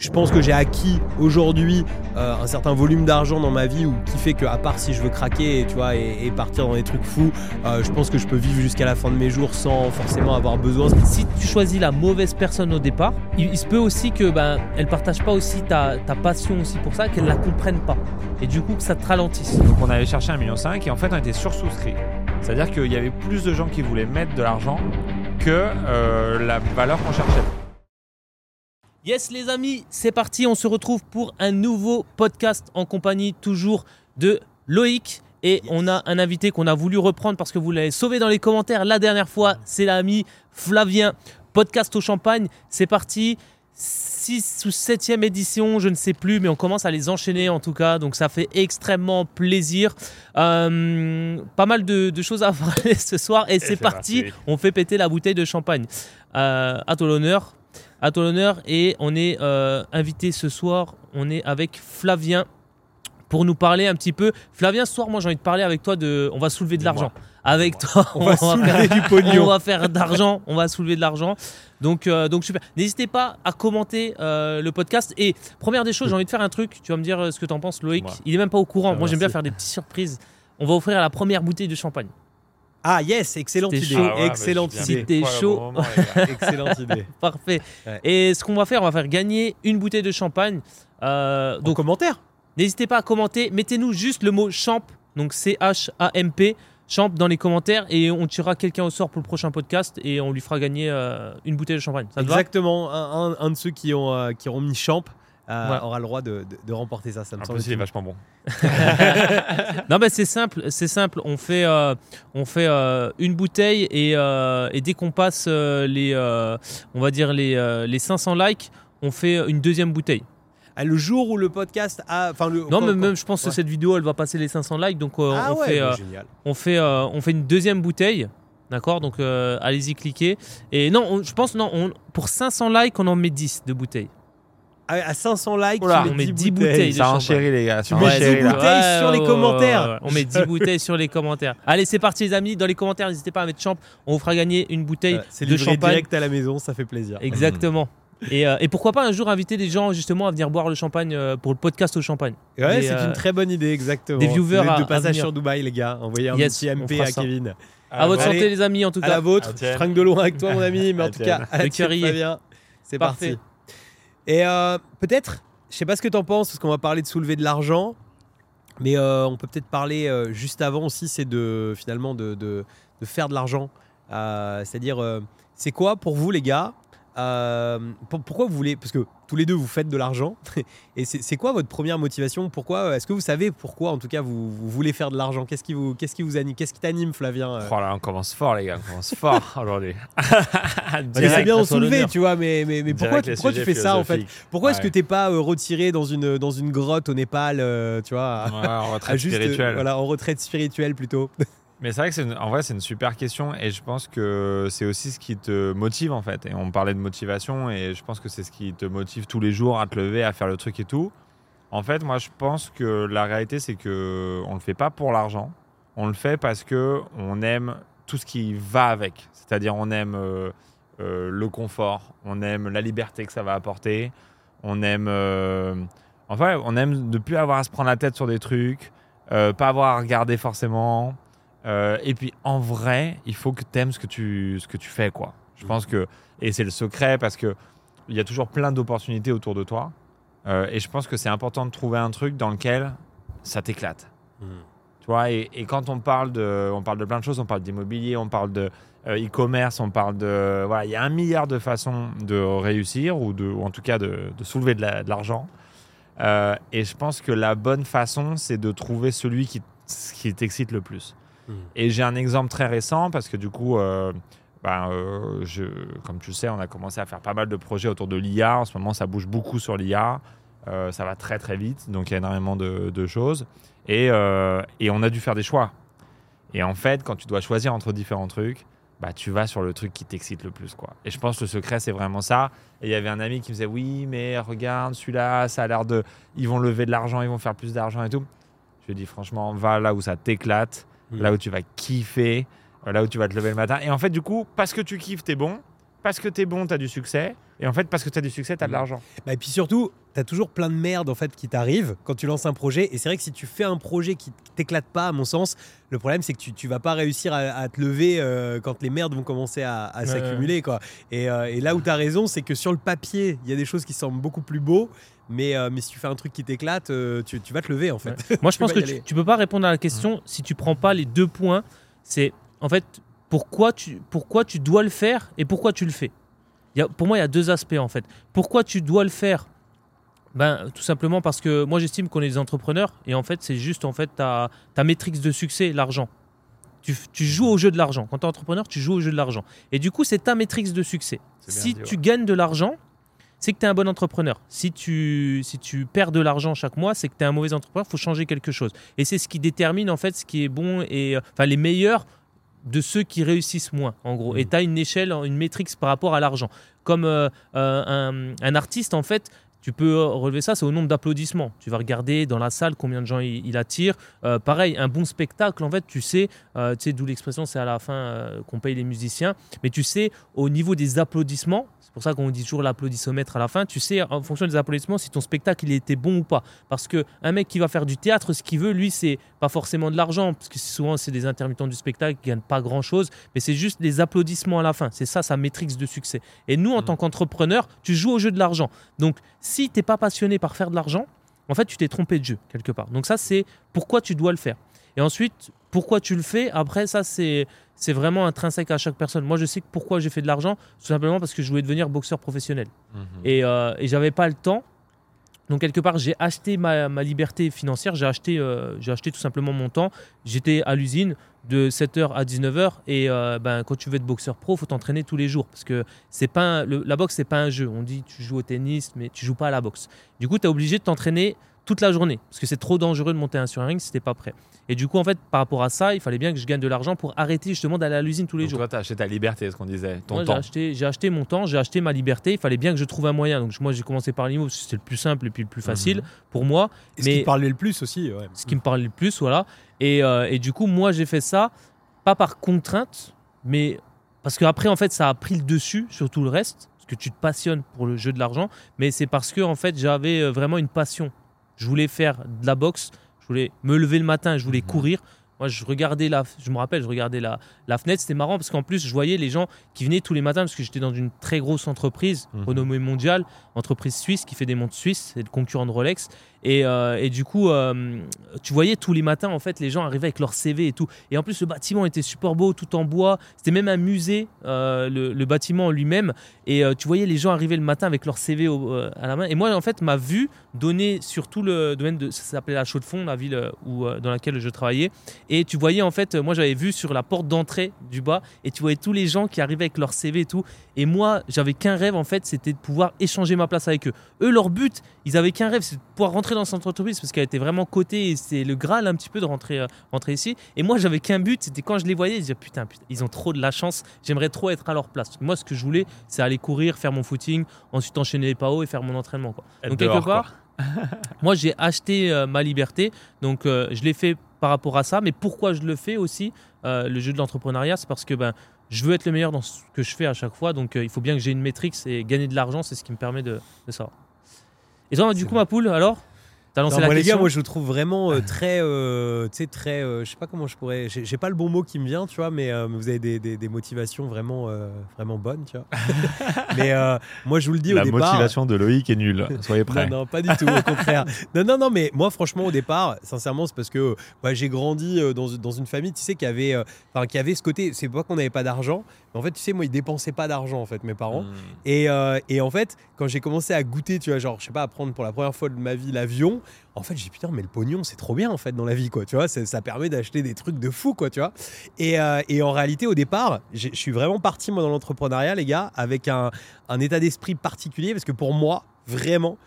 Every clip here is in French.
Je pense que j'ai acquis aujourd'hui euh, un certain volume d'argent dans ma vie ou qui fait que à part si je veux craquer tu vois, et, partir dans des trucs fous, euh, je pense que je peux vivre jusqu'à la fin de mes jours sans forcément avoir besoin. Si tu choisis la mauvaise personne au départ, il, se peut aussi que ben elle partage pas aussi ta, ta passion aussi pour ça, qu'elle la comprenne pas. Et du coup que ça te ralentisse. Donc on avait cherché 1,5 million et en fait on était sursouscrit. C'est-à-dire qu'il y avait plus de gens qui voulaient mettre de l'argent que euh, la valeur qu'on cherchait. Yes les amis, c'est parti, on se retrouve pour un nouveau podcast en compagnie toujours de Loïc. Et on a un invité qu'on a voulu reprendre parce que vous l'avez sauvé dans les commentaires la dernière fois, c'est l'ami Flavien. Podcast au champagne, c'est parti. 6 ou 7e édition, je ne sais plus, mais on commence à les enchaîner en tout cas, donc ça fait extrêmement plaisir. Euh, pas mal de, choses à parler ce soir, et, c'est parti, on fait péter la bouteille de champagne. Euh, à toi l'honneur, à ton honneur. Et on est euh, invité ce soir, on est avec Flavien pour nous parler un petit peu. Flavien, ce soir, moi j'ai envie de parler avec toi de. On va soulever de l'argent. Avec toi, on, va, soulever du pognon. On va faire d'argent, on va soulever de l'argent. Donc, euh, donc super. N'hésitez pas à commenter euh, le podcast. Et première des choses, j'ai envie de faire un truc. Tu vas me dire ce que tu en penses, Loïc. Il est même pas au courant. moi j'aime bien faire des petites surprises. On va offrir la première bouteille de champagne. Ah yes, excellente idée. Ah excellente idée. Si t'es chaud. excellente idée. Parfait. Et ce qu'on va faire, on va faire gagner une bouteille de champagne. Euh, donc commentaire. N'hésitez pas à commenter. Mettez-nous juste le mot champ, donc C-H-A-M-P, champ dans les commentaires et on tirera quelqu'un au sort pour le prochain podcast et on lui fera gagner euh, une bouteille de champagne. Exactement. un, de ceux qui ont, euh, qui auront mis champ euh, aura le droit de, remporter ça. Ça me en plus, il est vachement bon. non, mais c'est simple, c'est simple. On fait, euh, on fait euh, une bouteille et, dès qu'on passe les, on va dire les, les 500 likes, on fait une deuxième bouteille. Ah, le jour où le podcast a, enfin le. Non, mais même je pense que cette vidéo, elle va passer les 500 likes, donc ah on, fait, on fait, on fait une deuxième bouteille. D'accord Donc allez-y, cliquez. Et non, je pense, non, on, pour 500 likes, on en met 10 de bouteilles à 500 likes, on met 10 bouteilles. Ça enchérit les gars. Tu mets 10 bouteilles sur les commentaires. on met 10 bouteilles sur les commentaires. Allez, c'est parti les amis. Dans les commentaires, n'hésitez pas à mettre champ. On vous fera gagner une bouteille de champagne. direct à la maison, ça fait plaisir. Exactement. Et, euh, et, pourquoi pas un jour inviter des gens justement à venir boire le champagne euh, pour le podcast au champagne. Ouais, c'est une euh, très bonne idée, exactement. Des viewers de passage sur Dubaï, les gars. Envoyez un petit MP à Kevin. À, votre santé, les amis, en tout cas. À la vôtre. Je trinque de loin avec toi, mon ami, mais en tout cas, à bien. C'est parti. Et peut-être je sais pas ce que tu en penses, parce qu'on va parler de soulever de l'argent. Mais euh, on peut peut-être parler euh, juste avant aussi, c'est de finalement de, faire de l'argent. Euh, c'est-à-dire, c'est quoi pour vous les gars euh, pourquoi vous voulez Parce que tous les deux, vous faites de l'argent. Et c'est quoi votre première motivation? Pourquoi Est-ce que vous savez pourquoi, en tout cas, vous, voulez faire de l'argent? Qu'est-ce qui vous, qu'est-ce qui vous anime Qu'est-ce qui t'anime, Flavien euh? Oh là, on commence fort, les gars. On commence fort aujourd'hui. c'est bien de soulever, tu vois. Mais, mais, mais pourquoi, pourquoi tu fais ça, en fait? Pourquoi est-ce que t'es pas euh, retiré dans une, dans une grotte au Népal, tu vois? En retraite spirituelle. voilà, en retraite spirituelle plutôt. Mais c'est vrai que c'est en vrai c'est une super question et je pense que c'est aussi ce qui te motive en fait. Et on parlait de motivation et je pense que c'est ce qui te motive tous les jours à te lever, à faire le truc et tout. En fait, moi je pense que la réalité c'est que on le fait pas pour l'argent. On le fait parce que on aime tout ce qui va avec. C'est-à-dire on aime euh, euh, le confort, on aime la liberté que ça va apporter, on aime euh, enfin on aime ne plus avoir à se prendre la tête sur des trucs, pas avoir à regarder forcément. Euh, et puis en vrai, il faut que tu aimes ce que tu, ce que tu fais. quoi. Je pense que, et c'est le secret parce qu'il y a toujours plein d'opportunités autour de toi. Euh, et je pense que c'est important de trouver un truc dans lequel ça t'éclate. Hmm. Tu vois, et, quand on parle, de, on parle de plein de choses, on parle d'immobilier, on parle de euh, e-commerce, on parle de. Voilà, il y a un milliard de façons de réussir ou, de, ou en tout cas de, de soulever de l'argent. et je pense que la bonne façon, c'est de trouver celui qui, qui t'excite le plus. Et j'ai un exemple très récent parce que du coup, euh, ben, euh, comme tu sais, on a commencé à faire pas mal de projets autour de l'IA. En ce moment, ça bouge beaucoup sur l'IA. Euh, ça va très très vite, donc il y a énormément de, choses. Et, et, on a dû faire des choix. Et en fait, quand tu dois choisir entre différents trucs, bah, tu vas sur le truc qui t'excite le plus. Quoi. Et je pense que le secret, c'est vraiment ça. Et il y avait un ami qui me disait Oui, mais regarde, celui-là, ça a l'air de. Ils vont lever de l'argent, ils vont faire plus d'argent et tout. Je lui ai dit Franchement, va là où ça t'éclate Là où tu vas kiffer, euh, là où tu vas te lever le matin. Et en fait, du coup, parce que tu kiffes, t'es bon. Parce que t'es bon, t'as du succès. Et en fait, parce que tu as du succès, tu as de mm. l'argent. Bah, et puis surtout, tu as toujours plein de merde en fait qui t'arrive quand tu lances un projet. Et c'est vrai que si tu fais un projet qui t'éclate pas, à mon sens, le problème c'est que tu, tu vas pas réussir à, te lever euh, quand les merdes vont commencer à, s'accumuler. quoi. Et, euh, et, là où tu as raison, c'est que sur le papier, il y a des choses qui semblent beaucoup plus beaux. Mais, euh, mais si tu fais un truc qui t'éclate, tu, tu, vas te lever en fait. Moi je pense que tu, tu, peux pas répondre à la question si tu prends pas les deux points. C'est en fait pourquoi tu, pourquoi tu dois le faire et pourquoi tu le fais? Pour moi, il y a deux aspects en fait. Pourquoi tu dois le faire? Ben, tout simplement parce que moi j'estime qu'on est des entrepreneurs et en fait c'est juste en fait ta, ta métrique de succès, l'argent. Tu, tu, joues au jeu de l'argent. Quand tu es entrepreneur, tu joues au jeu de l'argent. Et du coup, c'est ta métrique de succès. Si tu gagnes de l'argent, c'est que tu es un bon entrepreneur. Si tu, si tu perds de l'argent chaque mois, c'est que tu es un mauvais entrepreneur, il faut changer quelque chose. Et c'est ce qui détermine en fait ce qui est bon et enfin les meilleurs de ceux qui réussissent moins, en gros. Et mm. tu as une échelle, une métrique par rapport à l'argent. Comme euh, euh, un, artiste, en fait, tu peux relever ça, c'est au nombre d'applaudissements. Tu vas regarder dans la salle combien de gens il, attire. Euh, pareil, un bon spectacle, en fait, tu sais, tu sais d'où l'expression, c'est à la fin qu'on paye les musiciens, mais tu sais, au niveau des applaudissements, c'est pour ça qu'on dit toujours l'applaudissomètre à la fin. Tu sais, en fonction des applaudissements, si ton spectacle il était bon ou pas. Parce que un mec qui va faire du théâtre, ce qu'il veut, lui, c'est pas forcément de l'argent, parce que souvent c'est des intermittents du spectacle qui gagnent pas grand chose, mais c'est juste des applaudissements à la fin. C'est ça sa matrix de succès. Et nous, en mmh. tant qu'entrepreneur, tu joues au jeu de l'argent. Donc, si t'es pas passionné par faire de l'argent, en fait, tu t'es trompé de jeu quelque part. Donc ça, c'est pourquoi tu dois le faire. Et ensuite, pourquoi tu le fais Après, ça, c'est c'est vraiment intrinsèque à chaque personne. Moi, je sais que pourquoi j'ai fait de l'argent, tout simplement parce que je voulais devenir boxeur professionnel. Mhm. Et, euh, et j'avais pas le temps. Donc, quelque part, j'ai acheté ma, ma, liberté financière, j'ai acheté, euh, j'ai acheté tout simplement mon temps. J'étais à l'usine de 7h à 19h. Et euh, ben, quand tu veux être boxeur pro, il faut t'entraîner tous les jours. Parce que c'est pas la boxe, c'est pas un jeu. On dit tu joues au tennis, mais tu joues pas à la boxe. Du coup, tu es obligé de t'entraîner toute la journée. Parce que c'est trop dangereux de monter un sur un ring si t'es pas prêt. Et du coup, en fait, par rapport à ça, il fallait bien que je gagne de l'argent pour arrêter justement d'aller à l'usine tous les donc jours. Toi, tu as acheté ta liberté, ce qu'on disait, ton temps. J'ai acheté, mon temps, j'ai acheté ma liberté. Il fallait bien que je trouve un moyen. Donc moi, j'ai commencé par l'IMO, c'était le plus simple et puis le plus facile mhm. pour moi. Et ce qui me parlait le plus aussi. Ce qui me parlait le plus, voilà. Et, euh, et du coup, moi, j'ai fait ça, pas par contrainte, mais parce qu'après, en fait, ça a pris le dessus sur tout le reste. Parce que tu te passionnes pour le jeu de l'argent. Mais c'est parce que, en fait, j'avais euh, vraiment une passion. Je voulais faire de la boxe. Je voulais me lever le matin, je voulais mhm. courir. Moi, je regardais la, je me rappelle, je regardais la, la fenêtre. C'était marrant parce qu'en plus, je voyais les gens qui venaient tous les matins parce que j'étais dans une très grosse entreprise mmh. renommée mondiale, entreprise suisse qui fait des montres suisses, c'est le concurrent de Rolex. Et, euh, et du coup, euh, tu voyais tous les matins, en fait, les gens arrivaient avec leur CV et tout. Et en plus, le bâtiment était super beau, tout en bois. C'était même un musée, euh, le, le, bâtiment lui-même. Et tu voyais les gens arriver le matin avec leur CV à la main. Et moi, en fait, ma vue donnait sur tout le domaine de. Ça s'appelait la Chaux-de-Fonds, la ville où, dans laquelle je travaillais. Et tu voyais, en fait, moi, j'avais vu sur la porte d'entrée du bas. Et tu voyais tous les gens qui arrivaient avec leur CV et tout. Et moi, j'avais qu'un rêve, en fait, c'était de pouvoir échanger ma place avec eux. Eux, leur but, ils avaient qu'un rêve, c'est de pouvoir rentrer dans cette entreprise parce qu'elle était vraiment cotée et c'est le Graal un petit peu de rentrer, euh, rentrer ici. Et moi, j'avais qu'un but, c'était quand je les voyais, je disais putain, putain, ils ont trop de la chance, j'aimerais trop être à leur place. Moi, ce que je voulais, c'est aller courir, faire mon footing, ensuite enchaîner les PAO et faire mon entraînement. Quoi. Donc, quelque part, moi, j'ai acheté euh, ma liberté, donc euh, je l'ai fait par rapport à ça. Mais pourquoi je le fais aussi, le jeu de l'entrepreneuriat, c'est parce que ben, je veux être le meilleur dans ce que je fais à chaque fois. Donc, il faut bien que j'ai une métrique et gagner de l'argent, c'est ce qui me permet de, de ça. Et toi, du coup, ma poule, alors? Moi, les gars, moi je vous trouve vraiment euh, très, euh, tu sais, très, euh, je sais pas comment je pourrais, j'ai pas le bon mot qui me vient, tu vois, mais vous avez des, des, motivations vraiment, vraiment bonnes, tu vois. mais moi je vous le dis au départ. La motivation de Loïc est nulle. Soyez prêts. non, non, pas du tout, au contraire. Non, non, non, mais moi franchement au départ, sincèrement, c'est parce que bah, j'ai grandi dans, dans, une famille, tu sais, qui avait, enfin, qui avait ce côté. C'est pas qu'on n'avait pas d'argent, mais en fait, tu sais, moi ils dépensaient pas d'argent en fait, mes parents. Hmm. Et, et en fait, quand j'ai commencé à goûter, tu vois, genre, je sais pas, à prendre pour la première fois de ma vie l'avion en fait, j'ai dit putain, mais le pognon, c'est trop bien en fait dans la vie, quoi. Tu vois, ça, permet d'acheter des trucs de fou, quoi, tu vois. Et, euh, en réalité, au départ, je suis vraiment parti moi dans l'entrepreneuriat, les gars, avec un, état d'esprit particulier, parce que pour moi, vraiment,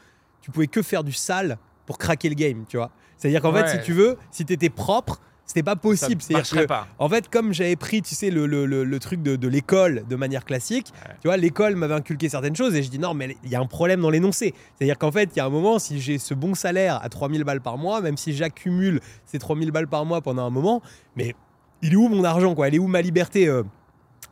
tu pouvais que faire du sale pour craquer le game, tu vois. C'est-à-dire qu'en fait, si tu veux, si tu étais propre, c'était pas possible. Ça marcherait pas. En fait, comme j'avais pris, tu sais, le, le, le, truc de, de l'école de manière classique, tu vois, l'école m'avait inculqué certaines choses et je dis non, mais il y a un problème dans l'énoncé. C'est-à-dire qu'en fait, il y a un moment, si j'ai ce bon salaire à 3000 balles par mois, même si j'accumule ces 3000 balles par mois pendant un moment, mais il est où mon argent, quoi? Elle est où ma liberté euh?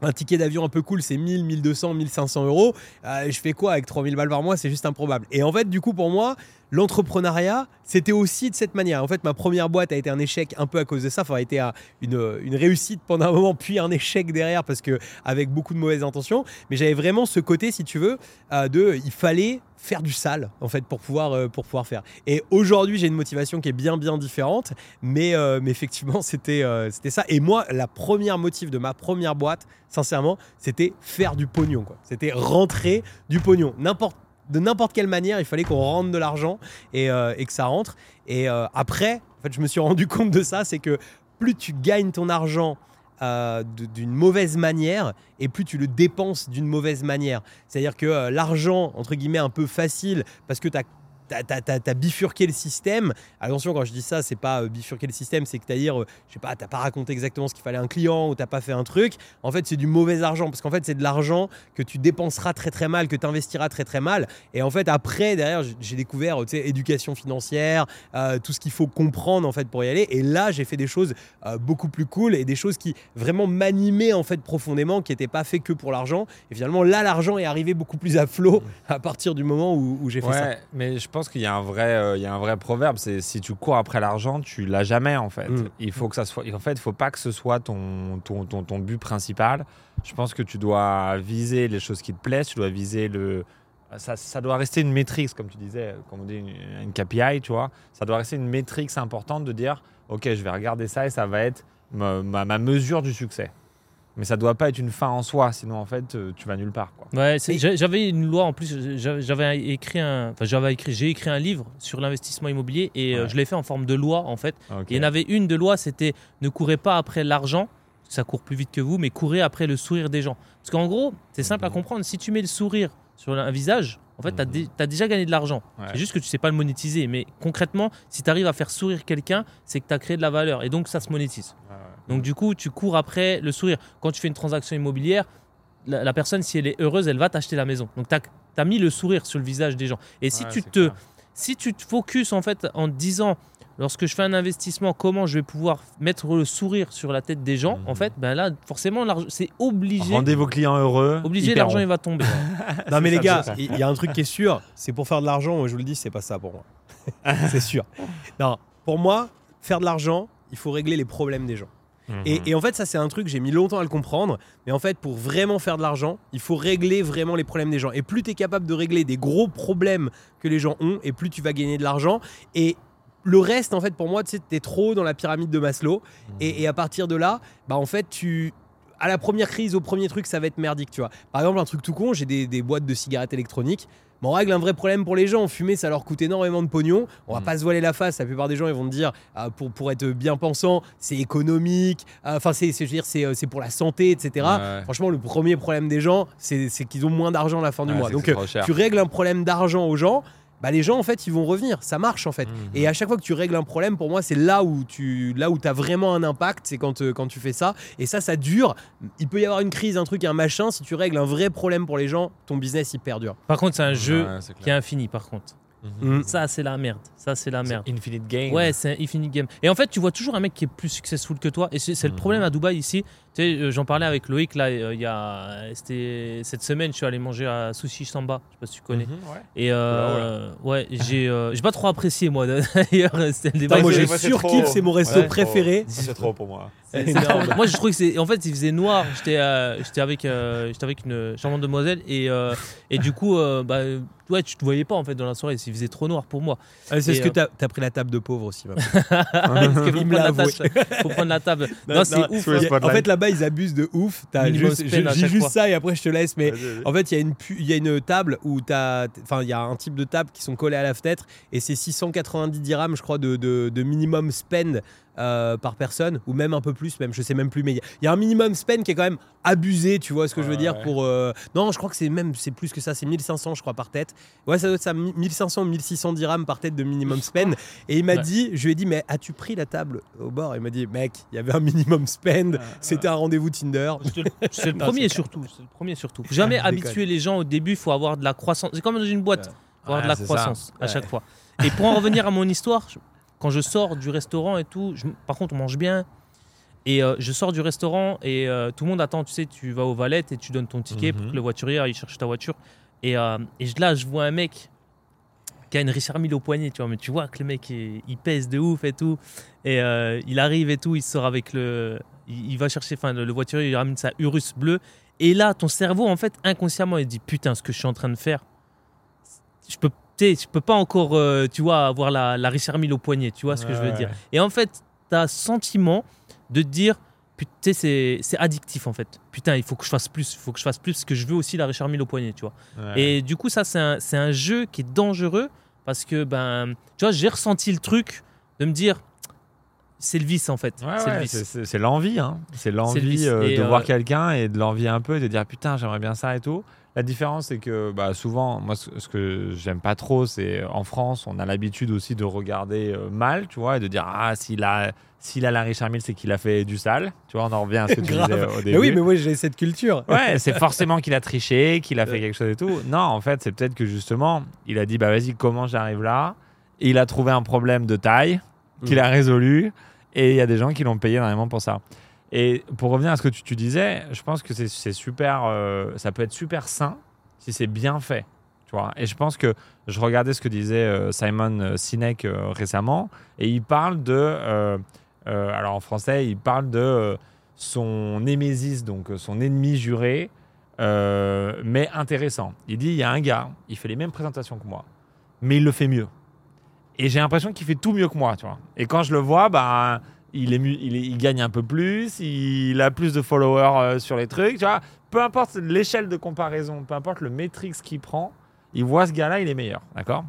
Un ticket d'avion un peu cool, c'est 1000, 1200, 1500 euros. Euh, je fais quoi avec 3000 balles par mois? C'est juste improbable. Et en fait, du coup, pour moi, l'entrepreneuriat, c'était aussi de cette manière. En fait, ma première boîte a été un échec un peu à cause de ça. Enfin, a été une, une réussite pendant un moment, puis un échec derrière parce que avec beaucoup de mauvaises intentions. Mais j'avais vraiment ce côté, si tu veux, euh, de il fallait faire du sale en fait pour pouvoir euh, pour pouvoir faire et aujourd'hui j'ai une motivation qui est bien bien différente mais, euh, mais effectivement c'était ça et moi la première motive de ma première boîte sincèrement c'était faire du pognon c'était rentrer du pognon n'importe de n'importe quelle manière, il fallait qu'on rentre de l'argent et, euh, que ça rentre. Et euh, après, je me suis rendu compte de ça, c'est que plus tu gagnes ton argent euh, d'une mauvaise manière et plus tu le dépenses d'une mauvaise manière. C'est-à-dire que l'argent, entre guillemets, un peu facile, parce que tu as t'as bifurqué le système. Attention, quand je dis ça, c'est pas euh, bifurquer le système, c'est que t'as dire, euh, je sais pas, t'as pas raconté exactement ce qu'il fallait à un client ou t'as pas fait un truc. En fait, c'est du mauvais argent parce qu'en fait, c'est de l'argent que tu dépenseras très très mal, que tu investiras très très mal. Et en fait, après, derrière, j'ai découvert, tu sais, éducation financière, euh, tout ce qu'il faut comprendre en fait pour y aller. Et là, j'ai fait des choses beaucoup plus cool et des choses qui vraiment m'animaient en fait profondément, qui n'étaient pas fait que pour l'argent. Et finalement, là, l'argent est arrivé beaucoup plus à flot à partir du moment où, j'ai fait ça. Mais je pense qu'il y a un vrai, euh, il y a un vrai proverbe. C'est si tu cours après l'argent, tu l'as jamais en fait. Mm. Il faut que ça soit. En fait, il faut pas que ce soit ton ton, ton, ton, but principal. Je pense que tu dois viser les choses qui te plaisent. Tu dois viser le. Ça, ça doit rester une métrique, comme tu disais, comme on dit, une, KPI, tu vois. Ça doit rester une métrique importante de dire, ok, je vais regarder ça et ça va être ma, ma mesure du succès mais ça doit pas être une fin en soi, sinon en fait euh, tu vas nulle part. Quoi. Ouais, j'avais une loi en plus, j'avais écrit un, enfin j'avais écrit, j'ai écrit un livre sur l'investissement immobilier et euh, je l'ai fait en forme de loi en fait. il y en avait une de loi, c'était ne courez pas après l'argent, ça court plus vite que vous, mais courez après le sourire des gens. Parce qu'en gros, c'est simple à mhm. comprendre, si tu mets le sourire sur un visage, en fait, tu as, mhm. déjà gagné de l'argent. C'est juste que tu sais pas le monétiser. Mais concrètement, si tu arrives à faire sourire quelqu'un, c'est que tu as créé de la valeur. Et donc, ça se monétise. Donc du coup, tu cours après le sourire. Quand tu fais une transaction immobilière, la, personne, si elle est heureuse, elle va t'acheter la maison. Donc tu as, mis le sourire sur le visage des gens. Et si, tu te, si tu te focuses en fait en disant, lorsque je fais un investissement, comment je vais pouvoir mettre le sourire sur la tête des gens, en mhm. fait, ben là, forcément, c'est obligé. Rendez vos clients heureux. Obligé, l'argent, il va tomber. non, mais les gars, il y a un truc qui est sûr, c'est pour faire de l'argent, je vous le dis, c'est pas ça pour moi. c'est sûr. Non, pour moi, faire de l'argent, il faut régler les problèmes des gens. Mhm. Et, en fait, ça, c'est un truc, j'ai mis longtemps à le comprendre. Mais en fait, pour vraiment faire de l'argent, il faut régler vraiment les problèmes des gens. Et plus tu es capable de régler des gros problèmes que les gens ont, et plus tu vas gagner de l'argent. Et le reste, en fait, pour moi, tu sais, es trop dans la pyramide de Maslow. Mhm. Et, à partir de là, bah, en fait, tu, à la première crise, au premier truc, ça va être merdique, tu vois. Par exemple, un truc tout con, j'ai des, des, boîtes de cigarettes électroniques. Bon, on règle un vrai problème pour les gens. Fumer, ça leur coûte énormément de pognon. On va mm. pas se voiler la face. La plupart des gens, ils vont te dire, ah, pour, pour être bien pensant, c'est économique. Ah, enfin, c'est, je veux dire, c'est, c'est pour la santé, etc. Franchement, le premier problème des gens, c'est, c'est qu'ils ont moins d'argent à la fin du mois. Donc, euh, tu règles un problème d'argent aux gens bah les gens en fait ils vont revenir ça marche en fait mhm. et à chaque fois que tu règles un problème pour moi c'est là où tu là où as vraiment un impact c'est quand, euh, quand tu fais ça et ça ça dure il peut y avoir une crise un truc un machin si tu règles un vrai problème pour les gens ton business il perdure par contre c'est un jeu qui est infini par contre mhm. Ça, c'est la merde. Ça, c'est la merde. Infinite game. Ouais, c'est infinite game. Et en fait, tu vois toujours un mec qui est plus successful que toi. Et c'est le mhm. problème à Dubaï ici. Tu sais, euh, j'en parlais avec Loïc là. Euh, il y a, c'était cette semaine, je suis allé manger à Sushi Samba. Je sais pas si tu connais. Mhm, et euh, ouais, j'ai, j'ai pas trop apprécié moi d'ailleurs. moi, j'ai surkiff. C'est mon resto préféré. C'est trop pour moi. moi, je trouvais que c'est. En fait, il faisait noir. J'étais, j'étais avec, j'étais avec une charmante demoiselle et et du coup, bah, ouais, tu te voyais pas en fait dans la soirée. Il faisait trop noir pour moi. Ah, c'est ce que tu as, pris la table de pauvre aussi. Parce que faut, prendre la faut prendre la table. Non, c'est ouf. Hein. en fait, là-bas, ils abusent de ouf. J'ai juste ça et après, je te laisse. Mais en fait, il y, a une, y a une table où tu as. Enfin, il y a un type de table qui sont collés à la fenêtre et c'est 690 dirhams, je crois, de, de, de minimum spend euh, par personne, ou même un peu plus, même je sais même plus, mais il y, a un minimum spend qui est quand même abusé, tu vois ce que je veux dire pour euh, non, je crois que c'est même c'est plus que ça, c'est 1500 je crois par tête. Ouais, ça doit être ça 1500 1600 dirhams par tête de minimum spend. Et il m'a dit, je lui ai dit mais as-tu pris la table au bord? Il m'a dit mec, il y avait un minimum spend, c'était un rendez-vous Tinder. C'est le premier surtout, c'est le premier surtout. jamais habituer les gens au début, il faut avoir de la croissance. C'est comme dans une boîte, faut avoir de la croissance à chaque fois. Et pour en revenir à mon histoire, quand je sors du restaurant et tout, par contre, on mange bien. Et je sors du restaurant et tout le monde attend. Tu sais, tu vas aux valettes et tu donnes ton ticket pour mhm. que le voiturier il cherche ta voiture. Et, et là, je vois un mec qui a une Richard Mille au poignet, tu vois. Mais tu vois que le mec, il, pèse de ouf et tout. Et euh, il arrive et tout, il sort avec le. Il, va chercher, enfin, le, voiturier, il ramène sa Urus bleue. Et là, ton cerveau, en fait, inconsciemment, il dit Putain, ce que je suis en train de faire, je peux, je peux pas encore, euh, tu vois, avoir la, la Richard Mille au poignet, tu vois ce que je veux dire. Et en fait, tu as sentiment de te dire Putain, c'est addictif en fait. Putain, il faut que je fasse plus, il faut que je fasse plus parce que je veux aussi la Richard Mille au poignet, tu vois. Et du coup, ça, c'est un, un, jeu qui est dangereux parce que, ben, tu vois, j'ai ressenti le truc de me dire, c'est le vice en fait. c'est l'envie, hein. c'est l'envie euh, de voir euh, quelqu'un et de l'envie un peu et de dire putain j'aimerais bien ça et tout. La différence c'est que bah, souvent, moi ce, que j'aime pas trop, c'est en France on a l'habitude aussi de regarder euh, mal, tu vois, et de dire ah s'il a s'il a la Richard Mille, c'est qu'il a fait du sale. Tu vois, on en revient à ce que tu disais au début. Mais oui, mais moi j'ai cette culture. Ouais, c'est forcément qu'il a triché, qu'il a fait quelque chose et tout. Non, en fait, c'est peut-être que justement, il a dit bah vas-y, comment j'arrive là? Et il a trouvé un problème de taille qu'il mm. a résolu. Et il y a des gens qui l'ont payé énormément pour ça. Et pour revenir à ce que tu, disais, je pense que c'est super, euh, ça peut être super sain si c'est bien fait. Tu vois et je pense que je regardais ce que disait euh, Simon euh, Sinek récemment, et il parle de alors en français, il parle de son némésis, donc son ennemi juré, mais intéressant. Il dit il y a un gars, il fait les mêmes présentations que moi, mais il le fait mieux. Et j'ai l'impression qu'il fait tout mieux que moi, tu vois. Et quand je le vois, bah, il, gagne un peu plus, il a plus de followers sur les trucs, tu vois. Peu importe l'échelle de comparaison, peu importe le métrix qu'il prend, il voit ce gars-là, il est meilleur, d'accord?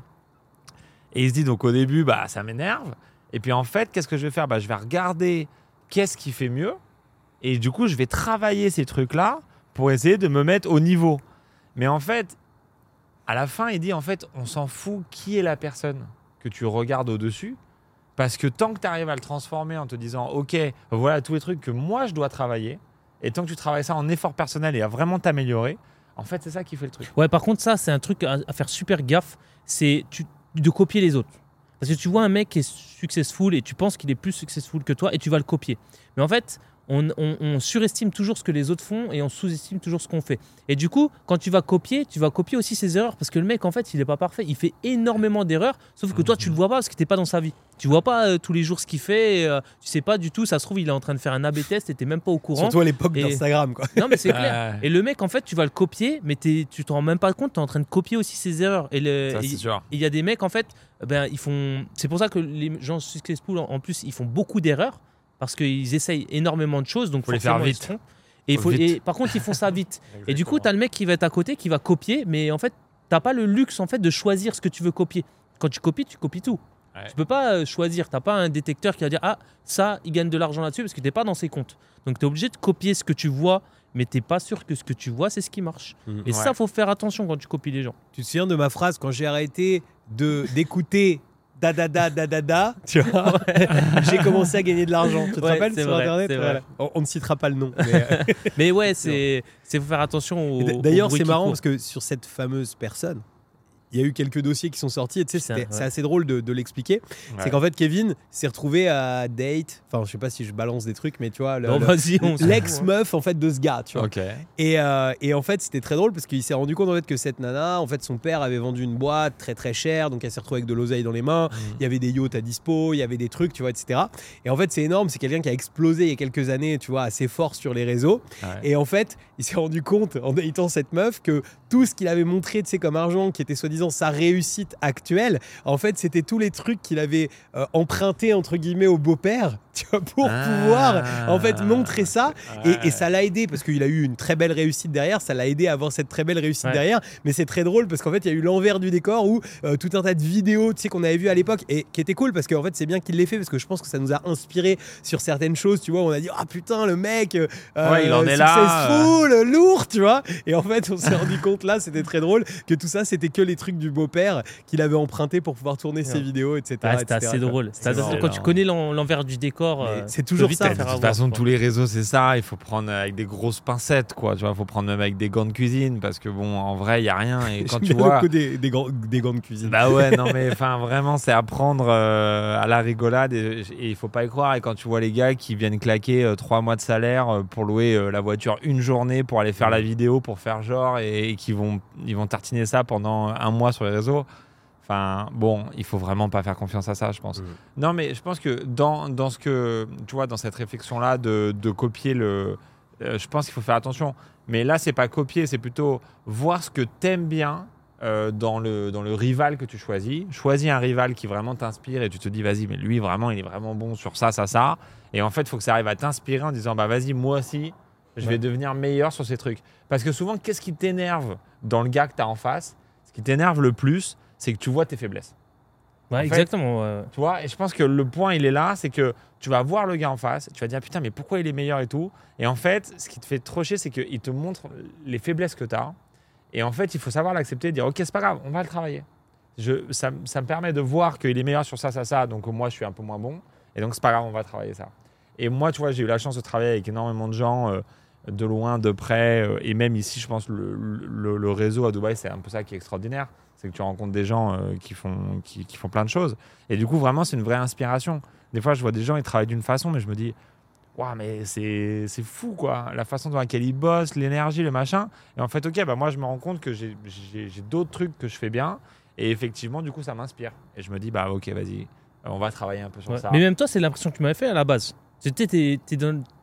Et il se dit donc au début, bah ça m'énerve. Et puis en fait, qu'est-ce que je vais faire? Bah, Je vais regarder qu'est-ce qui fait mieux. Et du coup, je vais travailler ces trucs-là pour essayer de me mettre au niveau. Mais en fait, à la fin, il dit en fait, on s'en fout qui est la personne que tu regardes au-dessus. Parce que tant que tu arrives à le transformer en te disant, OK, voilà tous les trucs que moi je dois travailler, et tant que tu travailles ça en effort personnel et à vraiment t'améliorer, en fait, c'est ça qui fait le truc. Ouais, par contre, ça, c'est un truc à, faire super gaffe, c'est de copier les autres. Parce que tu vois un mec qui est successful et tu penses qu'il est plus successful que toi et tu vas le copier. Mais en fait, on, surestime toujours ce que les autres font et on sous-estime toujours ce qu'on fait. Et du coup, quand tu vas copier, tu vas copier aussi ses erreurs parce que le mec, en fait, il n'est pas parfait. Il fait énormément d'erreurs, sauf que toi, tu le vois pas parce que tu n'es pas dans sa vie. Tu vois pas euh, tous les jours ce qu'il fait. Euh, tu sais pas du tout. Ça se trouve, il est en train de faire un AB test et tu même pas au courant. Surtout à l'époque d'Instagram, quoi. Non, mais c'est clair. Et le mec, en fait, tu vas le copier, mais tu te rends même pas compte. Tu es en train de copier aussi ses erreurs. Et il y a des mecs, en fait, ben, ils font. C'est pour ça que les gens successful, en plus, ils font beaucoup d'erreurs parce qu'ils essayent énormément de choses. Donc, faut les faire vite. Et, faut, par contre, ils font ça vite. et du coup, tu as le mec qui va être à côté, qui va copier, mais en fait, t'as pas le luxe en fait de choisir ce que tu veux copier. Quand tu copies, tu copies tout. Tu peux pas euh, choisir. T'as pas un détecteur qui va dire ah ça, il gagne de l'argent là-dessus parce que t'es pas dans ses comptes. Donc tu es obligé de copier ce que tu vois, mais t'es pas sûr que ce que tu vois c'est ce qui marche. Mmh. Et ça, faut faire attention quand tu copies les gens. Tu te souviens de ma phrase quand j'ai arrêté de d'écouter da da da da da da, tu vois. J'ai commencé à gagner de l'argent. Tu te rappelles sur internet? on, ne citera pas le nom. Mais, euh, ouais, c'est faut faire attention. D'ailleurs, c'est marrant parce que sur cette fameuse personne, il y a eu quelques dossiers qui sont sortis. Tu sais, c'est assez drôle de, l'expliquer. C'est qu'en fait, Kevin s'est retrouvé à date. Enfin, je sais pas si je balance des trucs, mais tu vois, l'ex-meuf en fait de ce gars. Tu vois. Et, euh, et, en fait, c'était très drôle parce qu'il s'est rendu compte en fait que cette nana, en fait, son père avait vendu une boîte très très chère, donc elle s'est retrouvée avec de l'oseille dans les mains. Mm. Il y avait des yachts à dispo, il y avait des trucs, tu vois, etc. Et en fait, c'est énorme. C'est quelqu'un qui a explosé il y a quelques années, tu vois, assez fort sur les réseaux. Et en fait, il s'est rendu compte en datant cette meuf que tout ce qu'il avait montré, tu sais, comme argent, qui était soi-disant sa réussite actuelle, en fait, c'était tous les trucs qu'il avait euh, empruntés entre guillemets au beau-père, tu vois, pour ah. pouvoir en fait montrer ça. Et, ça l'a aidé parce qu'il a eu une très belle réussite derrière. Ça l'a aidé à avoir cette très belle réussite derrière. Mais c'est très drôle parce qu'en fait, il y a eu l'envers du décor où euh, tout un tas de vidéos, tu sais, qu'on avait vu à l'époque et qui était cool parce qu'en fait, c'est bien qu'il l'ait fait parce que je pense que ça nous a inspiré sur certaines choses. Tu vois, on a dit ah putain le mec, euh, il en est là, lourd, tu vois. Et en fait, on s'est rendu compte là, c'était très drôle que tout ça, c'était que les trucs du beau-père qu'il avait emprunté pour pouvoir tourner ses vidéos, etc. c'était assez drôle. quand tu connais l'envers du décor score. Euh, c'est toujours ça. De toute façon, tous les réseaux, c'est ça. Il faut prendre avec des grosses pincettes, quoi. Tu vois, il faut prendre même avec des gants de cuisine parce que bon, en vrai, il y a rien. Et quand tu vois des, des, gants, des, gants, de cuisine. Bah ouais, non mais enfin vraiment, c'est à prendre euh, à la rigolade et, il faut pas y croire. Et quand tu vois les gars qui viennent claquer euh, trois mois de salaire pour louer la voiture une journée pour aller faire la vidéo, pour faire genre et, et qui vont ils vont tartiner ça pendant un mois sur les réseaux bon, il faut vraiment pas faire confiance à ça, je pense. Non, mais je pense que dans, dans ce que, tu vois, dans cette réflexion-là de, de, copier le. Euh, je pense qu'il faut faire attention. Mais là, c'est pas copier, c'est plutôt voir ce que t'aimes bien euh, dans, le, dans le rival que tu choisis. Choisis un rival qui vraiment t'inspire et tu te dis, vas-y, mais lui, vraiment, il est vraiment bon sur ça, ça, ça. Et en fait, il faut que ça arrive à t'inspirer en disant, bah vas-y, moi aussi, je vais devenir meilleur sur ces trucs. Parce que souvent, qu'est-ce qui t'énerve dans le gars que tu as en face? Ce qui t'énerve le plus, c'est que tu vois tes faiblesses. Ouais, exactement. Tu vois, et je pense que le point, il est là, c'est que tu vas voir le gars en face, tu vas dire putain, mais pourquoi il est meilleur et tout. Et en fait, ce qui te fait trop chier, c'est qu'il te montre les faiblesses que tu as. Et en fait, il faut savoir l'accepter et dire ok, c'est pas grave, on va le travailler. Je, ça, ça me permet de voir qu'il est meilleur sur ça, ça, ça, donc moi je suis un peu moins bon. Et donc c'est pas grave, on va travailler ça. Et moi, tu vois, j'ai eu la chance de travailler avec énormément de gens. Euh, de loin, de près, euh, et même ici, je pense le, le, le réseau à Dubaï, c'est un peu ça qui est extraordinaire c'est que tu rencontres des gens euh, qui, font, qui, font plein de choses. Et du coup, vraiment, c'est une vraie inspiration. Des fois, je vois des gens, ils travaillent d'une façon, mais je me dis, waouh, mais c'est fou, quoi. La façon dans laquelle ils bossent, l'énergie, le machin. Et en fait, ok, bah, moi, je me rends compte que j'ai d'autres trucs que je fais bien. Et effectivement, du coup, ça m'inspire. Et je me dis, bah, ok, vas-y, on va travailler un peu sur ça. Mais même toi, c'est l'impression que tu m'avais fait à la base. C'était,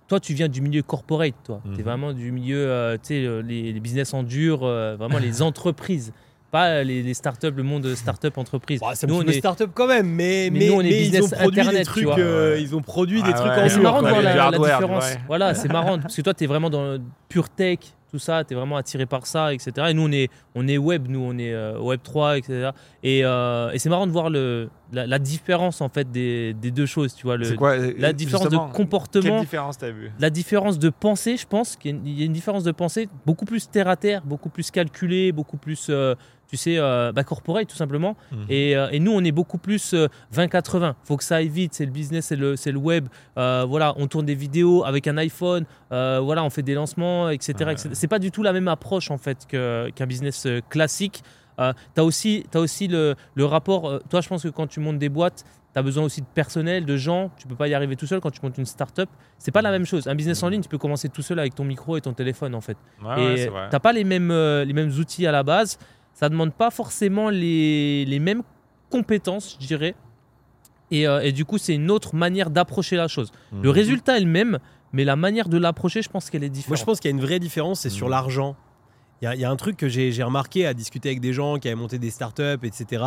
toi, tu viens du milieu corporate, toi. Tu es mhm. vraiment du milieu, euh, tu sais, euh, les, business en dur, vraiment les entreprises pas les, startups, le monde startup entreprise. Bah, c'est nous, on est startup quand même, mais, mais, nous, on est business ils ont produit internet, des trucs, euh, ils ont produit des trucs en C'est marrant de voir la, différence. Voilà, c'est marrant parce que toi, tu es vraiment dans le pure tech, tout ça, tu es vraiment attiré par ça, etc. Et nous, on est, on est web, nous, on est euh, web 3, etc. Et, euh, et c'est marrant de voir le, la, différence, en fait, des, des, deux choses, tu vois. Le, quoi, la différence de comportement. Quelle différence t'as vu? La différence de pensée, je pense qu'il y a une différence de pensée beaucoup plus terre à terre, beaucoup plus calculée, beaucoup plus tu sais, euh, bah, corporate tout simplement. Mhm. Et, euh, et, nous, on est beaucoup plus 20-80. Euh, faut que ça aille vite. C'est le business, c'est le, le web. Euh, voilà, on tourne des vidéos avec un iPhone. voilà, on fait des lancements, etc. C'est pas du tout la même approche en fait qu'un business classique. tu as aussi, as aussi le, le rapport. toi, je pense que quand tu montes des boîtes, tu as besoin aussi de personnel, de gens. Tu peux pas y arriver tout seul quand tu montes une startup. C'est pas la même chose. Un business en ligne, tu peux commencer tout seul avec ton micro et ton téléphone en fait. Ouais, et t'as pas les mêmes, les mêmes outils à la base ça demande pas forcément les, les mêmes compétences, je dirais. Et, euh, et du coup, c'est une autre manière d'approcher la chose. Le mhm. résultat est le même, mais la manière de l'approcher, je pense qu'elle est différente. Moi, je pense qu'il y a une vraie différence, c'est sur mhm. l'argent. Il y, y, a un truc que j'ai remarqué à discuter avec des gens qui avaient monté des startups, etc.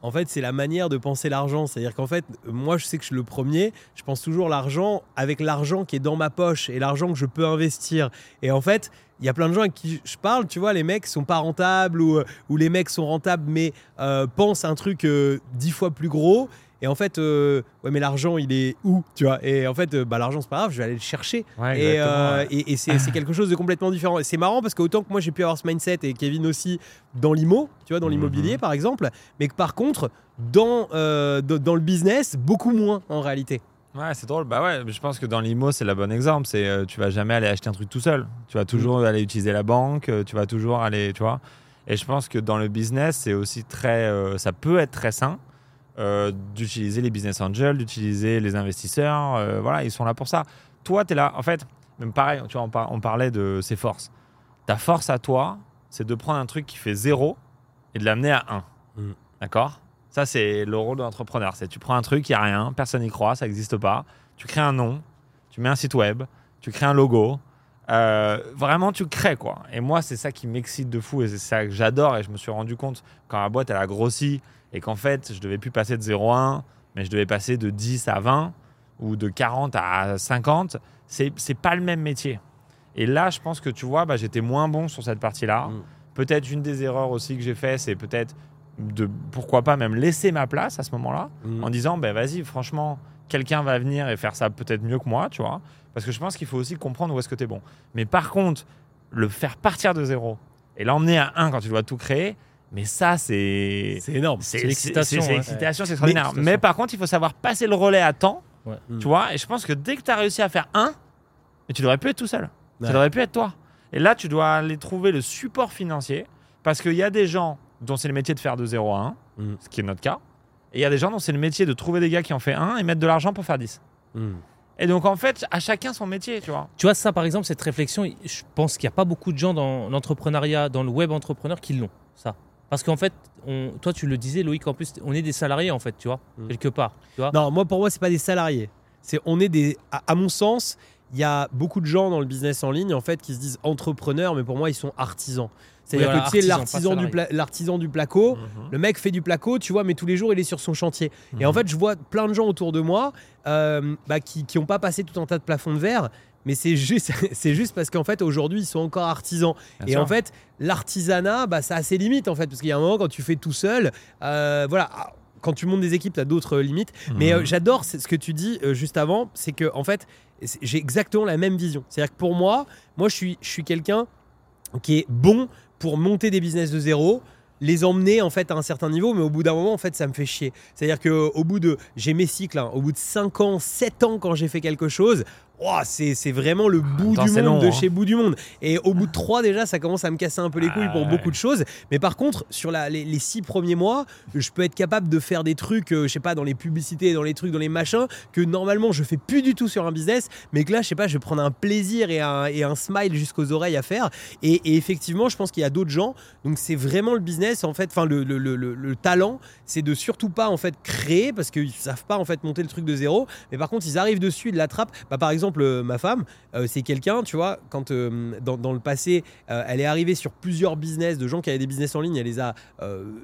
En fait, c'est la manière de penser l'argent. C'est-à-dire qu'en fait, moi, je sais que je suis le premier. Je pense toujours l'argent avec l'argent qui est dans ma poche et l'argent que je peux investir. Et en fait, il y a plein de gens avec qui je parle, tu vois, les mecs sont pas rentables ou, euh, ou les mecs sont rentables mais euh, pensent un truc euh, dix fois plus gros. Et en fait, ouais, mais l'argent, il est où, tu vois? Et en fait, bah, l'argent, c'est pas grave, je vais aller le chercher. et, et, c'est quelque chose de complètement différent. Et c'est marrant parce qu'autant que moi, j'ai pu avoir ce mindset et Kevin aussi dans l'IMO, tu vois, dans mhm. l'immobilier, par exemple, mais que par contre, dans, dans le business, beaucoup moins en réalité. Ouais, c'est drôle. Bah ouais, je pense que dans l'IMO, c'est le bon exemple. C'est euh, tu vas jamais aller acheter un truc tout seul. Tu vas toujours mm. aller utiliser la banque. Euh, tu vas toujours aller, tu vois. Et je pense que dans le business, c'est aussi très, euh, ça peut être très sain d'utiliser les business angels, d'utiliser les investisseurs. voilà, ils sont là pour ça. Toi, tu es là. En fait, même pareil. Tu vois, on, parlait de ses forces. Ta force à toi, c'est de prendre un truc qui fait zéro et de l'amener à 1. Mm. D'accord? Ça, c'est le rôle de l'entrepreneur. C'est tu prends un truc, il n'y a rien, personne n'y croit, ça n'existe pas. Tu crées un nom, tu mets un site web, tu crées un logo. Euh, vraiment, tu crées quoi. Et moi, c'est ça qui m'excite de fou et c'est ça que j'adore. Et je me suis rendu compte quand la boîte elle a grossi et qu'en fait, je devais plus passer de 0 à 1, mais je devais passer de 10 à 20 ou de 40 à 50. C'est, c'est pas le même métier. Et là, je pense que tu vois, bah, j'étais moins bon sur cette partie-là. Mm. Peut-être une des erreurs aussi que j'ai fait, c'est peut-être de pourquoi pas même laisser ma place à ce moment-là mm. en disant ben vas-y franchement quelqu'un va venir et faire ça peut-être mieux que moi tu vois. Parce que je pense qu'il faut aussi comprendre où est-ce que tu es bon. Mais par contre le faire partir de zéro et l'emmener à un quand tu dois tout créer mais ça c'est c'est énorme. c'est l'excitation c'est extraordinaire. mais, par contre il faut savoir passer le relais à temps Tu vois Et je pense que dès que tu as réussi à faire un, tu devrais plus être tout seul. Ça devrait plus être toi. Et là, tu dois aller trouver le support financier parce qu'il y a des gens dont c'est le métier de faire de 0 à 1, mm. ce qui est notre cas. Et il y a des gens dont c'est le métier de trouver des gars qui en fait un et mettre de l'argent pour faire 10. Mm. Et donc, en fait, à chacun son métier, tu vois. Tu vois, ça, par exemple, cette réflexion, je pense qu'il n'y a pas beaucoup de gens dans l'entrepreneuriat, dans le web entrepreneur qui l'ont, ça. Parce qu'en fait, on, toi, tu le disais, Loïc, en plus, on est des salariés, en fait, tu vois, mm. quelque part. Tu vois non, moi, pour moi, c'est pas des salariés. C'est, on est des, à mon sens, il y a beaucoup de gens dans le business en ligne en fait qui se disent entrepreneurs, mais pour moi ils sont artisans. C'est-à-dire que tu sais, l'artisan du, l'artisan du placo, mhm. le mec fait du placo, tu vois, mais tous les jours il est sur son chantier. Et en mhm. fait, je vois plein de gens autour de moi euh, bah, qui n'ont pas passé tout un tas de plafonds de verre, mais c'est juste, c'est juste parce qu'en fait aujourd'hui ils sont encore artisans. et en fait, l'artisanat, bah, ça a ses limites en fait, parce qu'il y a un moment quand tu fais tout seul, euh, voilà quand tu montes des équipes, tu as d'autres limites. Mais euh, mhm. j'adore ce que tu dis juste avant, c'est que en fait, j'ai exactement la même vision. C'est-à-dire que pour moi, moi je suis, je suis quelqu'un qui est bon pour monter des business de zéro, les emmener en fait à un certain niveau, mais au bout d'un moment, en fait, ça me fait chier. C'est-à-dire que au bout de, j'ai mes cycles, hein, au bout de 5 ans, 7 ans quand j'ai fait quelque chose, c'est vraiment le bout du monde de hein. chez bout du monde. Et au bout de trois, déjà, ça commence à me casser un peu les couilles pour beaucoup de choses. Mais par contre, sur la, les, six premiers mois, je peux être capable de faire des trucs, euh, je sais pas, dans les publicités, dans les trucs, dans les machins, que normalement je fais plus du tout sur un business, mais que là, je sais pas, je vais prendre un plaisir et un, et un smile jusqu'aux oreilles à faire. Et, effectivement, je pense qu'il y a d'autres gens. Donc c'est vraiment le business, en fait, enfin le, le, le, le, talent, c'est de surtout pas en fait créer parce qu'ils savent pas en fait monter le truc de zéro. Mais par contre, ils arrivent dessus, ils l'attrapent. Bah, par exemple, euh, ma femme, euh, c'est quelqu'un, tu vois, quand euh, dans, le passé, elle est arrivée sur plusieurs business de gens qui avaient des business en ligne, elle les a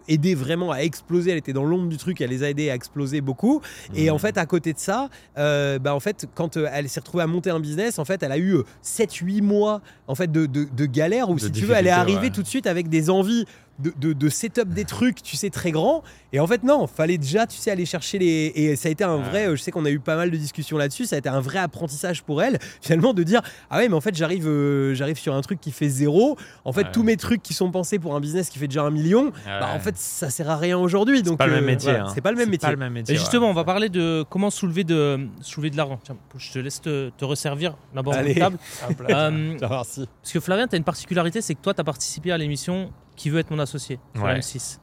aidés vraiment à exploser. Elle était dans l'ombre du truc, elle les a aidés à exploser beaucoup. Et en mmh. fait, à côté de ça, bah, en fait, quand elle s'est retrouvée à monter un business, en fait, elle a eu 7-8 mois en fait de, de, galère où, si tu veux, elle est arrivée tout de suite avec des envies de, de, setup des trucs, tu sais, très grands. Et en fait, non, fallait déjà, tu sais, aller chercher les. Et ça a été un vrai. Je sais qu'on a eu pas mal de discussions là-dessus. Ça a été un vrai apprentissage pour elle, finalement, de dire Ah ouais, mais en fait, j'arrive euh, j'arrive sur un truc qui fait zéro. En fait, tous mes trucs qui sont pensés pour un business qui fait déjà un million, bah, en fait, ça sert à rien aujourd'hui. Donc, c'est pas, le même euh, métier. Hein. C'est pas le même métier. Et justement, on va parler de comment soulever de, soulever de l'argent. Tiens, je te laisse te, resservir d'abord table. euh, parce que Flavien, tu as une particularité, c'est que toi, tu as participé à l'émission qui veut être mon associé sur M6.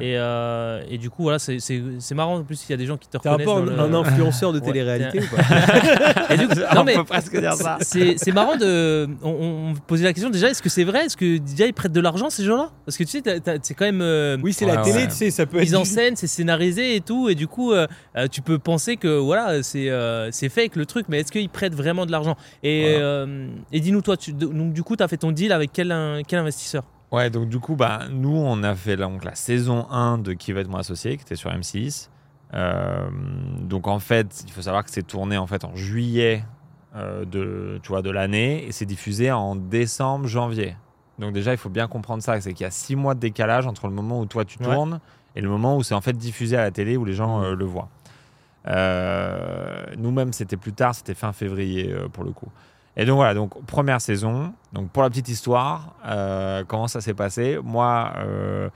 Et, euh, et, du coup, voilà, c'est marrant. En plus, il y a des gens qui te reconnaissent. T'es un peu un, influenceur de télé-réalité ou pas On peut presque dire ça. C'est marrant de. On, posait la question déjà est-ce que c'est vrai? Est-ce que déjà ils prêtent de l'argent ces gens-là? Parce que tu sais, c'est quand même. Euh, oui, c'est la télé, tu sais, ça peut être. Mise en scène, c'est scénarisé et tout. Et du coup, euh, tu peux penser que voilà, c'est fake le truc, mais est-ce qu'ils prêtent vraiment de l'argent? Et, et dis-nous, toi, tu, donc, du coup, tu as fait ton deal avec quel, quel investisseur? Ouais, donc du coup, bah, nous, on a fait donc, la saison 1 de Qui va être mon associé, qui était sur M6. Euh, donc en fait, il faut savoir que c'est tourné en fait en juillet euh, de, tu vois, de l'année et c'est diffusé en décembre, janvier. Donc déjà, il faut bien comprendre ça, c'est qu'il y a six mois de décalage entre le moment où toi tu tournes et le moment où c'est en fait diffusé à la télé où les gens mmh. euh, le voient. Nous-mêmes, c'était plus tard, c'était fin février pour le coup. Et donc voilà, donc première saison. Donc pour la petite histoire, euh, comment ça s'est passé? Moi, euh,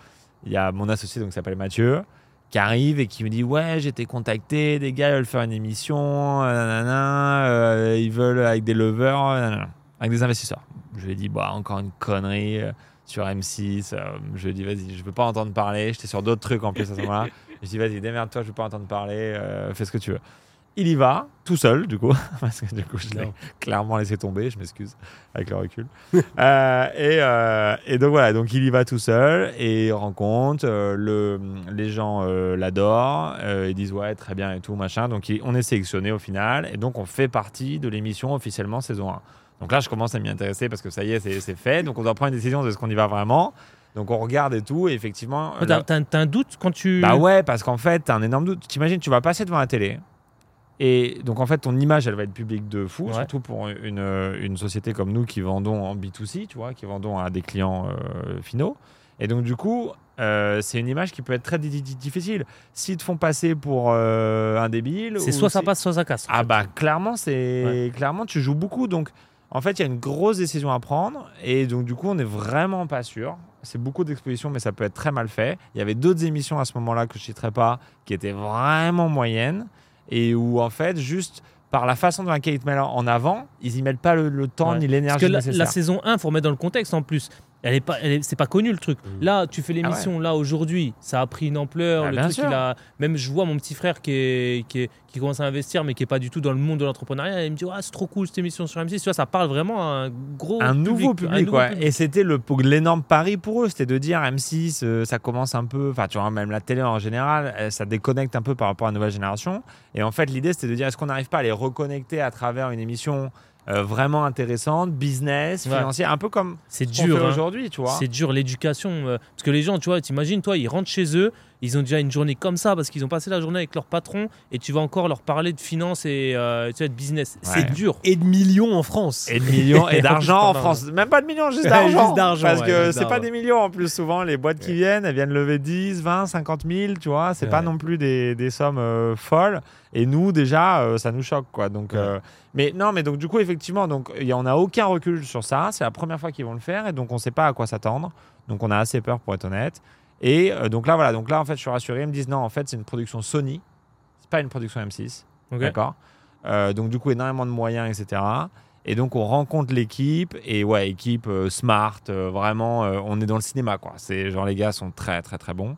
il y a mon associé donc qui s'appelle Mathieu qui arrive et qui me dit ouais j'ai été contacté, des gars ils veulent faire une émission, euh, ils veulent avec des lovers, avec des investisseurs. Je lui ai dit bah encore une connerie sur M6. je lui ai dit vas-y je veux pas entendre parler. J'étais sur d'autres trucs en plus à ce moment-là. Je lui ai dit vas-y démerde-toi je veux pas entendre parler, fais ce que tu veux. Il y va, tout seul, du coup, parce que du coup, je l'ai clairement laissé tomber, je m'excuse, avec le recul. Euh, euh, et, donc voilà, donc il y va tout seul et il rencontre, euh, le, les gens l'adorent, ils disent ouais, très bien et tout, machin. Donc on est sélectionné au final, et donc on fait partie de l'émission officiellement saison 1. Donc là, je commence à m'y intéresser parce que ça y est, c'est fait. Donc on doit prendre une décision de ce qu'on y va vraiment. Donc on regarde et tout, et effectivement. T'as un doute quand tu. Bah ouais, parce qu'en fait, t'as un énorme doute. T'imagines, tu vas passer devant la télé. Et donc, en fait, ton image, elle va être publique de fou, surtout pour une, une, société comme nous qui vendons en B2C, tu vois, qui vendons à des clients euh, finaux. Et donc, du coup, euh, c'est une image qui peut être très difficile. S'ils te font passer pour euh, un débile. C'est soit ça passe, soit ça casse. Ah, bah, clairement, c'est clairement, tu joues beaucoup. Donc, en fait, il y a une grosse décision à prendre. Et donc, du coup, on n'est vraiment pas sûr. C'est beaucoup d'expositions, mais ça peut être très mal fait. Il y avait d'autres émissions à ce moment-là que je ne citerai pas qui étaient vraiment moyennes. Et où en fait, juste par la façon dont laquelle ils te mettent en avant, ils y mettent pas le, temps ni l'énergie. La, la saison 1, faut mettre dans le contexte en plus. Elle est pas, c'est pas connu le truc. Mm. Là, tu fais l'émission ah là aujourd'hui, ça a pris une ampleur. Ah, le truc, il a, même je vois mon petit frère qui, est, qui, qui, commence à investir, mais qui est pas du tout dans le monde de l'entrepreneuriat. Il me dit, ah, c'est trop cool cette émission sur M6. Tu vois, ça parle vraiment à un gros, un nouveau public, Et c'était le l'énorme pari pour eux, c'était de dire M6, euh, ça commence un peu, enfin, tu vois, même la télé en général, ça déconnecte un peu par rapport à la nouvelle génération. Et en fait, l'idée, c'était de dire, est-ce qu'on n'arrive pas à les reconnecter à travers une émission euh, vraiment intéressante, business, financière, un peu comme c'est dur hein. aujourd'hui, tu vois. C'est dur l'éducation euh, parce que les gens, tu vois, t'imagines, toi, ils rentrent chez eux, ils ont déjà une journée comme ça parce qu'ils ont passé la journée avec leur patron et tu vas encore leur parler de finance et euh, tu de business. C'est dur. Et de millions en France. Et de millions et d'argent en France. Même pas de millions, juste d'argent. parce que c'est pas des millions en plus. Souvent, les boîtes qui viennent, elles viennent lever 10, 20, 50 000, tu vois. C'est pas non plus des, des sommes folles. Et nous, déjà, ça nous choque, quoi. Donc. Mais non, mais donc du coup, effectivement, donc on n'a aucun recul sur ça. C'est la première fois qu'ils vont le faire et donc on ne sait pas à quoi s'attendre. Donc on a assez peur pour être honnête. Et euh, donc là, voilà. Donc là, en fait, je suis rassuré. Ils me disent non, en fait, c'est une production Sony. C'est pas une production M6. D'accord. Euh, donc du coup, énormément de moyens, etc. Et donc on rencontre l'équipe et ouais, équipe euh, smart, vraiment, on est dans le cinéma quoi. C'est genre les gars sont très très très bons,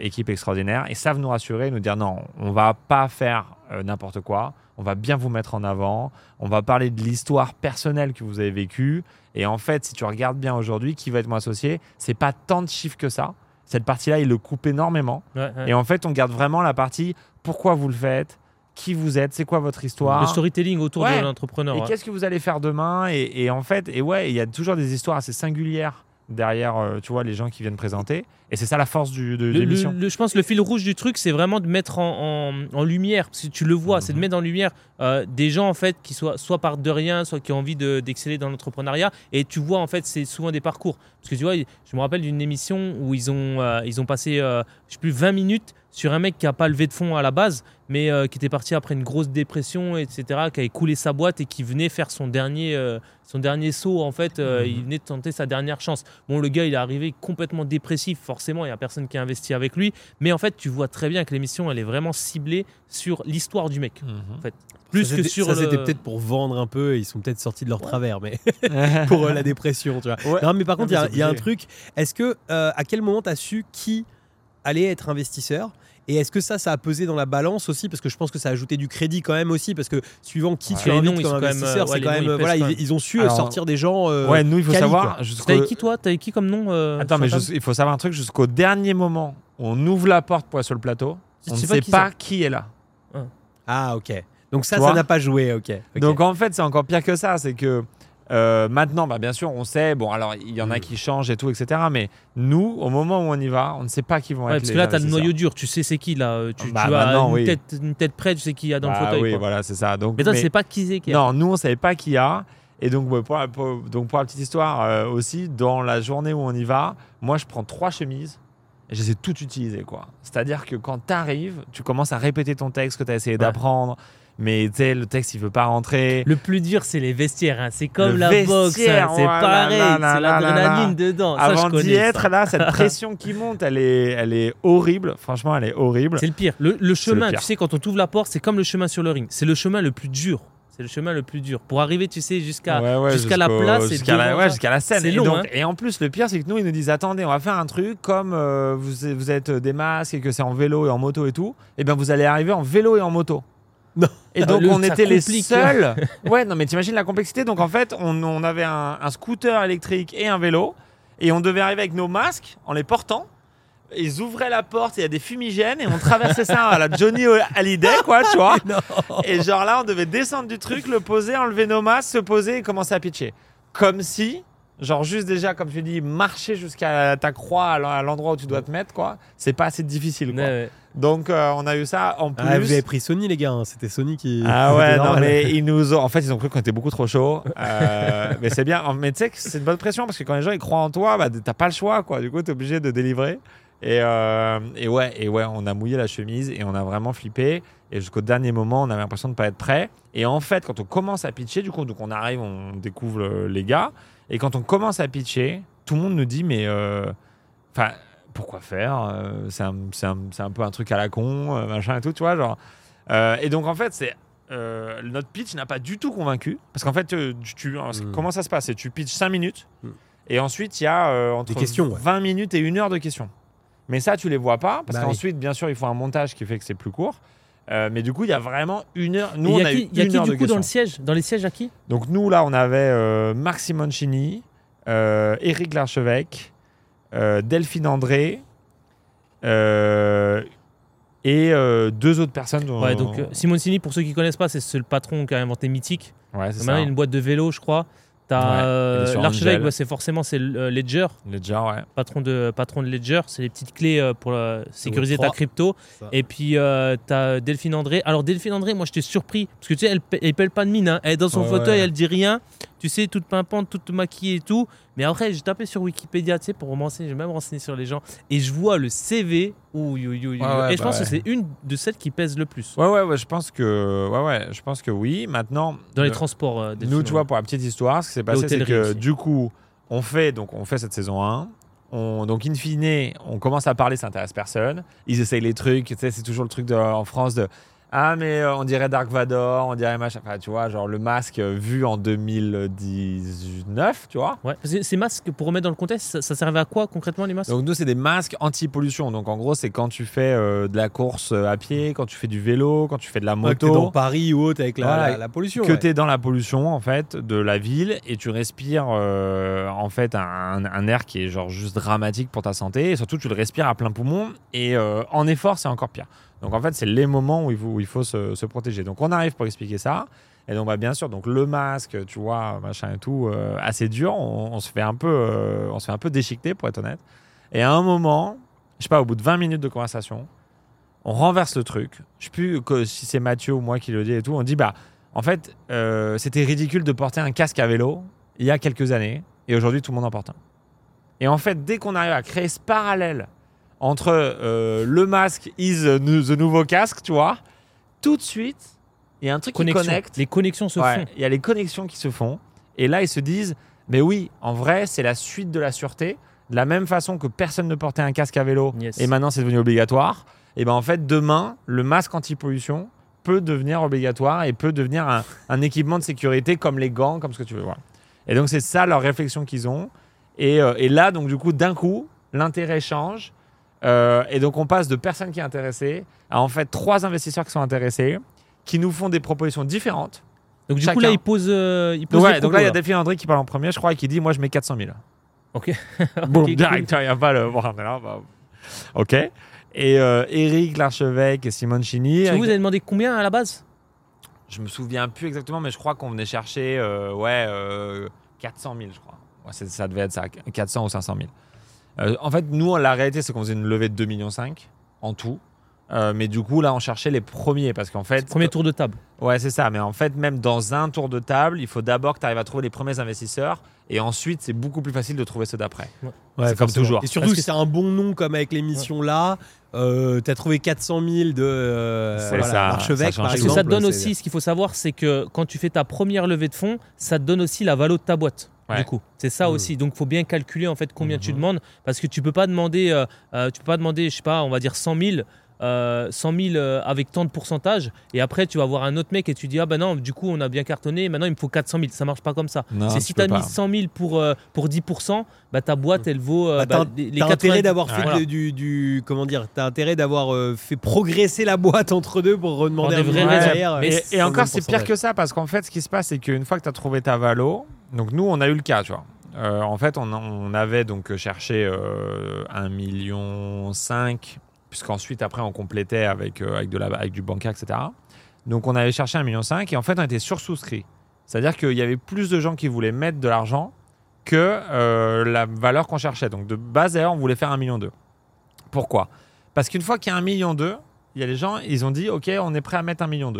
équipe extraordinaire et savent nous rassurer, nous dire non, on va pas faire n'importe quoi on va bien vous mettre en avant, on va parler de l'histoire personnelle que vous avez vécue. Et en fait, si tu regardes bien aujourd'hui, qui va être mon associé, c'est pas tant de chiffres que ça. Cette partie-là, il le coupe énormément. Et en fait, on garde vraiment la partie pourquoi vous le faites, qui vous êtes, c'est quoi votre histoire? Le storytelling autour de l'entrepreneur. Et qu'est-ce que vous allez faire demain? Et, en fait, et ouais, il y a toujours des histoires assez singulières derrière, euh, tu vois, les gens qui viennent présenter. Et c'est ça la force du, de l'émission. Je pense que le fil rouge du truc, c'est vraiment de mettre en, en, lumière, parce que tu le vois, c'est de mhm. mettre en lumière euh, des gens en fait qui soient, soit partent de rien, soit qui ont envie d'exceller dans l'entrepreneuriat. Et tu vois, en fait, c'est souvent des parcours. Parce que tu vois, je me rappelle d'une émission où ils ont, euh, ils ont passé, je sais plus, 20 minutes sur un mec qui n'a pas levé de fonds à la base, mais qui était parti après une grosse dépression, etc., qui avait coulé sa boîte et qui venait faire son dernier, son dernier saut, en fait. Mhm. Il venait de tenter sa dernière chance. Bon, le gars, il est arrivé complètement dépressif, forcément, il n'y a personne qui a investi avec lui. Mais en fait, tu vois très bien que l'émission, elle est vraiment ciblée sur l'histoire du mec. Mhm. En fait. Plus que sur. Ça, c'était peut-être pour vendre un peu. Ils sont peut-être sortis de leur travers, mais pour euh, la dépression, tu vois. Non, mais par contre, il y, a un truc. Est-ce que, euh, à quel moment tu as su qui allait être investisseur et est-ce que ça, ça a pesé dans la balance aussi? Parce que je pense que ça a ajouté du crédit quand même aussi. Parce que suivant qui tu as comme investisseur, c'est quand même. voilà, ils, ont su sortir des gens. Euh, ouais, nous, il faut savoir. T'as avec qui toi? T'as avec qui comme nom euh, Attends, mais il faut savoir un truc jusqu'au dernier moment où on ouvre la porte pour aller sur le plateau. On ne sait pas qui est là. Ah, ah ok. Donc ça, ça n'a pas joué, ok. Donc en fait, c'est encore pire que ça. C'est que euh, maintenant, bah, bien sûr, on sait. Bon, alors il y en a mm. qui changent et tout, etc. Mais nous, au moment où on y va, on ne sait pas qui vont être. Parce que là, tu as le noyau dur. Tu sais c'est qui là. Tu, bah, as une, tête, une, tête, près, tu sais qui y a dans le bah fauteuil. Oui, voilà, c'est ça. Donc, mais toi, tu sais pas qui c'est qui. Non, nous, on savait pas qui y a. Et donc pour, donc, pour la petite histoire euh, aussi, dans la journée où on y va, moi, je prends trois chemises et je les ai toutes utilisées. C'est-à-dire que quand tu arrives, tu commences à répéter ton texte que tu as essayé d'apprendre mais tu sais, le texte il veut pas rentrer. Le plus dur, c'est les vestiaires. Hein. C'est comme la boxe, hein. c'est pareil. C'est l'adrénaline dedans. Avant d'y être, là, cette pression qui monte, elle est, elle est horrible. Franchement, elle est horrible. C'est le pire. Le, chemin, tu sais, quand on t'ouvre la porte, c'est comme le chemin sur le ring. C'est le chemin le plus dur. C'est le chemin le plus dur. Pour arriver, tu sais, jusqu'à jusqu'à la place. Jusqu'à la, jusqu'à la, scène. Et, long, hein. et, en plus, le pire, c'est que nous, ils nous disent attendez, on va faire un truc comme euh, vous, vous êtes des masques et que c'est en vélo et en moto et tout. Et eh bien, vous allez arriver en vélo et en moto. Et donc on était les seuls. ouais, non mais t'imagines la complexité. Donc en fait, on, avait un, scooter électrique et un vélo, et on devait arriver avec nos masques en les portant. Ils ouvraient la porte, il y a des fumigènes, et on traversait ça à la Johnny Hallyday, quoi, tu vois. Et genre là, on devait descendre du truc, le poser, enlever nos masques, se poser et commencer à pitcher. Comme si Genre juste déjà, comme tu dis, marcher jusqu'à ta croix à l'endroit où tu dois te mettre, quoi. C'est pas assez difficile, quoi. Donc euh, on a eu ça en ah, plus. vous avez pris Sony les gars, hein. c'était Sony qui. Ah ouais, non mais ils nous ont, en fait ils ont cru qu'on était beaucoup trop chaud. Euh, mais c'est bien. Mais tu sais que c'est une bonne pression parce que quand les gens ils croient en toi, bah t'as pas le choix quoi. Du coup t'es obligé de délivrer. Et, euh, et, ouais, et ouais, on a mouillé la chemise et on a vraiment flippé. Et jusqu'au dernier moment, on avait l'impression de pas être prêt. Et en fait, quand on commence à pitcher, du coup, donc on arrive, on découvre les gars. Et quand on commence à pitcher, tout le monde nous dit mais euh, enfin pourquoi faire euh, C'est un, un, un, peu un truc à la con, euh, machin et tout, tu vois, genre. et donc, en fait, c'est. notre pitch n'a pas du tout convaincu. Parce qu'en fait, tu, hmm. comment ça se passe? Tu pitches 5 minutes. Hmm. Et ensuite, il y a entre questions, 20 minutes et 1 heure de questions. Mais ça, tu les vois pas. Parce bah qu'ensuite, bien sûr, il faut un montage qui fait que c'est plus court. Euh, mais du coup, il y a vraiment une heure. Nous, on a, qui, y a qui du coup dans le siège Dans les sièges à qui? Donc nous, là, on avait euh, Marc Simoncini, euh, Éric Larchevêque, euh, Delphine André et deux autres personnes. Ouais, donc Simoncini, pour ceux qui connaissent pas, c'est le patron qui a inventé Mythique. Ouais, c'est ça. Maintenant, il a une boîte de vélo, je crois. Euh, l'archevêque, c'est forcément c'est euh, Ledger. Ledger, ouais. Patron de, patron de Ledger, c'est les petites clés euh, pour sécuriser ta crypto. Et puis, tu as Delphine André. Alors, Delphine André, moi, j'étais surpris. Parce que tu sais, elle, elle pèle pas de mine. Hein. Elle est dans son fauteuil, elle dit rien tu sais, toute pimpante, toute maquillée et tout. Mais après, j'ai tapé sur Wikipédia, tu sais, pour romancer, j'ai même renseigné sur les gens. Et je vois le CV. Ouh, et je bah pense que c'est une de celles qui pèse le plus. Ouais, ouais, ouais, je pense que, ouais, ouais, je pense que oui. Maintenant. Dans les transports. Euh, nous, tu vois, pour la petite histoire, ce qui s'est passé, c'est que du coup, on fait, donc, on fait cette saison 1. On, donc, in fine, on commence à parler, ça intéresse personne. Ils essayent les trucs, tu sais, c'est toujours le truc de, en France de ah, mais euh, on dirait Dark Vador, on dirait machin. Enfin, tu vois, genre le masque vu en 2019, tu vois. Ouais, ces masques, pour remettre dans le contexte, ça, servait à quoi concrètement les masques? Donc, nous, c'est des masques anti-pollution. Donc, en gros, c'est quand tu fais euh, de la course euh, à pied, quand tu fais du vélo, quand tu fais de la moto. que dans Paris ou autre avec la, la, pollution. Que tu es dans la pollution, en fait, de la ville et tu respires, en fait, un, un, air qui est genre juste dramatique pour ta santé. Et surtout, tu le respires à plein poumon. Et en effort, c'est encore pire. Donc en fait, c'est les moments où il faut, se, protéger. Donc on arrive pour expliquer ça. Et donc bah, bien sûr, donc le masque, tu vois, machin et tout, euh, assez dur. On, se fait un peu, euh, on se fait un peu déchiqueter pour être honnête. Et à un moment, je sais pas, au bout de 20 minutes de conversation, on renverse le truc. Je sais plus que, si c'est Mathieu ou moi qui le dit et tout. On dit bah en fait, euh, c'était ridicule de porter un casque à vélo il y a quelques années et aujourd'hui tout le monde en porte un. Et en fait, dès qu'on arrive à créer ce parallèle entre euh, le masque is the nouveau casque, tu vois, tout de suite, il y a un truc qui connecte. Les connexions se font. Il y a les connexions qui se font. Et là, ils se disent, mais oui, en vrai, c'est la suite de la sûreté. De la même façon que personne ne portait un casque à vélo et maintenant c'est devenu obligatoire, et ben en fait, demain, le masque anti-pollution peut devenir obligatoire et peut devenir un, équipement de sécurité comme les gants, comme ce que tu veux. voir. Et donc, c'est ça leur réflexion qu'ils ont. Et, euh, et là, donc, du coup, d'un coup, l'intérêt change euh, et donc on passe de personnes qui sont intéressées à en fait trois investisseurs qui sont intéressés, qui nous font des propositions différentes. Donc du coup là il pose, euh, il donc, ouais, donc là il y a Delphine André qui parle en premier, je crois, et qui dit moi je mets 400 000. Ok. bon, direct, il n'y a pas le. Bon, bah, ok. Et euh, Eric Larchevêque et Simone Chini. Vous, avez demandé combien à la base? Je me souviens plus exactement, mais je crois qu'on venait chercher ouais 400 000, je crois. Ouais, ça devait être ça, 400 ou 500 000. Euh, en fait, nous, la réalité, c'est qu'on faisait une levée de 2,5 millions en tout. Euh, mais du coup, là, on cherchait les premiers parce qu'en fait. Premier tour de table. Ouais, c'est ça. Mais en fait, même dans un tour de table, il faut d'abord que tu arrives à trouver les premiers investisseurs. Et ensuite, c'est beaucoup plus facile de trouver ceux d'après. Ouais. c'est comme toujours. Et surtout, que c'est un bon nom comme avec l'émission là. Euh, tu as trouvé 400 000 de euh, voilà, Archevêque, par exemple. Ce que ça te donne aussi, ce qu'il faut savoir, c'est que quand tu fais ta première levée de fonds, ça te donne aussi la valeur de ta boîte. Du coup, c'est ça mmh. aussi. Donc, faut bien calculer en fait combien tu mmh. demandes, parce que tu peux pas demander, euh, euh, tu peux pas demander, je sais pas, on va dire 100 000 euh, 100 000 euh, avec tant de pourcentage et après tu vas voir un autre mec et tu dis ah ben non du coup on a bien cartonné maintenant il me faut 400 000 ça marche pas comme ça. C'est si tu as mis 100 000 pour, euh, pour 10% bah, ta boîte elle vaut euh, bah, bah, les, intérêt d'avoir fait du, du, comment dire t'as intérêt d'avoir fait progresser la boîte entre deux pour redemander un vrai derrière et, encore c'est pire que ça parce qu'en fait ce qui se passe c'est qu'une fois que tu as trouvé ta valo donc nous on a eu le cas tu vois. En fait, on, on, avait donc cherché euh, 1,5 million puisqu'ensuite, après, on complétait avec, euh, avec, du bancaire, etc. Donc, on avait cherché 1,5 million et en fait, on était sursouscrit. C'est-à-dire qu'il y avait plus de gens qui voulaient mettre de l'argent que euh, la valeur qu'on cherchait. Donc, de base, d'ailleurs, on voulait faire 1,2 million. Pourquoi? Parce qu'une fois qu'il y a 1,2 million, il y a les gens, ils ont dit, OK, on est prêt à mettre 1,2 million.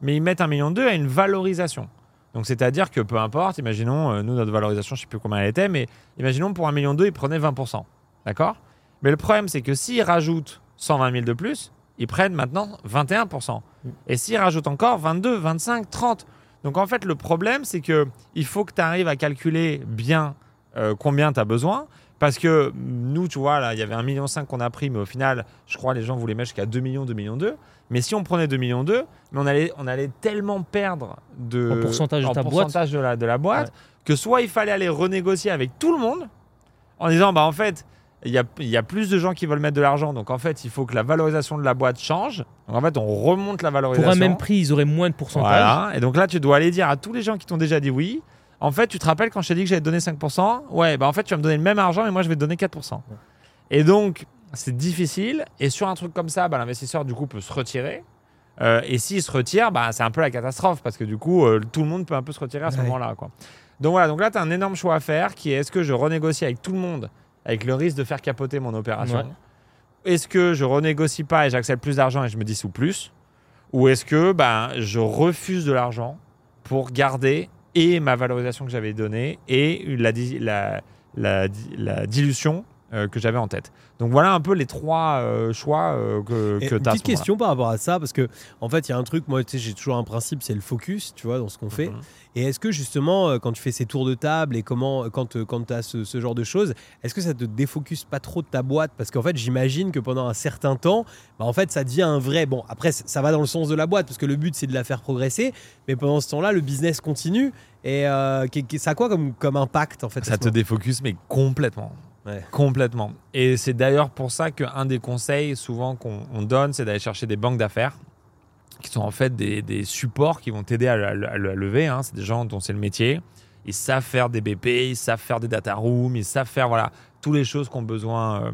Mais ils mettent 1,2 million à une valorisation. Donc, c'est-à-dire que peu importe, imaginons, euh, nous, notre valorisation, je ne sais plus combien elle était, mais imaginons pour 1,2 million, ils prenaient 20%. D'accord? Mais le problème, c'est que s'ils rajoutent 120 000 de plus, ils prennent maintenant 21%. Mm. Et s'ils rajoutent encore 22, 25, 30. Donc en fait, le problème, c'est que il faut que tu arrives à calculer bien combien tu as besoin. Parce que nous, tu vois, là, il y avait 1,5 million qu'on a pris, mais au final, je crois les gens voulaient mettre jusqu'à 2 millions, 2 millions 2. Mais si on prenait 2 millions 2, mais on allait, on allait tellement perdre de, en pourcentage, de, ta pourcentage boîte. de, la, de la boîte que soit il fallait aller renégocier avec tout le monde en disant, bah en fait, il y a, y a, plus de gens qui veulent mettre de l'argent. Donc en fait, il faut que la valorisation de la boîte change. Donc en fait, on remonte la valorisation. Pour un même prix, ils auraient moins de pourcentage. Voilà. Et donc là, tu dois aller dire à tous les gens qui t'ont déjà dit oui, en fait, tu te rappelles quand je t'ai dit que j'allais te donner 5% Ouais, bah en fait, tu vas me donner le même argent et moi, je vais te donner 4%. Et donc, c'est difficile. Et sur un truc comme ça, bah, l'investisseur, du coup, peut se retirer. Euh, et s'il se retire, bah, c'est un peu la catastrophe parce que du coup, euh, tout le monde peut un peu se retirer à ce moment-là. Quoi. Donc voilà, donc là, tu as un énorme choix à faire qui est est-ce que je renégocie avec tout le monde avec le risque de faire capoter mon opération ouais. Est-ce que je renégocie pas et j'accepte plus d'argent et je me dissous plus? Ou est-ce que bah, je refuse de l'argent pour garder et ma valorisation que j'avais donnée et la, la, la, la dilution euh, que j'avais en tête. Donc voilà un peu les trois euh, choix euh, que, que tu as. Petite question par rapport à ça, parce que en fait, il y a un truc, moi, j'ai toujours un principe, c'est le focus, tu vois, dans ce qu'on fait. Mhm. Et est-ce que justement, quand tu fais ces tours de table et comment, quand, quand tu as ce, ce, genre de choses, est-ce que ça te défocus pas trop de ta boîte? Parce qu'en fait, j'imagine que pendant un certain temps, bah, en fait, ça devient un vrai. Bon, après, ça va dans le sens de la boîte, parce que le but, c'est de la faire progresser. Mais pendant ce temps-là, le business continue. Et ça a quoi comme, comme impact, en fait Ça te défocus, mais complètement. Ouais. Complètement. Et c'est d'ailleurs pour ça qu'un des conseils souvent qu'on donne, c'est d'aller chercher des banques d'affaires qui sont en fait des, des supports qui vont t'aider à, à, à, lever. Hein. C'est des gens dont c'est le métier. Ils savent faire des BP, ils savent faire des data rooms, ils savent faire voilà, toutes les choses qu'on a besoin. Euh,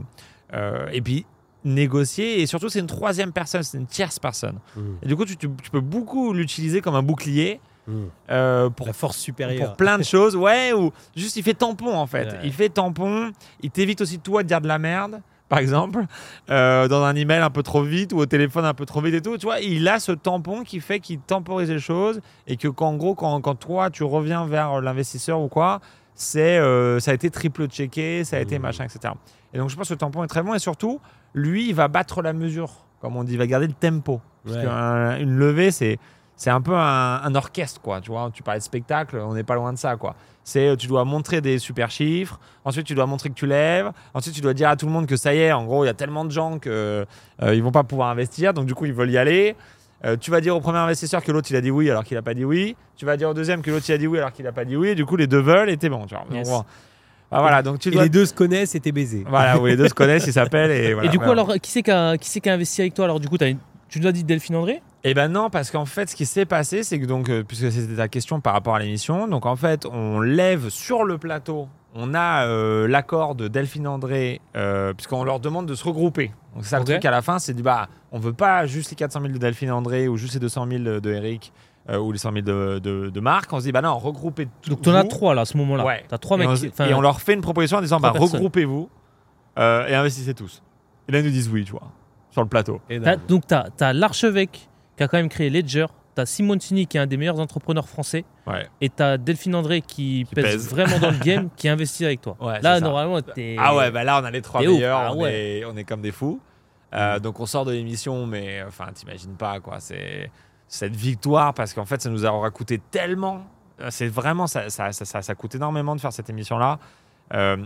euh, et puis négocier. Et surtout, c'est une troisième personne, c'est une tierce personne. Mmh. Et du coup, tu, tu, tu peux beaucoup l'utiliser comme un bouclier. Mmh. Euh, pour la force supérieure pour plein de choses ouais ou juste il fait tampon en fait Ouais. il fait tampon il t'évite aussi toi de dire de la merde par exemple euh, dans un email un peu trop vite ou au téléphone un peu trop vite et tout tu vois il a ce tampon qui fait qu'il temporise les choses et que qu'en gros quand, quand toi tu reviens vers l'investisseur ou quoi c'est euh, ça a été triple checké ça a été Mmh. machin etc et donc je pense que le tampon est très bon et surtout lui il va battre la mesure comme on dit il va garder le tempo parce Ouais. qu'une levée c'est c'est un peu un, un, orchestre, quoi. Tu vois, tu parlais de spectacle, on n'est pas loin de ça, quoi. C'est, tu dois montrer des super chiffres. Ensuite, tu dois montrer que tu lèves. Ensuite, tu dois dire à tout le monde que ça y est. En gros, il y a tellement de gens que euh, ils vont pas pouvoir investir, donc du coup, ils veulent y aller. Euh, tu vas dire au premier investisseur que l'autre il a dit oui alors qu'il a pas dit oui. Tu vas dire au deuxième que l'autre il a dit oui alors qu'il a pas dit oui. Et du coup, les deux veulent et t'es bon. Tu vois. Yes. Donc, ah, voilà, donc tu Et les deux se connaissent et t'es baisé. Voilà, où les deux se connaissent, ils s'appellent et voilà. Et du coup, Voilà. alors, qui c'est qui a, qui c'est qui a investi avec toi? Alors, du coup, as une- tu nous as dit Delphine André? Eh ben non, parce qu'en fait, ce qui s'est passé, c'est que donc, euh, puisque c'était ta question par rapport à l'émission, donc en fait, on lève sur le plateau, on a euh, l'accord de Delphine André, euh, puisqu'on leur demande de se regrouper. Donc c'est ça Ok. le truc à la fin, c'est du bah, on veut pas juste les 400 000 de Delphine André ou juste les 200 000 de, de Eric euh, ou les 100 000 de, de, de Marc. On se dit bah non, regroupez tout. Donc, t'en as trois là à ce moment-là. Ouais. T'as trois et, mecs. on, qui- et on leur fait une proposition en disant bah personnes. regroupez-vous euh, et investissez tous. Et là ils nous disent oui, tu vois, sur le plateau. t'as- donc, tu as, l'archevêque qui a quand même créé Ledger. Tu as Simoncini qui est un des meilleurs entrepreneurs français. Ouais. Et tu as Delphine André qui, Qui pèse, pèse. vraiment dans le game, qui investit avec toi. Ouais, là, normalement, t'es. Ah ouais, bah là on a les trois meilleurs, Ah on, est, on est comme des fous. Euh, donc on sort de l'émission, mais enfin t'imagines pas quoi, c'est cette victoire parce qu'en fait ça nous aura coûté tellement. Euh, C'est vraiment ça, ça, ça, ça, ça coûte énormément de faire cette émission là.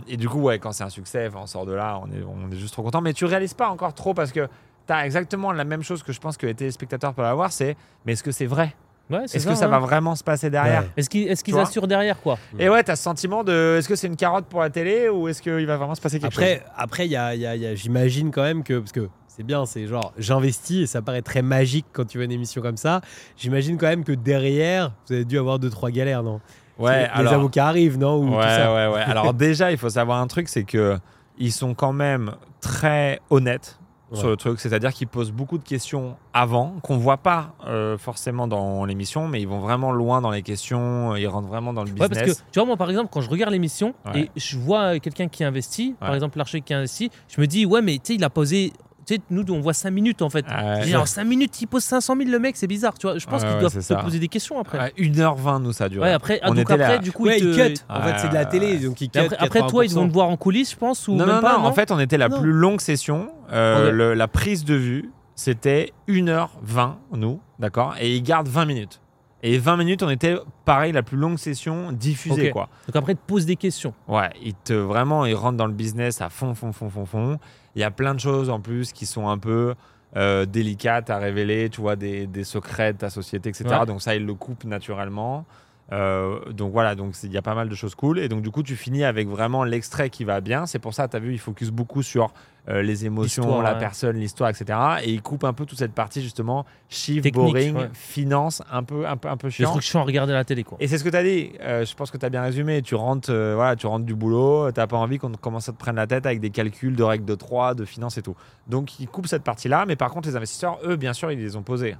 et du coup ouais, quand c'est un succès, on sort de là, on est, on est juste trop content. Mais tu réalises pas encore trop parce que tu as exactement la même chose que je pense que les téléspectateurs peuvent avoir, c'est mais est-ce que c'est vrai? Ouais, Est-ce que ça hein. va vraiment se passer derrière? Ouais. Est-ce qu'ils assurent derrière quoi? Et ouais, tu as ce sentiment de est-ce que c'est une carotte pour la télé ou est-ce qu'il va vraiment se passer quelque chose? Après, y a, il y a- il y a- j'imagine quand même que parce que c'est bien, c'est genre j'investis et ça paraît très magique quand tu vois une émission comme ça. J'imagine quand même que derrière, vous avez dû avoir deux trois galères, non? Ouais, Les alors. avocats arrivent, non? Ou tout Ouais, ça. ouais, ouais. Alors déjà, il faut savoir un truc, c'est que ils sont quand même très honnêtes sur Ouais. le truc. C'est-à-dire qu'ils posent beaucoup de questions avant, qu'on voit pas euh, forcément dans l'émission, mais ils vont vraiment loin dans les questions, ils rentrent vraiment dans le Ouais, business. parce que tu vois, moi par exemple, quand je regarde l'émission Ouais. et je vois quelqu'un qui investit, par Ouais. exemple l'archevêque qui investit, je me dis, ouais, mais tu sais, il a posé. Tu sais, nous, on voit 5 minutes en fait. Ah ouais. Je dis, en 5 minutes, il pose 500 000 le mec, c'est bizarre. Tu vois, je pense Ouais, qu'il ouais, doit c'est se ça. poser des questions après. Ouais, 1h20, nous, ça dure. Ouais, après, ah, On donc était après, là. du coup, Ouais, ils te- cut. En fait, c'est de la télé, ouais. donc ils cut. Après, après, toi, ils vont te voir en coulisses, je pense, ou Non, même non, pas, non. En fait, on était la Non. plus longue session. Euh, le- la prise de vue, c'était 1h20, nous, d'accord Et ils gardent 20 minutes. Et 20 minutes, on était pareil, la plus longue session diffusée. Quoi. Donc après, ils te posent des questions. Ouais, ils te, vraiment, ils rentrent dans le business à fond, fond, fond, fond, fond. Il y a plein de choses en plus qui sont un peu euh, délicates à révéler, tu vois, des, des, secrets de ta société, etc. Donc ça, ils le coupent naturellement. Euh, donc voilà, donc il y a pas mal de choses cool. Et donc du coup, tu finis avec vraiment l'extrait qui va bien. C'est pour ça, tu as vu, il focus beaucoup sur euh, les émotions, la personne, l'histoire, etc. Et il coupe un peu toute cette partie justement chiffre, boring, finance, un peu, un peu, un peu chiant. Des trucs chiants à regarder la télé, quoi. Et c'est ce que tu as dit. Euh, je pense que tu as bien résumé. Tu rentres, voilà, tu rentres du boulot, t'as pas envie qu'on commence à te prendre la tête avec des calculs de règles de 3, de finance et tout. Donc il coupe cette partie-là. Mais par contre, les investisseurs, eux, bien sûr, ils les ont posés.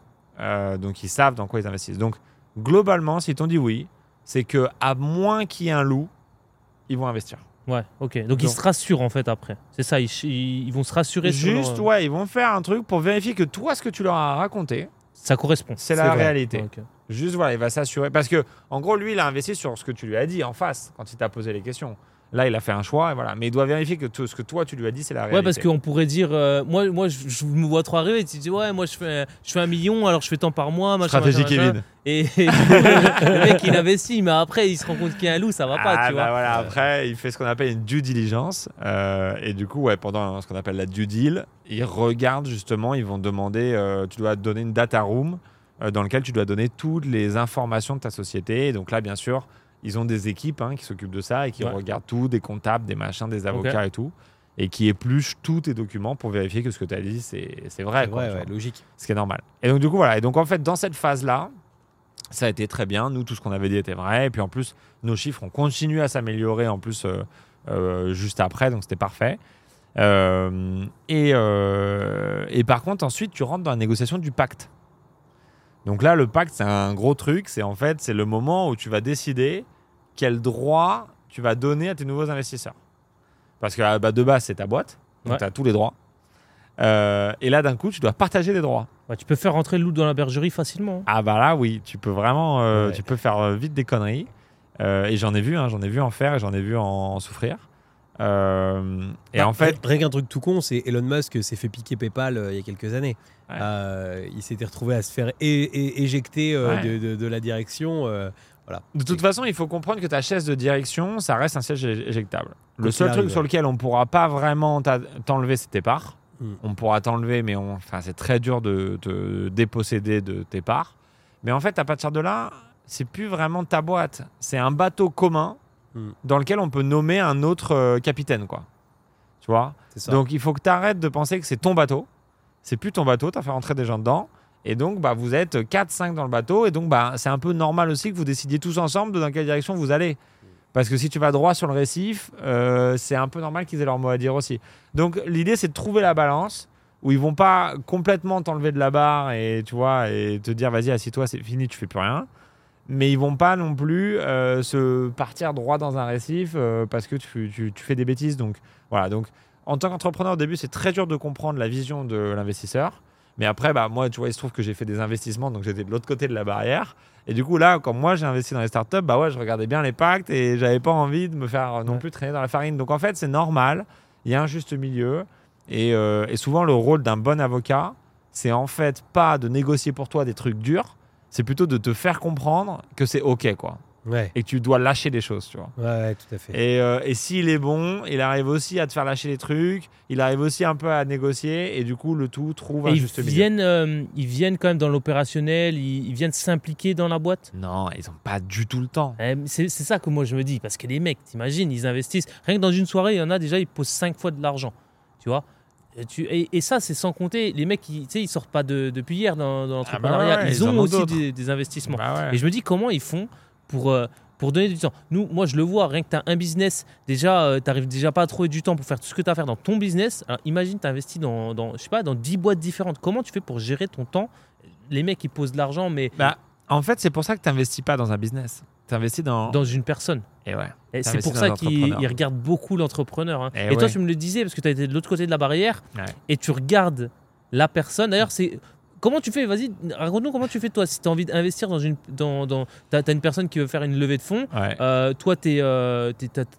donc ils savent dans quoi ils investissent. Donc globalement, si t'ont dit oui, c'est que à moins qu'il y ait un loup, ils vont investir. Ouais, ok. Donc, ils se rassurent en fait après. C'est ça, ils, vont se rassurer Juste, sur ouais, ils vont faire un truc pour vérifier que toi, ce que tu leur as raconté, ça correspond. C'est la réalité. Juste voilà, il va s'assurer. Parce que, en gros, lui, il a investi sur ce que tu lui as dit en face quand il t'a posé les questions. Là, il a fait un choix, et voilà. Mais il doit vérifier que ce que toi, tu lui as dit, c'est la réalité. Ouais, parce qu'on pourrait dire, euh, moi, moi je, me vois trop arriver, tu dis, ouais, moi, je fais, je fais un million, alors je fais tant par mois. Machin, Stratégie Kevin. Et, le mec, il investit, mais après, il se rend compte qu'il y a un loup, ça va pas, ah, tu bah Voilà, après, il fait ce qu'on appelle une due diligence. Euh, et du coup, ouais, pendant ce qu'on appelle la due deal, il regarde justement, ils vont demander, euh, tu dois donner une data room dans lequel tu dois donner toutes les informations de ta société. Et donc là, bien sûr, ils ont des équipes hein, qui s'occupent de ça et qui regardent tout, des comptables, des machins, des avocats et tout, et qui épluchent tous tes documents pour vérifier que ce que tu as dit, c'est vrai. Ouais, logique. Ce qui est normal. Et donc, du coup, voilà. Et donc, en fait, dans cette phase-là, ça a été très bien. Nous, tout ce qu'on avait dit était vrai. Et puis, en plus, nos chiffres ont continué à s'améliorer, en plus, euh, euh, juste après. Donc, c'était parfait. Euh, et, et par contre, ensuite, tu rentres dans la négociation du pacte. Donc là, le pacte, c'est un gros truc. C'est en fait, c'est le moment où tu vas décider quel droit tu vas donner à tes nouveaux investisseurs. Parce que ah, bah, de base, c'est ta boîte, donc tu as tous les droits. Euh, et là, d'un coup, tu dois partager des droits. tu peux faire rentrer le loup dans la bergerie facilement. Ah bah là, oui, tu peux vraiment, euh, tu peux faire euh, vite des conneries. et j'en ai vu, hein, j'en ai vu en faire et j'en ai vu en, souffrir. et bah, en fait, rien qu'un truc tout con, c'est Elon Musk s'est fait piquer PayPal il y a quelques années. il s'était retrouvé à se faire éjecter de, de, la direction de toute façon, il faut comprendre que ta chaise de direction, ça reste un siège éjectable. Le seul truc sur lequel on pourra pas vraiment t'enlever, c'est tes parts. Hmm. On pourra t'enlever, mais enfin, c'est très dur de te déposséder de tes parts. Mais en fait, à partir de là, c'est plus vraiment ta boîte. C'est un bateau commun hmm. dans lequel on peut nommer un autre euh, capitaine, quoi. Tu vois? Donc, il faut que tu arrêtes de penser que c'est ton bateau. C'est plus ton bateau, tu as fait rentrer des gens dedans. Et donc, bah, vous êtes 4-5 dans le bateau. Et donc, bah, c'est un peu normal aussi que vous décidiez tous ensemble dans quelle direction vous allez. Parce que si tu vas droit sur le récif, euh, c'est un peu normal qu'ils aient leur mot à dire aussi. Donc, l'idée, c'est de trouver la balance où ils vont pas complètement t'enlever de la barre et, tu vois, et te dire, vas-y, assis-toi, c'est fini, tu fais plus rien. Mais ils vont pas non plus euh, se partir droit dans un récif euh, parce que tu, tu, tu, fais des bêtises. Donc, voilà. Donc, en tant qu'entrepreneur, au début, c'est très dur de comprendre la vision de l'investisseur. Mais après, bah, moi, tu vois, il se trouve que j'ai fait des investissements, donc j'étais de l'autre côté de la barrière. Et du coup, là, quand moi j'ai investi dans les startups, bah ouais, je regardais bien les pactes et j'avais pas envie de me faire non plus traîner dans la farine. Donc en fait, c'est normal. Il y a un juste milieu. Et, euh, et souvent, le rôle d'un bon avocat, c'est en fait pas de négocier pour toi des trucs durs, c'est plutôt de te faire comprendre que c'est OK, quoi. Et que tu dois lâcher des choses, tu vois. Ouais, tout à fait. Et, euh, et s'il est bon, il arrive aussi à te faire lâcher des trucs, il arrive aussi un peu à négocier, et du coup, le tout trouve un juste ils viennent, euh, ils viennent quand même dans l'opérationnel, ils, viennent s'impliquer dans la boîte? Non, ils n'ont pas du tout le temps. Eh, c'est ça que moi je me dis, parce que les mecs, t'imagines, ils investissent. Rien que dans une soirée, il y en a déjà, ils posent 5 fois de l'argent, tu vois et, ça, c'est sans compter les mecs, ils, ils sortent pas de, depuis hier dans, dans ah bah l'entrepreneuriat. ils, ont aussi des, investissements. Bah et je me dis comment ils font pour, euh, pour donner du temps. Nous, moi, je le vois, rien que tu as un business, déjà, euh, tu n'arrives déjà pas à trouver du temps pour faire tout ce que tu as à faire dans ton business. Alors, imagine, tu investis dans, dans, je sais pas, dans 10 boîtes différentes. Comment tu fais pour gérer ton temps? Les mecs, ils posent de l'argent, mais. Bah, en fait, c'est pour ça que tu n'investis pas dans un business. Tu investis dans. Dans une personne. Et ouais. Et c'est pour ça qu'ils regardent beaucoup l'entrepreneur. Hein. Et, toi, tu me le disais, parce que tu as été de l'autre côté de la barrière, et tu regardes la personne. D'ailleurs, c'est Comment tu fais Vas-y, raconte-nous comment tu fais toi. Si tu as envie d'investir dans une. Dans, dans, tu as, une personne qui veut faire une levée de fonds, euh, toi, tu euh,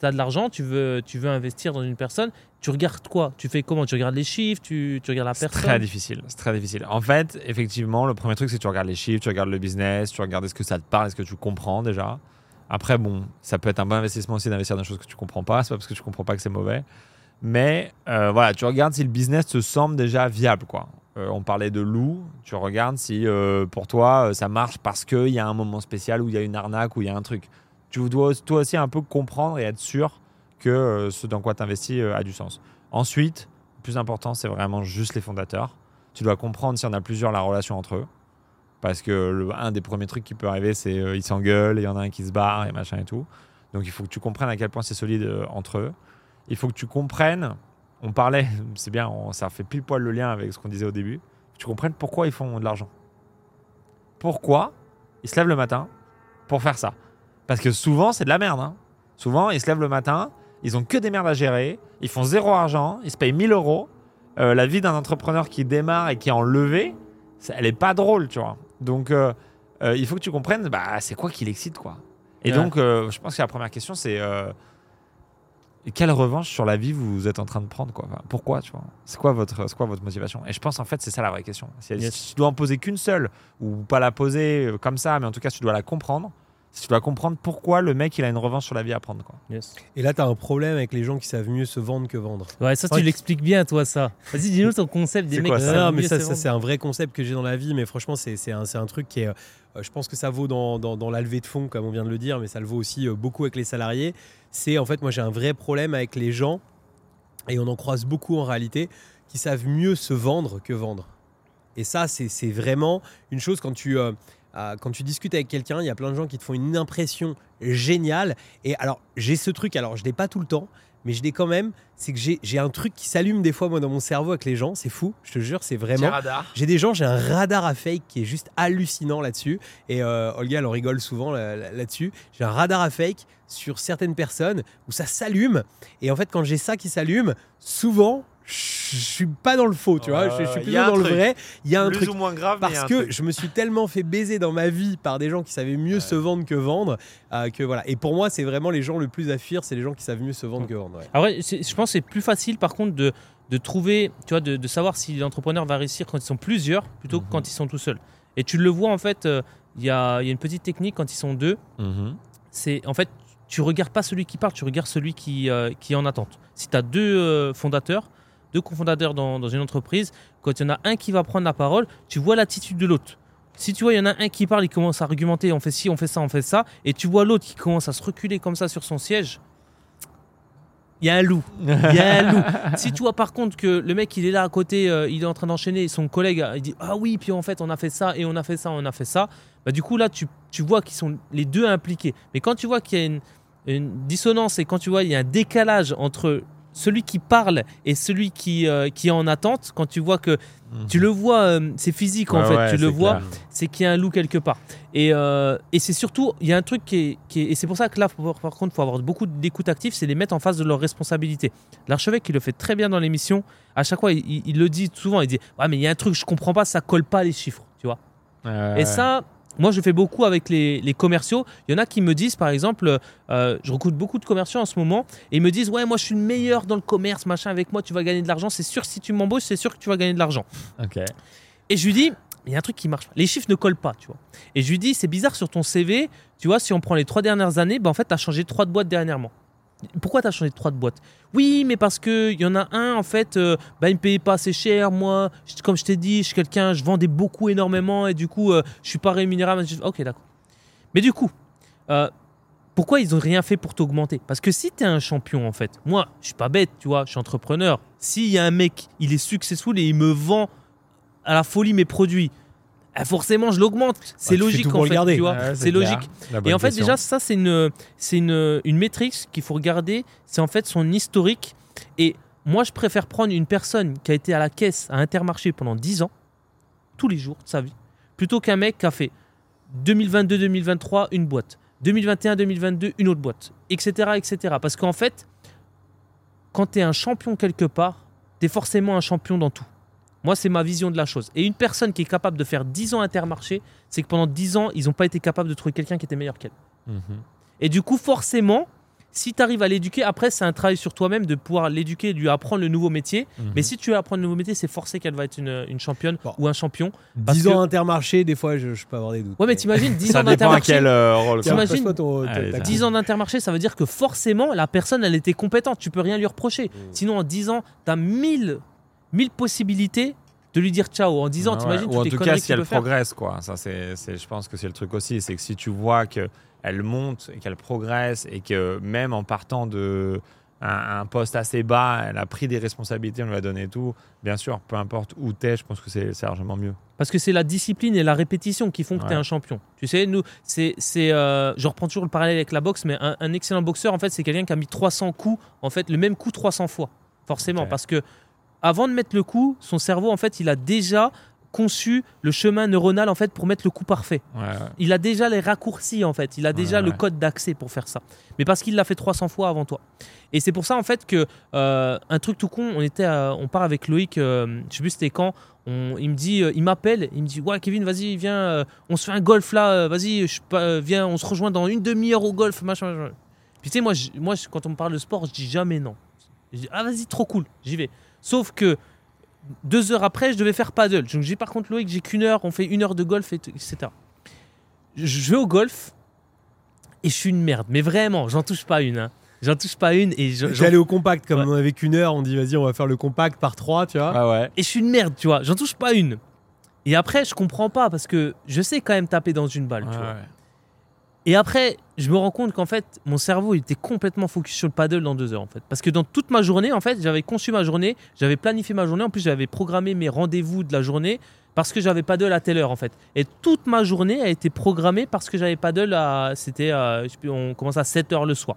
as, de l'argent, tu veux, tu veux investir dans une personne, tu regardes quoi? Tu fais comment? Tu regardes les chiffres tu, tu regardes la personne? C'est très difficile. C'est très difficile. En fait, effectivement, le premier truc, c'est que tu regardes les chiffres, tu regardes le business, tu regardes est-ce que ça te parle, est-ce que tu comprends déjà. Après, bon, ça peut être un bon investissement aussi d'investir dans des choses que tu comprends pas. C'est pas parce que tu comprends pas que c'est mauvais. Mais euh, voilà, tu regardes si le business te semble déjà viable, quoi. Euh, on parlait de loup, tu regardes si euh, pour toi ça marche parce qu'il y a un moment spécial où il y a une arnaque, ou il y a un truc. Tu dois toi aussi un peu comprendre et être sûr que ce dans quoi tu investis a du sens. Ensuite, le plus important, c'est vraiment juste les fondateurs. Tu dois comprendre s'il y en a plusieurs, la relation entre eux. Parce que un des premiers trucs qui peut arriver, c'est ils s'engueulent, il y en a un qui se barre et machin et tout. Donc il faut que tu comprennes à quel point c'est solide entre eux. Il faut que tu comprennes on parlait, c'est bien, ça fait pile poil le lien avec ce qu'on disait au début, tu comprennes pourquoi ils font de l'argent. Pourquoi ils se lèvent le matin pour faire ça? Parce que souvent, c'est de la merde. Hein. Souvent, ils se lèvent le matin, ils ont que des merdes à gérer, ils font zéro argent, ils se payent 1000 euros. Euh, la vie d'un entrepreneur qui démarre et qui est en levée, elle est pas drôle, tu vois. Donc, euh, euh, il faut que tu comprennes, bah, c'est quoi qui l'excite, quoi. Et donc, je pense que la première question, c'est quelle revanche sur la vie vous êtes en train de prendre quoi Pourquoi tu vois? C'est quoi votre quoi votre motivation? Et je pense en fait c'est ça la vraie question. Si, tu dois en poser qu'une seule ou pas la poser euh, comme ça, mais en tout cas tu dois la comprendre. Si tu dois comprendre pourquoi le mec il a une revanche sur la vie à prendre quoi. Et là tu as un problème avec les gens qui savent mieux se vendre que vendre. Ouais, ça tu l'expliques bien toi ça. Vas-y dis-nous ton concept des mecs. Quoi, ça, non, mais ça, ça c'est un vrai concept que j'ai dans la vie, mais franchement c'est un, un truc qui est euh, je pense que ça vaut dans, dans, la levée de fonds, comme on vient de le dire, mais ça le vaut aussi euh, beaucoup avec les salariés. C'est en fait, moi j'ai un vrai problème avec les gens, et on en croise beaucoup en réalité, qui savent mieux se vendre que vendre. Et ça, c'est vraiment une chose quand tu, euh, quand tu discutes avec quelqu'un, il y a plein de gens qui te font une impression géniale. Et alors, j'ai ce truc, alors je ne l'ai pas tout le temps, mais je l'ai quand même. C'est que j'ai un truc qui s'allume des fois, moi, dans mon cerveau avec les gens. C'est fou, je te jure, c'est vraiment. J'ai des gens, j'ai un radar à fake qui est juste hallucinant là-dessus. Et euh, Olga, elle en rigole souvent là-dessus. j'ai un radar à fake sur certaines personnes où ça s'allume. Et en fait, quand j'ai ça qui s'allume, souvent, je suis pas dans le faux, tu vois. Je, suis plutôt dans le vrai. Il y a un Plus truc. ou moins grave. Parce que je me suis tellement fait baiser dans ma vie par des gens qui savaient mieux se vendre que vendre. Euh, que voilà. Et pour moi, c'est vraiment les gens le plus à fuir, c'est les gens qui savent mieux se vendre que vendre. Ouais. je pense que c'est plus facile par contre de, de trouver, tu vois, de, de savoir si l'entrepreneur va réussir quand ils sont plusieurs plutôt que mhm. quand ils sont tout seuls. Et tu le vois en fait, euh, il y, a, y, a, une petite technique quand ils sont deux. Mhm. C'est en fait, tu regardes pas celui qui parle, tu regardes celui qui, euh, qui est en attente. Si tu as deux fondateurs, deux cofondateurs dans, dans, une entreprise, quand il y en a un qui va prendre la parole, tu vois l'attitude de l'autre. Si tu vois, il y en a un qui parle, il commence à argumenter, on fait ci, on fait ça, on fait ça, et tu vois l'autre qui commence à se reculer comme ça sur son siège, il y a un loup. Il y a un loup. si tu vois par contre que le mec il est là à côté, euh, il est en train d'enchaîner, son collègue il dit ah oui, puis en fait on a fait ça et on a fait ça, on a fait ça. Bah du coup là tu, tu vois qu'ils sont les deux impliqués. Mais quand tu vois qu'il y a une, une, dissonance et quand tu vois il y a un décalage entre celui qui parle et celui qui, euh, qui est en attente, quand tu vois que mhm. tu le vois, euh, c'est physique en fait, tu le vois, c'est qu'il y a un loup quelque part. Et, euh, et c'est surtout, il y a un truc qui est, qui est et c'est pour ça que là, par contre, il faut avoir beaucoup d'écoute active, c'est les mettre en face de leurs responsabilités. L'archevêque, il le fait très bien dans l'émission. À chaque fois, il, le dit souvent, il dit, ouais, mais il y a un truc, je comprends pas, ça colle pas les chiffres, tu vois. et ça, moi, je fais beaucoup avec les, commerciaux. Il y en a qui me disent, par exemple, euh, je recrute beaucoup de commerciaux en ce moment, et ils me disent, ouais, moi, je suis le meilleur dans le commerce, machin, avec moi, tu vas gagner de l'argent. C'est sûr, si tu m'embauches, c'est sûr que tu vas gagner de l'argent. Ok. Et je lui dis, il y a un truc qui marche. Les chiffres ne collent pas, tu vois. Et je lui dis, c'est bizarre sur ton CV, tu vois, si on prend les trois dernières années, ben, en fait, tu as changé trois de boîtes dernièrement. Pourquoi tu as changé de trois de boîtes Oui, mais parce qu'il y en a un, en fait, euh, bah, il me payait pas assez cher. Moi, comme je t'ai dit, je suis quelqu'un, je vendais beaucoup, énormément, et du coup, je euh, je suis pas rémunérable. Ok, d'accord. Mais du coup, euh, pourquoi ils n'ont rien fait pour t'augmenter? Parce que si tu es un champion, en fait, moi, je suis pas bête, tu vois, je suis entrepreneur. S'il y a un mec, il est successful et il me vend à la folie mes produits, ah, forcément je l'augmente. C'est logique en fait, tu vois. c'est logique. Et en fait déjà ça c'est une c'est une une métrique qu'il faut regarder, c'est en fait son historique et moi je préfère prendre une personne qui a été à la caisse à Intermarché pendant 10 ans tous les jours de sa vie plutôt qu'un mec qui a fait 2022-2023 une boîte, 2021-2022 une autre boîte, etc. etc. Parce qu'en fait, quand tu es un champion quelque part, tu es forcément un champion dans tout. Moi, c'est ma vision de la chose. Et une personne qui est capable de faire 10 ans intermarché, c'est que pendant 10 ans, ils n'ont pas été capables de trouver quelqu'un qui était meilleur qu'elle. Mhm. Et du coup, forcément, si tu arrives à l'éduquer, après, c'est un travail sur toi-même de pouvoir l'éduquer, de lui apprendre le nouveau métier. Mhm. Mais si tu veux apprendre le nouveau métier, c'est forcé qu'elle va être une, championne ou un champion. 10 ans intermarché, des fois, je, peux avoir des doutes. Ouais, mais t'imagines 10 ans d'intermarché. quel euh, rôle. T'imagines 10 ans d'intermarché, ça veut dire que forcément, la personne, elle était compétente. Tu peux rien lui reprocher. Mhm. Sinon, en 10 ans, tu as 1000, 1000 possibilités de lui dire ciao en 10 ans, t'imagines Ou en tout cas, si elle progresse, quoi. Ça, c'est, je pense que c'est le truc aussi. C'est que si tu vois que elle monte et qu'elle progresse et que même en partant de un, poste assez bas, elle a pris des responsabilités, on lui a donné tout. Bien sûr, peu importe où tu es, je pense que c'est largement mieux. Parce que c'est la discipline et la répétition qui font que tu es un champion. Tu sais, nous, c'est, euh, je reprends toujours le parallèle avec la boxe, mais un, excellent boxeur, en fait, c'est quelqu'un qui a mis 300 coups, en fait, le même coup 300 fois, forcément, parce que avant de mettre le coup, son cerveau, en fait, il a déjà conçu le chemin neuronal en fait pour mettre le coup parfait. Il a déjà les raccourcis en fait, il a déjà le code d'accès pour faire ça. Mais parce qu'il l'a fait 300 fois avant toi. Et c'est pour ça en fait que euh, un truc tout con, on était, on part avec Loïc, euh, je sais plus c'était quand. il me dit, euh, il m'appelle, il me dit ouais Kevin, vas-y viens, on se fait un golf là, vas-y, viens, on se rejoint dans une demi-heure au golf, machin. machin. Puis tu sais moi, moi quand on me parle de sport, je dis jamais non. Je dis ah vas-y trop cool, j'y vais. Sauf que deux heures après, je devais faire paddle. Donc j'ai par contre Loïc, j'ai qu'une heure, on fait une heure de golf, et etc. Je vais au golf et je suis une merde. Mais vraiment, j'en touche pas une. Hein. J'en touche pas une et J'allais au compact comme on avait qu'une heure, on dit vas-y on va faire le compact par trois, tu vois. Ah ouais. Et je suis une merde, tu vois. J'en touche pas une. Et après je comprends pas parce que je sais quand même taper dans une balle, tu vois. Et après, je me rends compte qu'en fait, mon cerveau il était complètement focus sur le paddle dans deux heures en fait. Parce que dans toute ma journée, en fait, j'avais conçu ma journée, j'avais planifié ma journée, en plus j'avais programmé mes rendez-vous de la journée parce que j'avais paddle à telle heure en fait. Et toute ma journée a été programmée parce que j'avais paddle à, c'était, on commence à 7 heures le soir.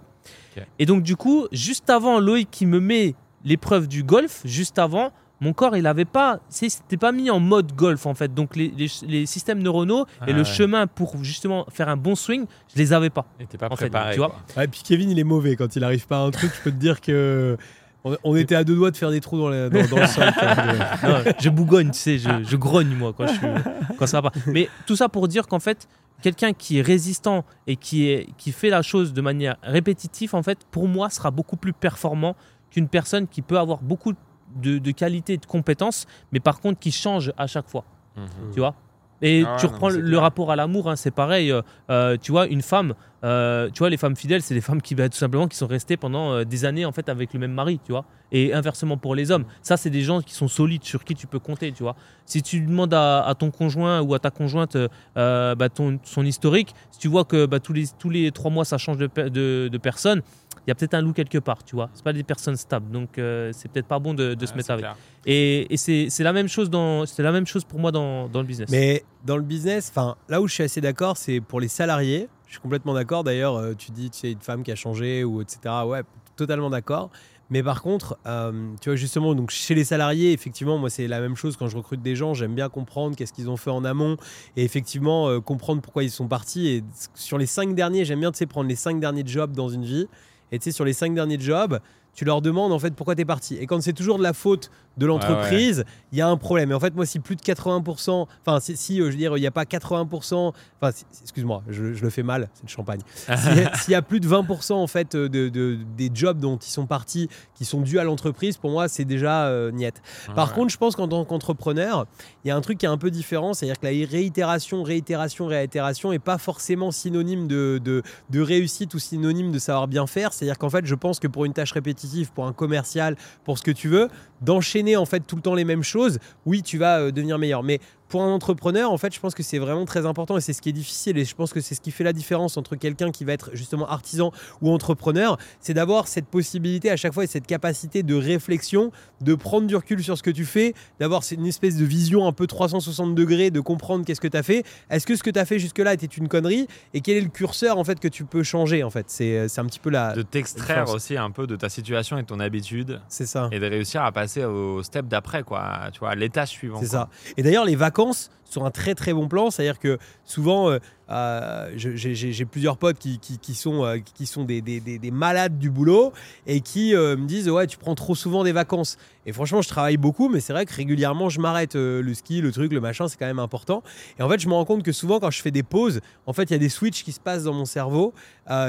Et donc du coup, juste avant Loïc qui me met l'épreuve du golf, juste avant, mon corps, il avait pas, c'était pas mis en mode golf en fait. Donc les, les, systèmes neuronaux et le chemin pour justement faire un bon swing, je les avais pas. Et pas préparé. tu vois et puis Kevin, il est mauvais quand il arrive pas à un truc. je peux te dire que on, était à deux doigts de faire des trous dans, dans, le sol. je bougonne, tu sais, je, je, grogne moi quand, je quand ça va pas. Mais tout ça pour dire qu'en fait, quelqu'un qui est résistant et qui, est, qui fait la chose de manière répétitive, en fait, pour moi, sera beaucoup plus performant qu'une personne qui peut avoir beaucoup de de, qualité et de compétences, mais par contre qui change à chaque fois. Mhm. Tu vois? Et ah tu reprends le, rapport à l'amour, hein, c'est pareil. Euh, euh, tu vois, une femme, euh, tu vois, les femmes fidèles, c'est des femmes qui, bah, tout simplement, qui sont restées pendant des années en fait avec le même mari, tu vois. Et inversement pour les hommes, ça, c'est des gens qui sont solides, sur qui tu peux compter, tu vois. Si tu demandes à, ton conjoint ou à ta conjointe bah, ton, son historique, si tu vois que bah, tous les tous les trois mois ça change de, de, de personne, il y a peut-être un loup quelque part, tu vois. C'est pas des personnes stables, donc euh, c'est peut-être pas bon de, se mettre avec. Et, et c'est la même chose dans, c'est la même chose pour moi dans, dans le business. Mais dans le business, enfin là où je suis assez d'accord, c'est pour les salariés. Je suis complètement d'accord. D'ailleurs, euh, tu dis, tu sais, une femme qui a changé ou etc. Ouais, totalement d'accord. Mais par contre, euh, tu vois, justement, donc chez les salariés, effectivement, moi, c'est la même chose quand je recrute des gens. J'aime bien comprendre qu'est-ce qu'ils ont fait en amont et effectivement comprendre pourquoi ils sont partis. Et sur les cinq derniers, j'aime bien, tu sais, prendre les cinq derniers jobs dans une vie et tu sais, sur les cinq derniers jobs, tu leur demandes en fait pourquoi tu es parti. Et quand c'est toujours de la faute de l'entreprise, il y a un problème. Et en fait, moi, si plus de 80%, enfin, si, euh, je veux dire, il n'y a pas 80%, enfin, excuse-moi, je, le fais mal, c'est le champagne. S'il y, a plus de 20% en fait de, des jobs dont ils sont partis qui sont dus à l'entreprise, pour moi, c'est déjà euh, niette. Par contre, je pense qu'en tant qu'entrepreneur, il y a un truc qui est un peu différent, c'est-à-dire que la réitération, réitération, réitération n'est pas forcément synonyme de, de réussite ou synonyme de savoir bien faire. C'est-à-dire qu'en fait, je pense que pour une tâche répétitive, pour un commercial, pour ce que tu veux, d'enchaîner en fait tout le temps les mêmes choses, oui, tu vas euh, devenir meilleur. Mais pour un entrepreneur, en fait, je pense que c'est vraiment très important et c'est ce qui est difficile. Et je pense que c'est ce qui fait la différence entre quelqu'un qui va être justement artisan ou entrepreneur, c'est d'avoir cette possibilité à chaque fois et cette capacité de réflexion, de prendre du recul sur ce que tu fais, d'avoir une espèce de vision un peu 360 degrés, de comprendre qu'est-ce que tu as fait. Est-ce que ce que tu as fait jusque-là était une connerie et quel est le curseur en fait que tu peux changer en fait? C'est un petit peu la. De t'extraire aussi un peu de ta situation et de ton habitude. C'est ça. Et de réussir à passer au step d'après, quoi. Tu vois, à l'étage suivant. C'est ça. Et d'ailleurs, les vacances sur un très très bon plan. C'est-à-dire que souvent, euh, j'ai plusieurs potes qui, qui, sont, euh, qui sont des, des, des, malades du boulot et qui euh, me disent Ouais, tu prends trop souvent des vacances. Et franchement, je travaille beaucoup, mais c'est vrai que régulièrement, je m'arrête. le ski, le truc, le machin, c'est quand même important. Et en fait, je me rends compte que souvent, quand je fais des pauses, en fait, il y a des switches qui se passent dans mon cerveau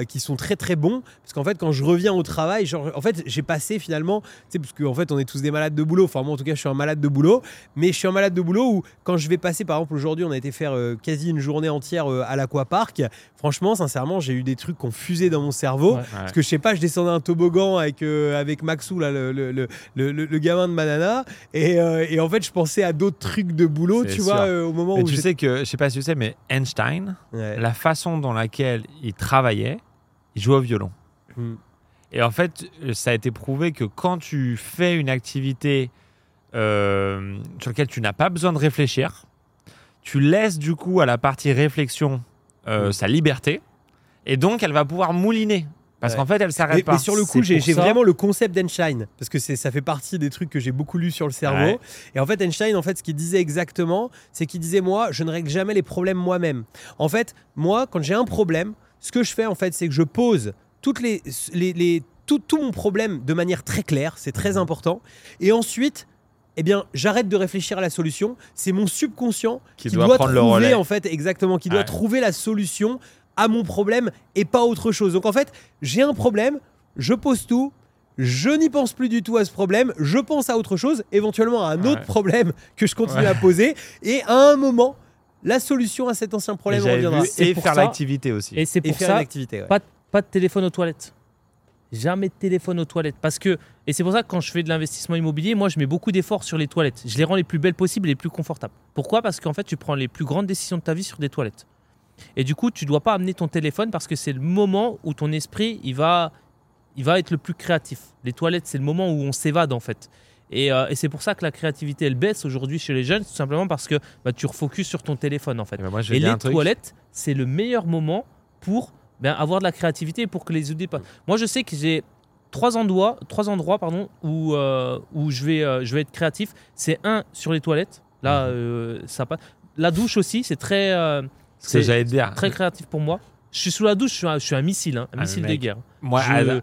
qui sont très très bons. Parce qu'en fait, quand je reviens au travail, en fait, j'ai passé finalement, tu sais, parce qu'en fait, on est tous des malades de boulot. Enfin, moi, en tout cas, je suis un malade de boulot. Mais je suis un malade de boulot où, quand je vais passer, par exemple, aujourd'hui, on a été faire quasi une journée entière à l'aquapark. Franchement, sincèrement, j'ai eu des trucs qui ont fusé dans mon cerveau. Parce que je sais pas, je descendais un toboggan avec, euh, avec Maxou, là, le, le, le, le, gamin de Manana. Et, euh, et, en fait, je pensais à d'autres trucs de boulot, tu vois, euh, au moment mais où. Tu sais que, je sais pas si tu sais, mais Einstein, la façon dans laquelle il travaillait, il jouait au violon. Hmm. Et en fait, ça a été prouvé que quand tu fais une activité sur laquelle tu n'as pas besoin de réfléchir, tu laisses du coup à la partie réflexion euh, mm. sa liberté, et donc elle va pouvoir mouliner. Parce qu'en fait, elle s'arrête pas. Mais sur le coup, j'ai vraiment le concept d'Einstein, parce que ça fait partie des trucs que j'ai beaucoup lu sur le cerveau. Et en fait, Einstein, en fait, ce qu'il disait exactement, c'est qu'il disait moi, je ne règle jamais les problèmes moi-même. En fait, moi, quand j'ai un problème, ce que je fais, en fait, c'est que je pose toutes les, les, les tout, tout, mon problème de manière très claire, c'est très important. Et ensuite, eh bien, j'arrête de réfléchir à la solution. C'est mon subconscient qui, doit, trouver, en fait, exactement, qui doit trouver la solution à mon problème et pas autre chose. Donc, en fait, j'ai un problème, je pose tout, je n'y pense plus du tout à ce problème, je pense à autre chose, éventuellement à un autre problème que je continue à poser, et à un moment, la solution à cet ancien problème reviendra. Et faire l'activité aussi. Et c'est pour ça, pas, pas de téléphone aux toilettes jamais de téléphone aux toilettes. Parce que, et c'est pour ça que quand je fais de l'investissement immobilier, moi je mets beaucoup d'efforts sur les toilettes. Je les rends les plus belles possibles et les plus confortables. Pourquoi? Parce qu'en fait, tu prends les plus grandes décisions de ta vie sur des toilettes. Et du coup, tu ne dois pas amener ton téléphone parce que c'est le moment où ton esprit il va, il va être le plus créatif. Les toilettes, c'est le moment où on s'évade en fait. Et, euh, et c'est pour ça que la créativité elle baisse aujourd'hui chez les jeunes, tout simplement parce que bah, tu refocuses sur ton téléphone en fait. Et, moi, et les toilettes, c'est le meilleur moment pour ben, avoir de la créativité pour que les idées pas. Moi, je sais que j'ai trois endroits, trois endroits pardon, où, euh, où je, vais, euh, je vais être créatif. C'est un sur les toilettes. Là, mhm. euh, ça passe. La douche aussi, c'est très, c'est dire. très créatif pour moi. Je suis sous la douche, je suis un, je suis un missile, hein, un ah, missile de guerre. Moi,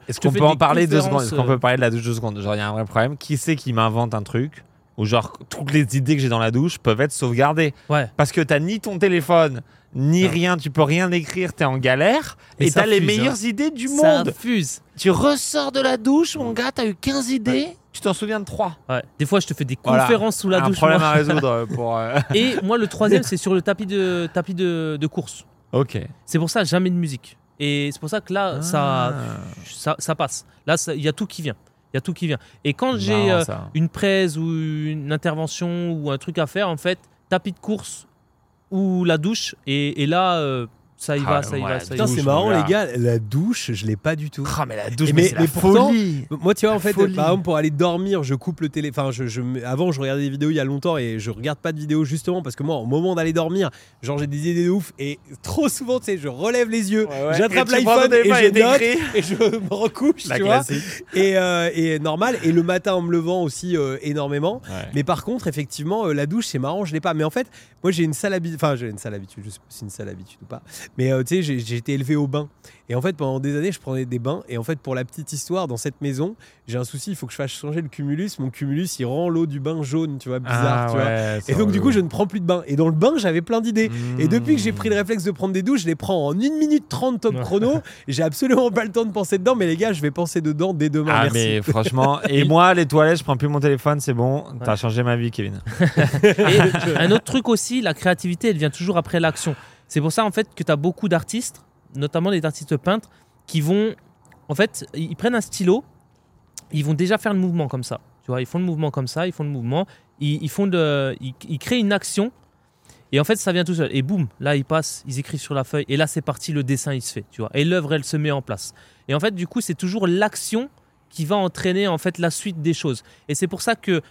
est-ce qu'on peut en parler deux secondes? Est-ce qu'on peut parler de la douche deux secondes? Genre, il y a un vrai problème. Qui c'est qui m'invente un truc? Où genre toutes les idées que j'ai dans la douche peuvent être sauvegardées Ouais. Parce que t'as ni ton téléphone, ni rien, tu peux rien écrire, t'es en galère, et t'as les meilleures hein. idées du monde. fuse. Tu ressors de la douche, mon gars, t'as eu 15 idées, tu t'en souviens de 3. Ouais. Des fois, je te fais des conférences sous la douche. Un problème à résoudre pour. Euh, et moi, le troisième, c'est sur le tapis de, tapis de, course. Ok. C'est pour ça, jamais de musique. Et c'est pour ça que là, ça, ah. ça, passe. Là, il y a tout qui vient. Il y a tout qui vient. Et quand j'ai euh, une presse ou une intervention ou un truc à faire, en fait, tapis de course ou la douche. Et, et là, euh, ça y va, ah, ça y va. Putain, c'est marrant, les gars. La douche, je l'ai pas du tout. Ah, mais la douche, mais, mais, folie. Moi, tu vois, en fait, par exemple, pour aller dormir, je coupe le télé. Enfin, je, je, avant, je regardais des vidéos il y a longtemps et je regarde pas de vidéos justement parce que moi, au moment d'aller dormir, genre, j'ai des idées de ouf et trop souvent, tu sais, je relève les yeux, j'attrape l'iPhone et, je note et je me recouche, tu vois. Et, euh, et normal. Et le matin, en me levant aussi euh, énormément. Mais par contre, effectivement, euh, la douche, c'est marrant, je l'ai pas. Mais en fait, moi, j'ai une sale habitude. Enfin, j'ai une sale habitude. Je sais pas si c'est une sale habitude ou pas. Mais euh, tu sais, j'ai été élevé au bain. Et en fait, pendant des années, je prenais des bains. Et en fait, pour la petite histoire, dans cette maison, j'ai un souci. Il faut que je fasse changer le cumulus. Mon cumulus, il rend l'eau du bain jaune, tu vois, bizarre. Ah tu vois. Et donc, du coup, je ne prends plus de bain. Et dans le bain, j'avais plein d'idées. Et mmh. depuis que j'ai pris le réflexe de prendre des douches, je les prends en 1 minute 30 top chrono. j'ai absolument pas le temps de penser dedans. Mais les gars, je vais penser dedans dès demain. Ah, mais franchement. et moi, les toilettes, je prends plus mon téléphone. C'est bon. T'as changé ma vie, Kevin. et un autre truc aussi, la créativité, elle vient toujours après l'action. C'est pour ça, en fait, que tu as beaucoup d'artistes notamment des artistes peintres, qui vont, en fait, ils prennent un stylo, ils vont déjà faire le mouvement comme ça. Tu vois, ils font le mouvement comme ça, ils font le mouvement, ils, font ils, créent une action. Et en fait, ça vient tout seul. Et boum, là, ils passent, ils écrivent sur la feuille. Et là, c'est parti, le dessin, il se fait. Tu vois. Et l'œuvre, elle se met en place. Et en fait, du coup, c'est toujours l'action qui va entraîner en fait la suite des choses. Et c'est pour ça que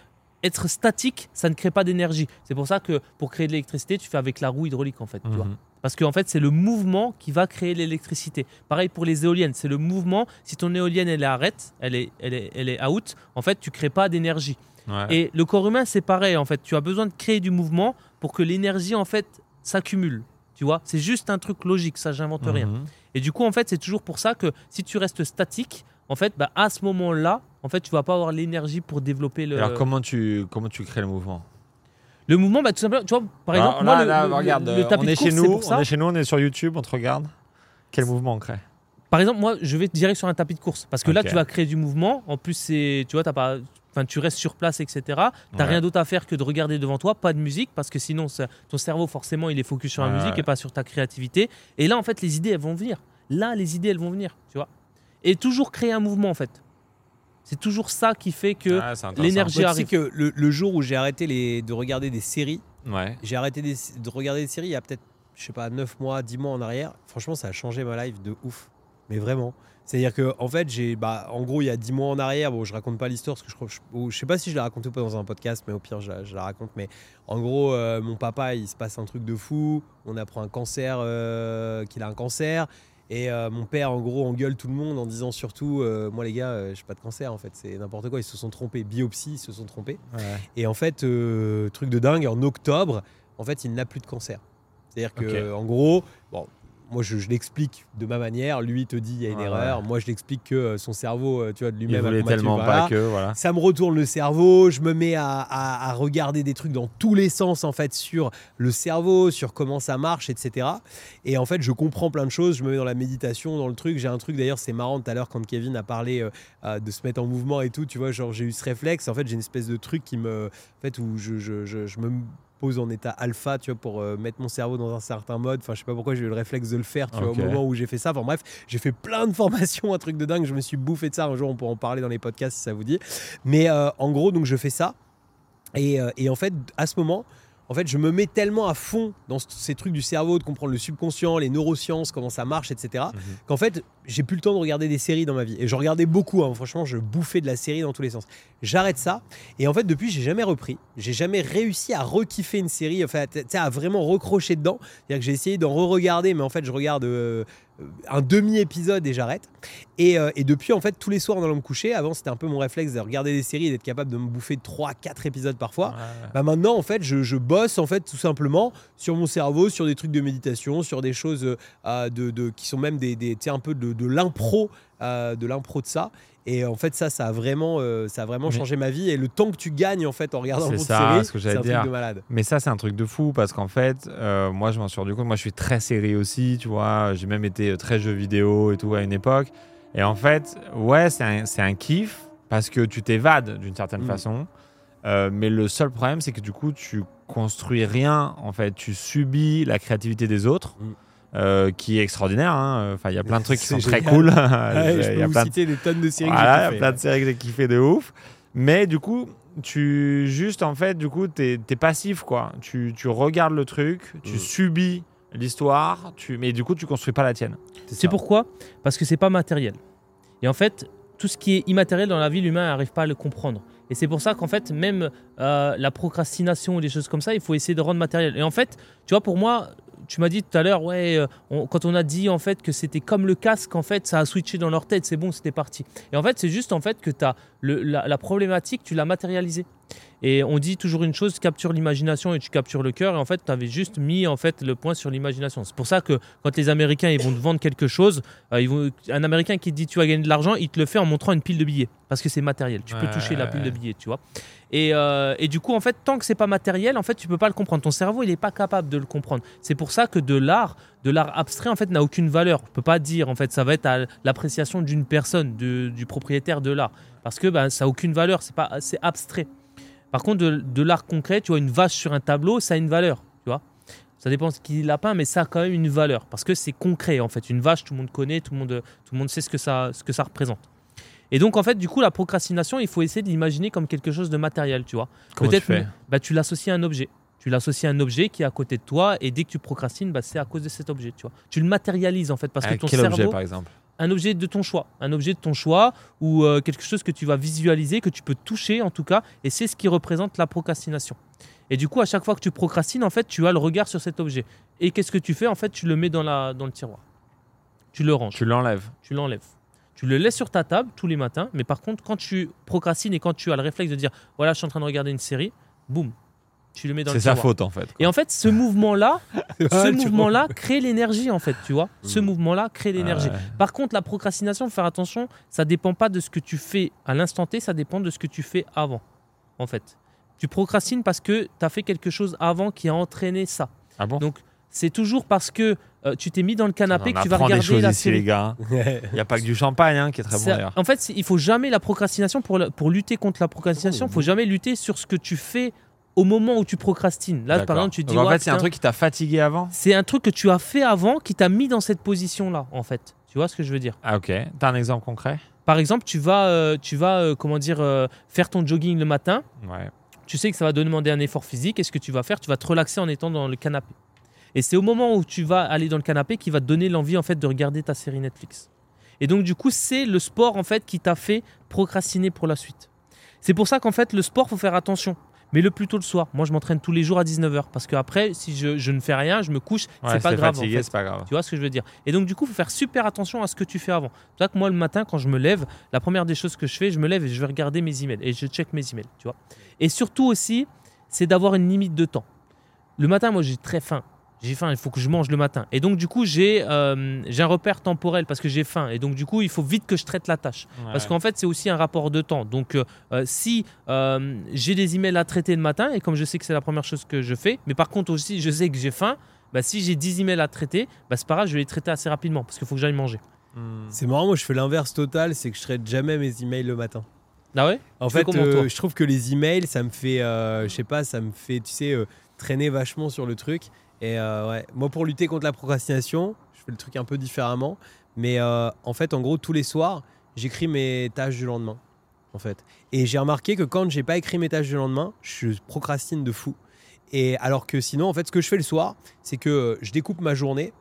être statique, ça ne crée pas d'énergie. C'est pour ça que pour créer de l'électricité, tu fais avec la roue hydraulique en fait. Mhm. Parce qu'en fait, c'est le mouvement qui va créer l'électricité. Pareil pour les éoliennes, c'est le mouvement. Si ton éolienne elle est arrête, elle est, elle est, elle est out, en fait, tu crées pas d'énergie. Ouais. Et le corps humain, c'est pareil en fait. Tu as besoin de créer du mouvement pour que l'énergie en fait s'accumule. Tu vois, c'est juste un truc logique, ça, j'invente rien. Mhm. Et du coup, en fait, c'est toujours pour ça que si tu restes statique, en fait, bah, à ce moment-là, en fait, tu vas pas avoir l'énergie pour développer le. Alors comment tu comment tu crées le mouvement? Le mouvement, bah, tout simplement, tu vois, par Alors, exemple, là, moi, le, là, le- regarde, le tapis on de est course, chez nous, on est chez nous, on est sur YouTube, on te regarde. Quel mouvement on crée Par exemple, moi, je vais direct sur un tapis de course parce que là, tu vas créer du mouvement. En plus, c'est, tu vois, t'as pas, enfin, tu restes sur place, etc. T'as Ouais. rien d'autre à faire que de regarder devant toi, pas de musique, parce que sinon, ça- ton cerveau, forcément, il est focus sur la Ouais, musique ouais. et pas sur ta créativité. Et là, en fait, les idées, elles vont venir. Là, les idées, elles vont venir, tu vois. Et toujours créer un mouvement, en fait. C'est toujours ça qui fait que Ah, l'énergie- Moi, tu sais arrive. que le, le jour où j'ai arrêté les, de regarder des séries, Ouais. j'ai arrêté des- de regarder des séries il y a peut-être, je sais pas, 9 mois, 10 mois en arrière. Franchement, ça a changé ma life de ouf. Mais vraiment. C'est-à-dire que, en fait, j'ai, bah, en gros, il y a 10 mois en arrière, bon, je raconte pas l'histoire parce que je crois, je, ou je sais pas si je la raconte ou pas dans un podcast, mais au pire, je la, je la raconte. Mais en gros, euh, mon papa, il se passe un truc de fou. On apprend un cancer, euh, qu'il a un cancer. Et euh, mon père, en gros, engueule tout le monde en disant surtout, euh, moi les gars, euh, j'ai pas de cancer en fait, c'est n'importe quoi. Ils se sont trompés, biopsie, ils se sont trompés. Ouais. Et en fait, euh, truc de dingue, en octobre, en fait, il n'a plus de cancer. C'est-à-dire que, en gros, bon, moi je, je l'explique de ma manière. Lui il te dit il y a une erreur. Moi je l'explique que euh, son cerveau, euh, tu vois, de Il lui-même. a voulait tellement pas que voilà. Ça me retourne le cerveau, je me mets à, à- à regarder des trucs dans tous les sens en fait sur le cerveau, sur comment ça marche, etc. Et en fait, je comprends plein de choses, je me mets dans la méditation, dans le truc. J'ai un truc d'ailleurs, c'est marrant tout à l'heure quand Kevin a parlé euh, de se mettre en mouvement et tout, tu vois, genre j'ai eu ce réflexe. En fait, j'ai une espèce de truc qui me, en fait, où je, je, je, je me pose en état alpha, tu vois, pour euh, mettre mon cerveau dans un certain mode. Enfin, je sais pas pourquoi j'ai eu le réflexe de le faire, tu vois, au moment où j'ai fait ça. Enfin bref, j'ai fait plein de formations, un truc de dingue. Je me suis bouffé de ça. Un jour, on pourra en parler dans les podcasts si ça vous dit. Mais euh, en gros, donc je fais ça. Et, euh, et en fait, à ce moment, en fait, je me mets tellement à fond dans ce- ces trucs du cerveau, de comprendre le subconscient, les neurosciences, comment ça marche, etc., Mhm. qu'en fait, j'ai plus le temps de regarder des séries dans ma vie. Et je regardais beaucoup, hein. franchement, je bouffais de la série dans tous les sens. J'arrête ça. Et en fait, depuis, j'ai jamais repris. J'ai jamais réussi à rekiffer une série, enfin, à vraiment recrocher dedans. C'est-à-dire que j'ai essayé d'en re-regarder, mais en fait, je regarde euh, un demi-épisode et j'arrête. Et, euh, et depuis, en fait, tous les soirs en allant me coucher, avant, c'était un peu mon réflexe de regarder des séries et d'être capable de me bouffer 3-4 épisodes parfois. Ouais. Bah maintenant, en fait, je, je bosse en fait tout simplement sur mon cerveau, sur des trucs de méditation, sur des choses euh, euh, de, de- qui sont même des, des un peu de, de l'impro, euh, de l'impro de ça. Et en fait, ça, ça a vraiment, euh, ça a vraiment Mais- changé ma vie. Et le temps que tu gagnes en fait en regardant beaucoup de ça, séries, ce que c'est j'allais un truc dire. de malade. Mais ça, c'est un truc de fou parce qu'en fait, euh, moi, je m'en suis rendu compte. Moi, je suis très série aussi, tu vois. J'ai même été très jeux vidéo et tout à une époque. Et en fait, ouais, c'est un, un kiff parce que tu t'évades d'une certaine Mm. façon. Euh, mais le seul problème, c'est que du coup, tu construis rien. En fait, tu subis la créativité des autres. Mm. Euh, qui est extraordinaire. hein. Enfin, il y a plein de trucs qui sont très cool. Ouais, Il je y peux a vous plein de citer des tonnes de séries voilà, il y a plein de séries que j'ai kiffé de ouf. Mais du coup, tu juste en fait, du coup, t'es es passif quoi. Tu, tu regardes le truc, tu Mm. subis l'histoire, tu mais du coup, tu construis pas la tienne. C'est pourquoi? Parce que c'est pas matériel. Et en fait, tout ce qui est immatériel dans la vie, l'humain n'arrive pas à le comprendre. Et c'est pour ça qu'en fait, même euh, la procrastination ou des choses comme ça, il faut essayer de rendre matériel. Et en fait, tu vois, pour moi, tu m'as dit tout à l'heure, ouais, euh, on- quand on a dit en fait que c'était comme le casque, en fait, ça a switché dans leur tête, c'est bon, c'était parti. Et en fait, c'est juste en fait que as la, la problématique, tu l'as matérialisée. Et on dit toujours une chose, capture l'imagination et tu captures le cœur. Et en fait, tu avais juste mis en fait le point sur l'imagination. C'est pour ça que quand les Américains ils vont te vendre quelque chose, euh, ils vont, un Américain qui te dit tu vas gagner de l'argent, il te le fait en montrant une pile de billets parce que c'est matériel. Tu peux toucher la pile de billets, tu vois. Et, euh, et du coup, en fait, tant que c'est pas matériel, en fait, tu peux pas le comprendre. Ton cerveau, il est pas capable de le comprendre. C'est pour ça que de l'art, de l'art abstrait, en fait, n'a aucune valeur. On peut pas dire, en fait, ça va être à l'appréciation d'une personne, du propriétaire de l'art, parce que ben, ça a aucune valeur. C'est pas, c'est abstrait. Par contre, de, l'art concret, tu vois, une vache sur un tableau, ça a une valeur, tu vois. Ça dépend de qui l'a peint, mais ça a quand même une valeur parce que c'est concret en fait. Une vache, tout le monde connaît, tout le monde, tout le monde sait ce que ça, ce que ça représente. Et donc en fait, du coup, la procrastination, il faut essayer de l'imaginer comme quelque chose de matériel, tu vois. Tu Peut-être, fais bah, tu l'associes à un objet. Tu l'associes à un objet qui est à côté de toi, et dès que tu procrastines, bah, c'est à cause de cet objet, tu vois. Tu le matérialises en fait parce que ton quel cerveau. objet par exemple? Un objet de ton choix, un objet de ton choix ou euh, quelque chose que tu vas visualiser, que tu peux toucher en tout cas, et c'est ce qui représente la procrastination. Et du coup, à chaque fois que tu procrastines, en fait, tu as le regard sur cet objet. Et qu'est-ce que tu fais? En fait, tu le mets dans, la, dans le tiroir. Tu le ranges. Tu l'enlèves. Tu l'enlèves. Tu le laisses sur ta table tous les matins, mais par contre, quand tu procrastines et quand tu as le réflexe de dire voilà, je suis en train de regarder une série, boum, tu le mets dans le C'est sa faute en fait. Et en fait, ce mouvement-là, ce mouvement-là crée l'énergie en fait, tu vois. Ce mouvement-là crée l'énergie. Par contre, la procrastination, faire attention, ça dépend pas de ce que tu fais à l'instant T, ça dépend de ce que tu fais avant, en fait. Tu procrastines parce que tu as fait quelque chose avant qui a entraîné ça. Ah bon? Donc, c'est toujours parce que euh, tu t'es mis dans le canapé que tu vas regarder des choses la ici, les gars. Il n'y a pas que du champagne hein, qui est très bon d'ailleurs. En fait, il faut jamais la procrastination pour, pour lutter contre la procrastination. Il faut jamais lutter sur ce que tu fais au moment où tu procrastines. Là, par exemple, tu te dis. en fait, c'est un truc qui t'a fatigué avant C'est un truc que tu as fait avant qui t'a mis dans cette position-là, en fait. Tu vois ce que je veux dire? Ah, ok. T'as un exemple concret? Par exemple, tu vas, euh, tu vas euh, comment dire, euh, faire ton jogging le matin. Ouais. Tu sais que ça va demander un effort physique. Et ce que tu vas faire, tu vas te relaxer en étant dans le canapé. Et c'est au moment où tu vas aller dans le canapé qui va te donner l'envie, en fait, de regarder ta série Netflix. Et donc, du coup, c'est le sport, en fait, qui t'a fait procrastiner pour la suite. C'est pour ça qu'en fait, le sport, faut faire attention mais le plus tôt le soir. Moi, je m'entraîne tous les jours à 19h parce qu'après, si je, ne fais rien, je me couche, c'est pas grave. pas grave. Tu vois ce que je veux dire? Et donc, du coup, il faut faire super attention à ce que tu fais avant. C'est vrai que moi, le matin, quand je me lève, la première des choses que je fais, je me lève et je vais regarder mes emails et je check mes emails, tu vois. Et surtout aussi, c'est d'avoir une limite de temps. Le matin, moi, j'ai très faim j'ai faim, il faut que je mange le matin. Et donc, du coup, j'ai euh, un repère temporel parce que j'ai faim. Et donc, du coup, il faut vite que je traite la tâche. Parce qu'en fait, c'est aussi un rapport de temps. Donc, euh, euh, si j'ai des emails à traiter le matin, et comme je sais que c'est la première chose que je fais, mais par contre aussi, je sais que j'ai faim, bah, si j'ai 10 emails à traiter, bah, c'est pas grave, je vais les traiter assez rapidement parce qu'il faut que j'aille manger. Hmm. C'est marrant, moi, je fais l'inverse total, c'est que je traite jamais mes emails le matin. Ah ouais? En fait, je trouve que les emails, ça me fait, je sais pas, ça me fait, tu sais, traîner vachement sur le truc. Et euh, ouais, moi pour lutter contre la procrastination, je fais le truc un peu différemment. Mais euh, en fait, en gros, tous les soirs, j'écris mes tâches du lendemain. En fait. Et j'ai remarqué que quand j'ai pas écrit mes tâches du lendemain, je procrastine de fou. Et alors que sinon, en fait, ce que je fais le soir, c'est que euh, je découpe ma journée.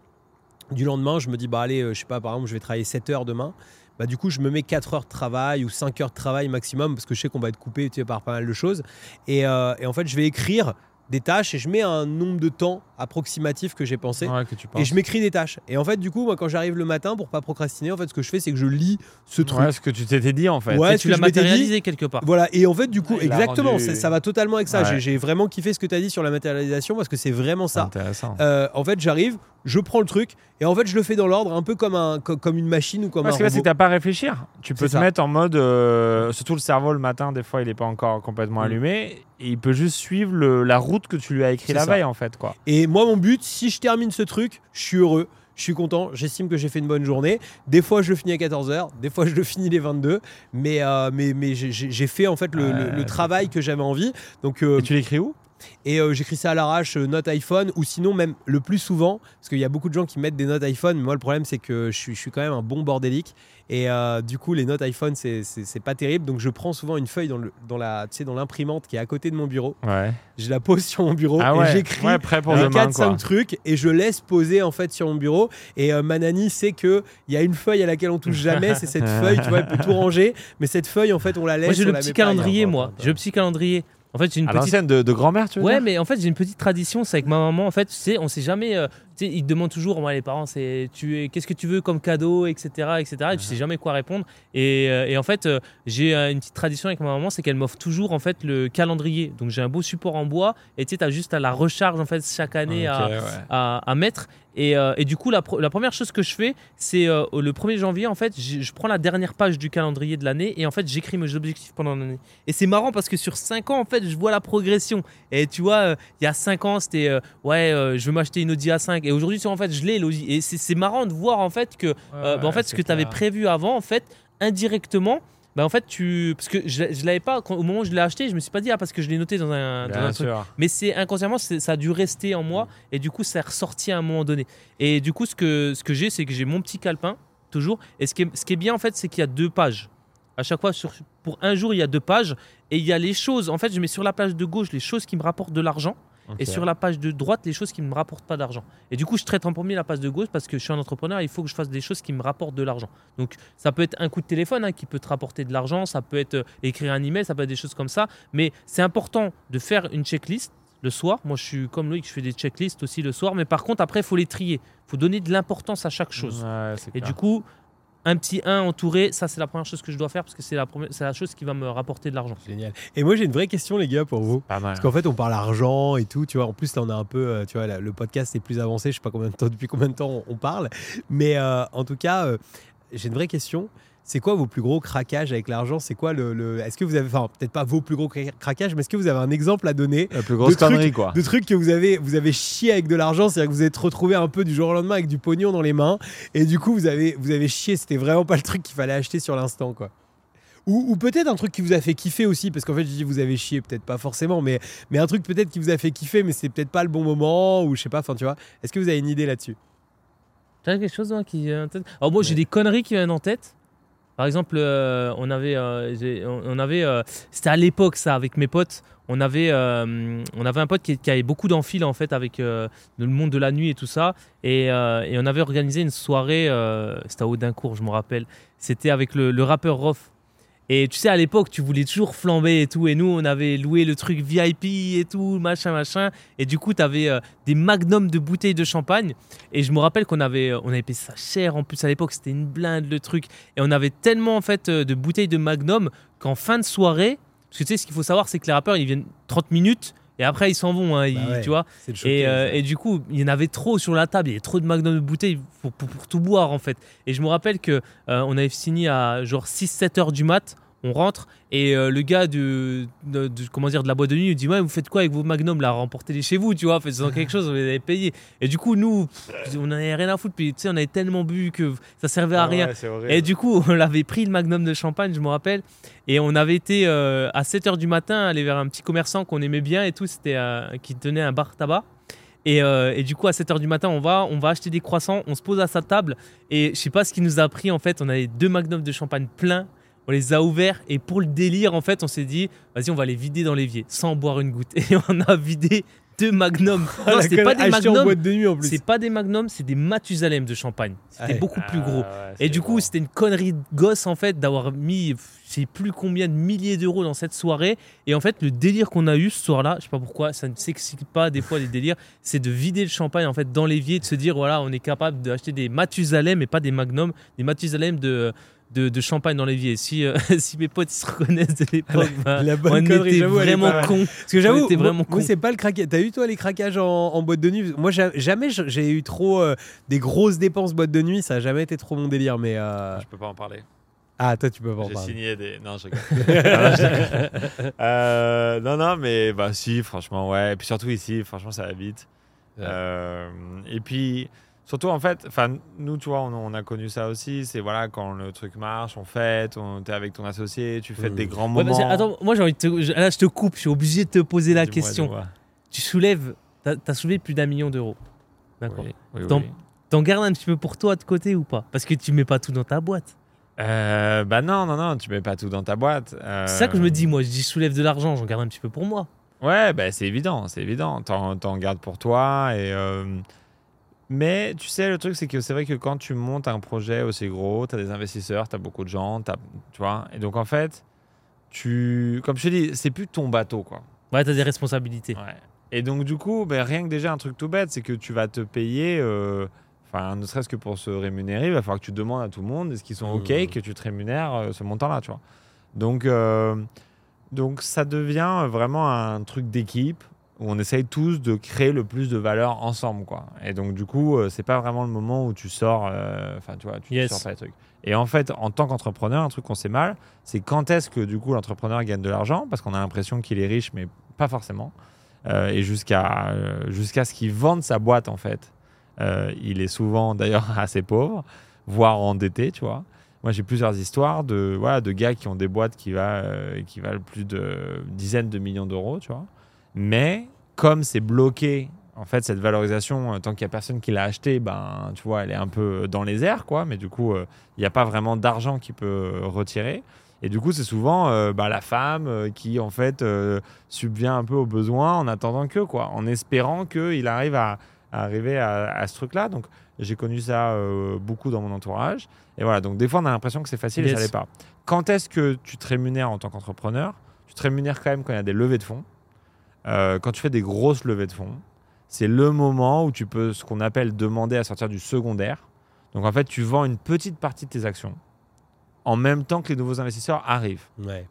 Du lendemain, je me dis, bah allez, je sais pas, par exemple, je vais travailler 7 heures demain. Bah, du coup, je me mets 4 heures de travail ou 5 heures de travail maximum parce que je sais qu'on va être coupé par pas mal de choses. Et, et en fait, je vais écrire des tâches et je mets un nombre de temps approximatif que j'ai pensé et je m'écris des tâches. Et en fait du coup moi quand j'arrive le matin pour pas procrastiner en fait ce que je fais c'est que je lis ce truc. Ouais, ce que tu t'étais dit en fait. Ouais, tu l'as matérialisé quelque part. Voilà et en fait du coup exactement ça va totalement avec ça. J'ai vraiment kiffé ce que tu as dit sur la matérialisation parce que c'est vraiment ça. Intéressant. Euh, en fait j'arrive je prends le truc et en fait je le fais dans l'ordre un peu comme un comme une machine ou comme parce que là c'est que t'as pas à réfléchir tu peux te mettre en mode euh, surtout le cerveau le matin des fois il est pas encore complètement mm. allumé et il peut juste suivre la route que tu lui as écrit la veille en fait quoi et moi mon but si je termine ce truc je suis heureux je suis content, j'estime que j'ai fait une bonne journée. Des fois, je le finis à 14h, des fois, je le finis les 22, mais, euh, mais, mais j'ai fait en fait le, travail que j'avais envie. Donc, euh, et tu l'écris où? Et euh, j'écris ça à l'arrache, euh, note iPhone, ou sinon même le plus souvent, parce qu'il y a beaucoup de gens qui mettent des notes iPhone, mais moi le problème c'est que je suis, je suis, quand même un bon bordélique. Et euh, du coup, les notes iPhone, c'est pas terrible. Donc, je prends souvent une feuille dans, le, dans la, dans l'imprimante qui est à côté de mon bureau. Ouais. Je la pose sur mon bureau ah et j'écris ouais, 4-5 trucs et je laisse poser en fait sur mon bureau. Et Manani sait qu'il y a une feuille à laquelle on touche jamais, c'est cette feuille. Tu vois, elle peut tout ranger, mais cette feuille, en fait, on la laisse. Moi, j'ai le petit calendrier, moi. J'ai le petit calendrier. En fait, j'ai une à petite... de, de grand-mère, tu veux Ouais, mais en fait, j'ai une petite tradition, c'est avec ma maman. En fait, tu sais, on sait jamais. Euh, tu sais, ils te demandent toujours, moi, les parents, c'est tu qu'est-ce que tu veux comme cadeau, etc., etc. Et tu sais jamais quoi répondre. Et, euh, et en fait, euh, j'ai une petite tradition avec ma maman, c'est qu'elle m'offre toujours en fait le calendrier. Donc j'ai un beau support en bois. Et tu sais, as juste à la recharge en fait chaque année à, à, à, mettre. Euh, et, du coup, la, première chose que je fais, c'est euh, le 1er janvier, en fait, je prends la dernière page du calendrier de l'année et en fait, j'écris mes objectifs pendant l'année. Et c'est marrant parce que sur 5 ans, en fait, je vois la progression. Et tu vois, euh, il y a 5 ans, c'était ouais, je veux m'acheter une Audi A5. Et aujourd'hui, en fait, je l'ai. Et c'est marrant de voir en fait que bah, en fait, ce que tu avais prévu avant, en fait, indirectement, bah en fait tu parce que je, je l'avais pas au moment où je l'ai acheté je me suis pas dit ah parce que je l'ai noté dans un, truc. mais c'est inconsciemment ça a dû rester en moi et du coup ça est ressorti à un moment donné. Et du coup ce que ce que j'ai c'est que j'ai mon petit calepin toujours. Et ce qui est, ce qui est bien en fait c'est qu'il y a deux pages. À chaque fois sur, pour un jour il y a deux pages et il y a les choses. En fait je mets sur la page de gauche les choses qui me rapportent de l'argent et sur la page de droite les choses qui ne me rapportent pas d'argent. Et du coup, je traite en premier la page de gauche parce que je suis un entrepreneur, il faut que je fasse des choses qui me rapportent de l'argent. Donc, ça peut être un coup de téléphone hein, qui peut te rapporter de l'argent, ça peut être euh, écrire un email, ça peut être des choses comme ça. Mais c'est important de faire une checklist le soir. Moi, je suis comme lui, je fais des checklists aussi le soir. Mais par contre, après, il faut les trier. Il faut donner de l'importance à chaque chose. et du coup, un petit 1 entouré, ça c'est la première chose que je dois faire parce que c'est la, première, c'est la chose qui va me rapporter de l'argent. Génial. Et moi j'ai une vraie question les gars pour vous. Parce qu'en fait on parle argent et tout, tu vois. En plus là on a un peu, euh, tu vois, le podcast est plus avancé, je sais pas combien de temps, depuis combien de temps on, parle. Mais euh, en tout cas, euh, j'ai une vraie question. C'est quoi vos plus gros craquages avec l'argent? C'est quoi le, Est-ce que vous avez, enfin peut-être pas vos plus gros craquages, mais est-ce que vous avez un exemple à donner? La plus grosse de connerie, quoi. De trucs que vous avez, vous avez chié avec de l'argent, c'est-à-dire que vous êtes retrouvé un peu du jour au lendemain avec du pognon dans les mains, et du coup vous avez, vous avez chié. C'était vraiment pas le truc qu'il fallait acheter sur l'instant, quoi. Ou, peut-être un truc qui vous a fait kiffer aussi, parce qu'en fait, je dis vous avez chié, peut-être pas forcément, mais, mais un truc peut-être qui vous a fait kiffer, mais c'est peut-être pas le bon moment, ou je sais pas, enfin tu vois. Est-ce que vous avez une idée là-dessus? T'as quelque chose qui vient en tête? Alors moi, j'ai des conneries qui viennent en tête. Par exemple, euh, on avait, euh, euh, c'était à l'époque ça avec mes potes. On avait, un pote qui, avait beaucoup d'enfil avec le monde de la nuit et tout ça. Et, on avait organisé une soirée, c'était à Audincourt, je me rappelle. C'était avec le, le rappeur Roth. Et tu sais, à l'époque, tu voulais toujours flamber et tout. Et nous, on avait loué le truc VIP et tout, machin, machin. Et du coup, tu avais euh, des magnums de bouteilles de champagne. Et je me rappelle qu'on avait, euh, on avait payé ça cher. En plus, à l'époque, c'était une blinde le truc. Et on avait tellement, en fait, euh, de bouteilles de magnum qu'en fin de soirée, parce que tu sais, ce qu'il faut savoir, c'est que les rappeurs, ils viennent 30 minutes. Et après, ils s'en vont, hein, bah tu vois. et, et, du coup, il y en avait trop sur la table. Il y avait trop de de bouteilles pour, pour, tout boire, en fait. Et je me rappelle que on avait signé à genre 6-7 heures du mat on rentre et euh, le gars de, comment dire de la boîte de nuit il dit ouais vous faites quoi avec vos magnums là? Remportez-les chez vous tu vois faites quelque chose vous les avez payés et du coup nous on n'avait rien à foutre puis tu sais on avait tellement bu que ça servait à ah rien. et du coup on avait pris le magnum de champagne je me rappelle et on avait été euh, à 7h du matin aller vers un petit commerçant qu'on aimait bien et tout c'était euh, qui tenait un bar tabac. Et, et, du coup, à 7h du matin, on va, on va acheter des croissants, on se pose à sa table. Et je sais pas ce qui nous a pris, en fait, on avait deux magnums de champagne pleins on les a ouverts et pour le délire, en fait, on s'est dit, vas-y, on va les vider dans l'évier sans boire une goutte. Et on a vidé deux magnums. Non, c'était pas des magnums. C'est pas des magnums, c'est des Mathusalem de champagne. C'était beaucoup plus gros. Ah, et du coup, c'était une connerie de gosse en fait d'avoir mis, je sais plus combien de milliers d'euros dans cette soirée. Et en fait, le délire qu'on a eu ce soir-là, je sais pas pourquoi, ça ne s'explique pas des fois les délires, c'est de vider le champagne en fait dans l'évier, de se dire voilà, on est capable d'acheter des Mathusalem et pas des magnums, des Mathusalem de de, champagne dans l'évier. Si, euh, si mes potes se reconnaissent de l'époque, bah, on était vraiment con. Parce que j'avoue, vraiment moi, c'est pas le craquage. T'as eu toi les craquages en, boîte de nuit? Moi, jamais j'ai eu trop euh, des grosses dépenses boîte de nuit. Ça a jamais été trop mon délire. Mais euh, je peux pas en parler. Ah, toi, tu peux pas en parler. J'ai signé des. Non, je non, non, mais bah si, franchement, ouais. Et puis surtout ici, franchement, ça va vite. et puis. Surtout, en fait, enfin, nous, tu vois, on, a connu ça aussi. C'est voilà, quand le truc marche, on fête, on es avec ton associé, tu fêtes des grands moments. attends, moi, j'ai envie de te, là, je te coupe, je suis obligé de te poser la question. Tu soulèves, tu as, soulevé plus d'un million d'euros. D'accord. Oui, T'en gardes un petit peu pour toi de côté ou pas? Parce que tu mets pas tout dans ta boîte. Euh, bah non, non, non, tu mets pas tout dans ta boîte. C'est ça que je me dis, moi, je dis soulève de l'argent, j'en garde un petit peu pour moi. Ouais, bah c'est évident, c'est évident. T'en gardes pour toi et. Euh, mais tu sais, le truc, c'est que c'est vrai que quand tu montes un projet aussi gros, tu as des investisseurs, tu as beaucoup de gens, tu vois. Et donc, en fait, tu. Comme je te dis, c'est plus ton bateau, quoi. Ouais, tu as des responsabilités. Ouais. Et donc, du coup, ben, rien que déjà un truc tout bête, c'est que tu vas te payer. Euh, enfin, ne serait-ce que pour se rémunérer, il va falloir que tu demandes à tout le monde est-ce qu'ils sont OK mmh. que tu te rémunères euh, ce montant-là, tu vois. Donc, euh, donc, ça devient vraiment un truc d'équipe où on essaye tous de créer le plus de valeur ensemble, quoi. Et donc, du coup, euh, c'est pas vraiment le moment où tu sors, euh, enfin, tu vois, tu sors pas les trucs. Et en fait, en tant qu'entrepreneur, un truc qu'on sait mal, c'est quand est-ce que, du coup, l'entrepreneur gagne de l'argent, parce qu'on a l'impression qu'il est riche, mais pas forcément. Euh, et jusqu'à jusqu'à ce qu'il vende sa boîte, en fait. il est souvent, d'ailleurs, assez pauvre, voire endetté, tu vois. Moi, j'ai plusieurs histoires de, voilà, de gars qui ont des boîtes qui, va, qui valent plus de dizaines de millions d'euros, tu vois mais comme c'est bloqué, en fait, cette valorisation, euh, tant qu'il n'y a personne qui l'a acheté, ben, tu vois, elle est un peu dans les airs, quoi. Mais du coup, euh, il n'y a pas vraiment d'argent qui peut retirer. Et du coup, c'est souvent euh, bah, la femme euh, qui, en fait, euh, subvient un peu aux besoins en attendant que, quoi, en espérant qu'il arrive à, à arriver à, à ce truc-là. Donc, j'ai connu ça euh, beaucoup dans mon entourage. Et voilà, donc des fois, on a l'impression que c'est facile et ça l'est pas. Quand est-ce que tu te rémunères en tant qu'entrepreneur? Tu te rémunères quand même quand il y a des levées de fonds. Euh, quand tu fais des grosses levées de fonds, c'est le moment où tu peux, ce qu'on appelle, demander à sortir du secondaire. Donc, en fait, tu vends une petite partie de tes actions en même temps que les nouveaux investisseurs arrivent. Ouais.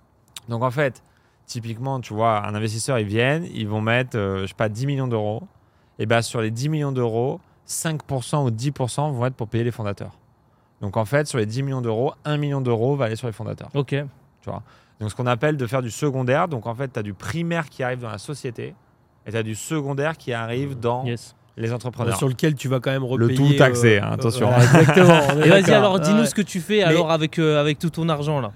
Donc en fait, typiquement, tu vois, un investisseur, ils viennent, ils vont mettre, euh, je sais pas, 10 millions d'euros. Et bien sur les 10 millions d'euros, 5% ou 10% vont être pour payer les fondateurs. Donc en fait, sur les 10 millions d'euros, 1 million d'euros va aller sur les fondateurs. Ok. Donc ce qu'on appelle de faire du secondaire. Donc en fait, tu as du primaire qui arrive dans la société et tu as du secondaire qui arrive dans Yes. les entrepreneurs. Sur lequel tu vas quand même Le repayer. tout taxé, euh, hein, attention. ouais, exactement. Et vas-y alors, dis-nous Ouais. ce que tu fais Mais- alors avec, euh, avec tout ton argent là.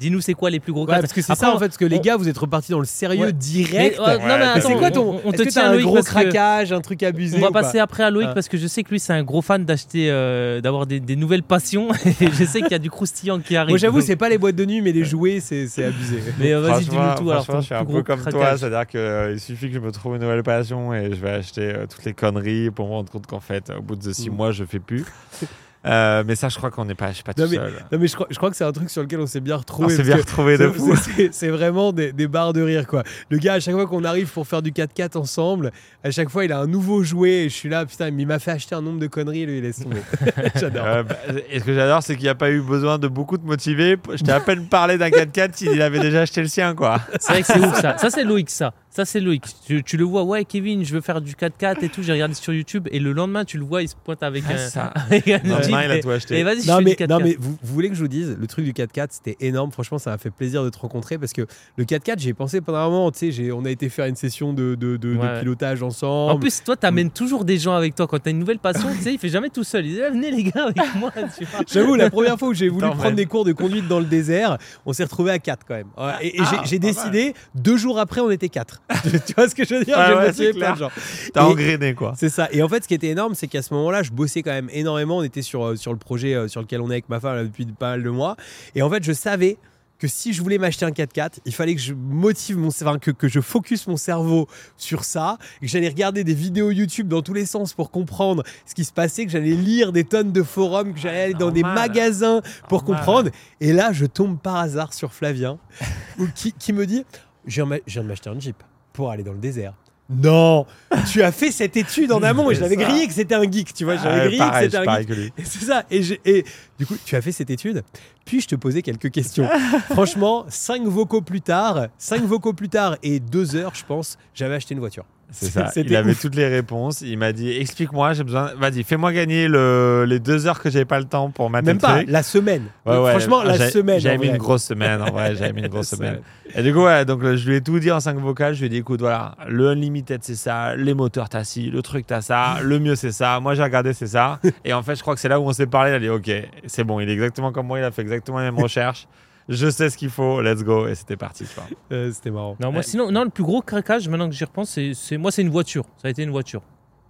Dis-nous c'est quoi les plus gros Ouais, cas. parce que c'est Après, ça on- en fait, parce que les gars, vous êtes repartis dans le sérieux Ouais. direct. Mais, euh, non, mais c'est quoi on- ton. on, on Est-ce te que tient t'as un Loïc gros parce que craquage, un truc abusé on va pas passer après à Loïc Ah. parce que je sais que lui c'est un gros fan d'acheter, euh, d'avoir des, des nouvelles passions et je sais qu'il y a du croustillant qui arrive. Moi j'avoue, Donc- c'est pas les boîtes de nuit, mais les jouets, c'est c'est abusé. Mais euh, vas-y, dis-nous tout alors. je suis un peu gros comme toi, craquage. c'est-à-dire qu'il suffit que je me trouve une nouvelle passion et je vais acheter euh, toutes les conneries pour me rendre compte qu'en fait, au bout de six Mm. mois, je fais plus. Euh, mais ça, je crois qu'on n'est pas, je suis pas Non, tout mais- seul. Non mais je crois, je crois que c'est un truc sur lequel on s'est bien On retrouvé. s'est parce bien retrouvé de c'est- fou. c'est- vraiment des, des barres de rire quoi. Le gars à chaque fois qu'on arrive pour faire du 4x4 ensemble, à chaque fois il a un nouveau jouet et je suis là putain mais il m'a fait acheter un nombre de conneries lui il laisse tomber. J'adore. Euh, bah, et ce que j'adore, c'est qu'il n'y a pas eu besoin de beaucoup de motiver. Je t'ai à peine parlé d'un 4x4, il avait déjà acheté le sien, quoi. C'est vrai que c'est ouf ça. Ça c'est Loïc ça. Ça c'est Loïc. Tu, tu le vois, ouais Kevin, je veux faire du 4x4 et tout. J'ai regardé sur YouTube et le lendemain tu le vois, il se pointe avec un. ça. avec un Non, Jeep il a et- tout Et acheté. vas-y, je Non fais mais, du 4x4. non mais vous, vous voulez que je vous dise, le truc du 4x4 c'était énorme, franchement ça m'a fait plaisir de te rencontrer parce que le 4x4 j'ai pensé pendant un moment, tu sais, on a été faire une session de, de, de- de Ouais. pilotage En ensemble. plus, toi, t'amènes toujours des gens avec toi. Quand t'as une nouvelle passion, tu sais, il fait jamais tout seul. Il dit, Ah, venez les gars avec moi. J'avoue, la première fois où j'ai voulu prendre des cours de conduite dans le désert, on s'est retrouvé à 4 quand même. Et, et j'ai- Ah, j'ai décidé, deux jours après, on était 4. tu vois ce que je veux dire? J'ai ouais, c'est plein de gens. T'as engrainé, quoi. C'est ça. Et en fait, ce qui était énorme, c'est qu'à ce moment-là, je bossais quand même énormément. On était sur, euh, sur le projet euh, sur lequel on est avec ma femme là, depuis pas mal de mois. Et en fait, je savais que si je voulais m'acheter un 4x4, il fallait que je motive mon enfin, que, que je focus mon cerveau sur ça, que j'allais regarder des vidéos YouTube dans tous les sens pour comprendre ce qui se passait, que j'allais lire des tonnes de forums, que j'allais aller dans des magasins pour Normal. comprendre. Et là, je tombe par hasard sur Flavien, qui, qui me dit Je je viens de m'acheter un Jeep pour aller dans le désert. Non, tu as fait cette étude en amont et j'avais grillé que c'était un geek, tu vois, j'avais grillé que c'était un geek. c'est ça. Et du coup, tu as fait cette étude, puis je te posais quelques questions. Franchement, cinq vocaux plus tard, cinq vocaux plus tard et deux heures, je pense, j'avais acheté une voiture. C'est ça. Il avait ouf. toutes les réponses. Il m'a dit explique-moi, j'ai besoin. Vas-y, fais-moi gagner le... les deux heures que j'avais pas le temps pour mater Même le pas truc. la semaine. Ouais, ouais. Franchement, Ah, la j'ai- semaine. J'avais mis une grosse semaine, en vrai. J'avais mis une grosse La semaine. Et du coup, ouais, donc euh, je lui ai tout dit en 5 vocales. Je lui ai dit écoute, voilà, le Unlimited, c'est ça. Les moteurs, t'as ci. Le truc, t'as ça. Le mieux, c'est ça. Moi, j'ai regardé, c'est ça. Et en fait, je crois que c'est là où on s'est parlé. Il a dit ok, c'est bon. Il est exactement comme moi. Il a fait exactement les mêmes recherches. Je sais ce qu'il faut. Let's go. Et c'était parti. tu vois. Euh, C'était marrant. Non, moi, sinon, non, le plus gros craquage, maintenant que j'y repense, c'est, c'est- moi, c'est une voiture. Ça a été une voiture.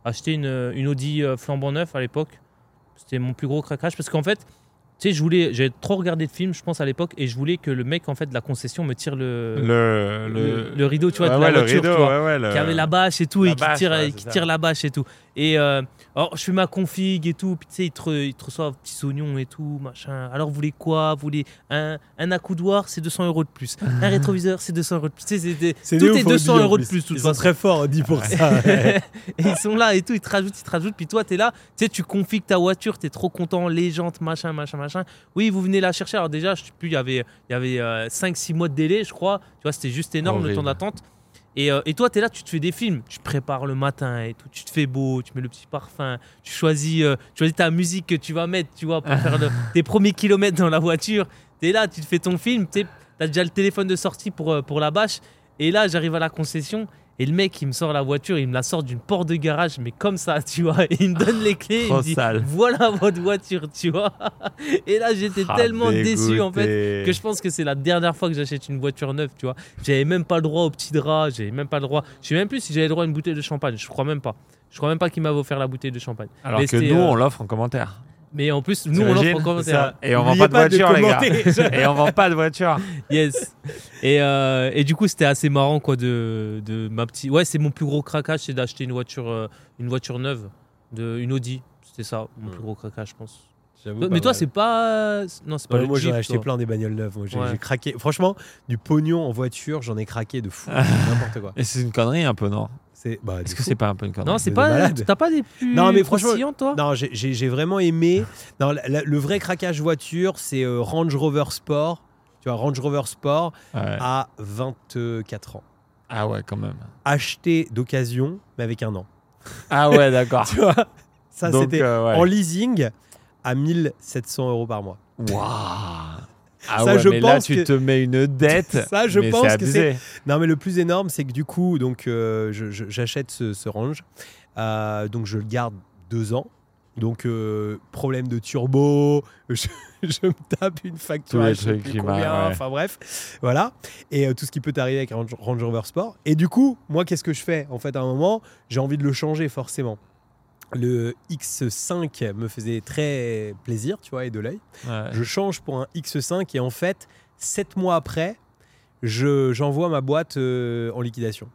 Acheter une, une Audi euh, flambant neuf à l'époque, c'était mon plus gros craquage parce qu'en fait, tu sais, je voulais, j'avais trop regardé de films, je pense à l'époque, et je voulais que le mec en fait de la concession me tire le, Le, le, le rideau, tu vois, ouais, de la ouais, le voiture, rideau, tu vois, ouais, ouais, le- qui avait la bâche et tout, la et qui bâche, tire, qui tire la bâche et tout. Et euh, alors, je fais ma config et tout, puis tu sais, ils te, ils te reçoivent petits oignons et tout, machin. Alors, vous voulez quoi? Vous voulez un, un accoudoir, c'est 200 euros de plus. Un rétroviseur, c'est 200 euros de plus. Tu sais, des- tout est ouf, 200 Audi, en euros de plus, de Ils toute sont très forts, dit pour ça. et ils sont là et tout, ils te rajoutent, ils te rajoutent, puis toi, t'es là, tu sais, tu configues ta voiture, t'es trop content, les jantes, machin, machin, machin. Oui, vous venez la chercher. Alors, déjà, je sais plus, il y avait, y avait 5-6 mois de délai, je crois. Tu vois, c'était juste énorme le Horrible. temps d'attente. Et, euh, et toi, tu es là, tu te fais des films, tu te prépares le matin et tout, tu te fais beau, tu mets le petit parfum, tu choisis, euh, tu choisis ta musique que tu vas mettre, tu vois, pour faire le- tes premiers kilomètres dans la voiture. Tu es là, tu te fais ton film, tu as déjà le téléphone de sortie pour, euh, pour la bâche. Et là, j'arrive à la concession et le mec, il me sort la voiture, il me la sort d'une porte de garage, mais comme ça, tu vois. Et il me donne les clés, il me dit sale. Voilà votre voiture, tu vois. Et là, j'étais Ah, tellement déçu en fait que je pense que c'est la dernière fois que j'achète une voiture neuve, tu vois. J'avais même pas le droit au petit drap, j'avais même pas le droit. Je sais même plus si j'avais le droit à une bouteille de champagne, je crois même pas. Je crois même pas qu'il m'avait offert la bouteille de champagne. Alors Mais que nous, euh, on l'offre en commentaire. Mais en plus, nous, on l'offre en commentaire. Et on vend pas de voiture, les gars. et on vend pas de voiture. Yes. Et, euh, et du coup, c'était assez marrant, quoi, de, de ma petite. Ouais, c'est mon plus gros craquage, c'est d'acheter une voiture, euh, une voiture neuve, de, une Audi. C'était ça, mon plus gros craquage, je pense. Mais toi, c'est pas. Non, c'est pas. moi, j'en ai acheté plein des bagnoles neuves. j'ai craqué. Franchement, du pognon en voiture, j'en ai craqué de fou. N'importe quoi. Et c'est une connerie un peu, non? Bah, Est-ce que c'est pas un peu une connerie Non, c'est pas. T'as pas des plus. Non, mais franchement, toi? Non, j'ai vraiment aimé. Non, le vrai craquage voiture, c'est euh, Range Rover Sport. Tu vois, Range Rover Sport à 24 ans. Ah ouais, quand même. Acheté d'occasion, mais avec un an. Ah ouais, d'accord. tu vois Ça, c'était euh, en leasing à 1700 euros par mois. Waouh ah ça, ouais, je mais pense là, tu te mets une dette. ça, je pense que c'est. Non, mais le plus énorme, c'est que du coup, donc, euh, j'achète ce, range. Euh, donc, je le garde deux ans. Donc, euh, problème de turbo, je, me tape une facture, enfin bref, voilà. Et tout ce qui peut arriver avec un Range Rover Sport. Et du coup, moi, qu'est-ce que je fais En fait, à un moment, j'ai envie de le changer forcément le X5 me faisait très plaisir, tu vois, et de l'œil. Je change pour un X5 et en fait, sept mois après, j'envoie ma boîte euh, en liquidation.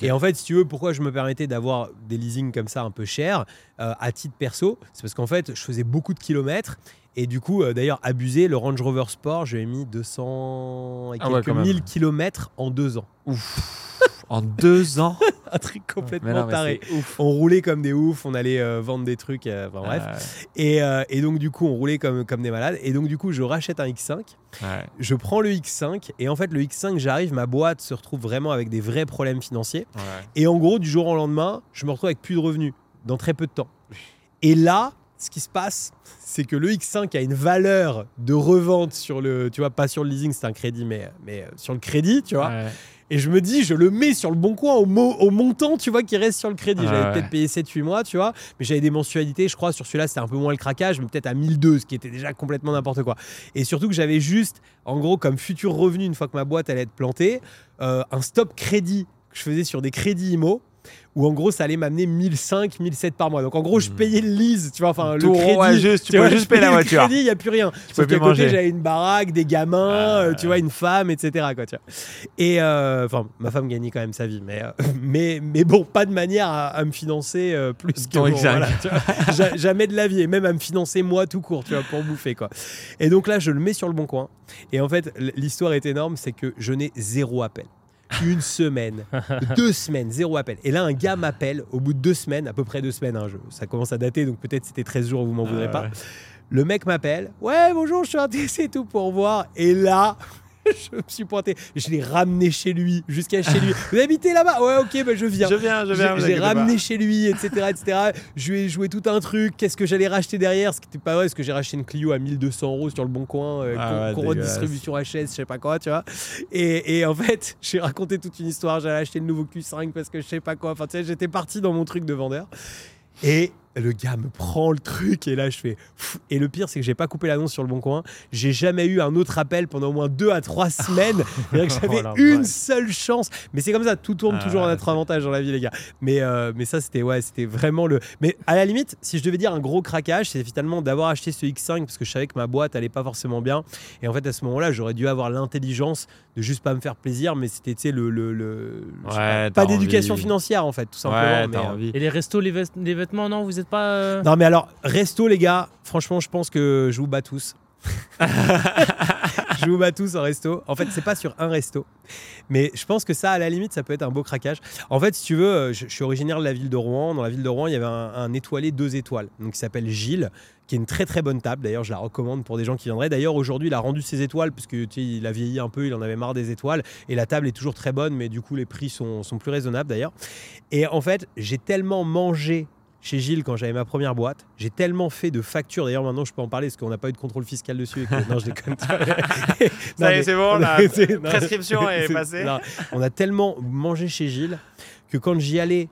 Et en fait, si tu veux, pourquoi je me permettais d'avoir des leasings comme ça un peu chers euh, à titre perso, c'est parce qu'en fait, je faisais beaucoup de kilomètres. Et du coup, euh, d'ailleurs, abusé, le Range Rover Sport, j'ai mis 200 et ah quelques mille kilomètres en deux ans. Ouf en deux ans. un truc complètement taré. On roulait comme des oufs, on allait euh, vendre des trucs, euh, enfin bref. Et, euh, et, donc du coup, on roulait comme, comme des malades. Et donc du coup, je rachète un X5, je prends le X5, et en fait, le X5, j'arrive, ma boîte se retrouve vraiment avec des vrais problèmes financiers. Et en gros, du jour au lendemain, je me retrouve avec plus de revenus dans très peu de temps. Et là, ce qui se passe, c'est que le X5 a une valeur de revente sur le, tu vois, pas sur le leasing, c'est un crédit, mais, mais sur le crédit, tu vois. Et je me dis, je le mets sur le bon coin au, au montant, tu vois, qui reste sur le crédit. J'avais peut-être payé 7-8 mois, tu vois, mais j'avais des mensualités, je crois, sur celui-là, c'était un peu moins le craquage, mais peut-être à 1002, ce qui était déjà complètement n'importe quoi. Et surtout que j'avais juste, en gros, comme futur revenu, une fois que ma boîte allait être plantée, euh, un stop crédit que je faisais sur des crédits IMO où en gros ça allait m'amener 1005, 1007 par mois. Donc en gros, je hmm. payais le lease, tu vois, enfin le crédit. juste, tu, peux juste payer la voiture. Le crédit, il n'y a plus rien. Tu Sauf qu'à côté, j'avais une baraque, des gamins, ah, euh, tu vois, une femme, etc. Quoi, tu vois. Et euh, enfin, ma femme gagnait quand même sa vie, mais, euh, mais, mais bon, pas de manière à, me financer plus que. Bon, voilà, jamais de la vie, et même à me financer moi tout court, tu vois, pour bouffer, quoi. Et donc là, je le mets sur le bon coin. Et en fait, l'histoire est énorme, c'est que je n'ai zéro appel une semaine, deux semaines, zéro appel. Et là, un gars m'appelle au bout de deux semaines, à peu près deux semaines. Hein, ça commence à dater, donc peut-être c'était 13 jours, vous m'en voudrez pas. Le mec m'appelle. Ouais, bonjour, je suis intéressé tout pour voir. Et là, je me suis pointé. Je l'ai ramené chez lui, jusqu'à chez lui. Vous habitez là-bas? Ouais, ok, bah, je viens. Je viens, je viens. Je l'ai ramené chez lui, etc., etc. Je lui ai joué tout un truc. Qu'est-ce que j'allais racheter derrière? Ce qui n'était pas vrai, parce que j'ai racheté une Clio à 1200 euros sur le bon coin, euh, ah redistribution HS, je sais pas quoi, tu vois. Et, et en fait, j'ai raconté toute une histoire. J'allais acheter le nouveau Q5 parce que je sais pas quoi. Enfin, tu sais, j'étais parti dans mon truc de vendeur. Et le gars me prend le truc et là je fais et le pire c'est que j'ai pas coupé l'annonce sur le bon coin. J'ai jamais eu un autre appel pendant au moins deux à trois semaines. J'avais oh une seule chance. Mais c'est comme ça tout tourne toujours en notre avantage dans la vie les gars. Mais euh, mais ça c'était ouais c'était vraiment le mais à la limite si je devais dire un gros craquage c'est finalement d'avoir acheté ce X5 parce que je savais que ma boîte allait pas forcément bien. Et en fait à ce moment là j'aurais dû avoir l'intelligence de juste pas me faire plaisir mais c'était le, le, le pas, d'éducation financière en fait tout simplement euh, et les restos les, les vêtements non vous êtes pas. Euh, non, mais alors, resto, les gars, franchement, je pense que je vous bats tous. je vous bats tous en resto. En fait, c'est pas sur un resto. Mais je pense que ça, à la limite, ça peut être un beau craquage. En fait, si tu veux, euh, je, suis originaire de la ville de Rouen. Dans la ville de Rouen, il y avait un, étoilé deux étoiles, donc qui s'appelle Gilles, qui est une très très bonne table. D'ailleurs, je la recommande pour des gens qui viendraient. D'ailleurs, aujourd'hui, il a rendu ses étoiles parce que il a vieilli un peu, il en avait marre des étoiles. Et la table est toujours très bonne, mais du coup, les prix sont, sont plus raisonnables d'ailleurs. Et en fait, j'ai tellement mangé chez Gilles quand j'avais ma première boîte. J'ai tellement fait de factures. D'ailleurs, maintenant, je peux en parler parce qu'on n'a pas eu de contrôle fiscal dessus. non, je déconne. Ça y est, c'est bon, la prescription est, passée. on a tellement mangé chez Gilles que quand j'y allais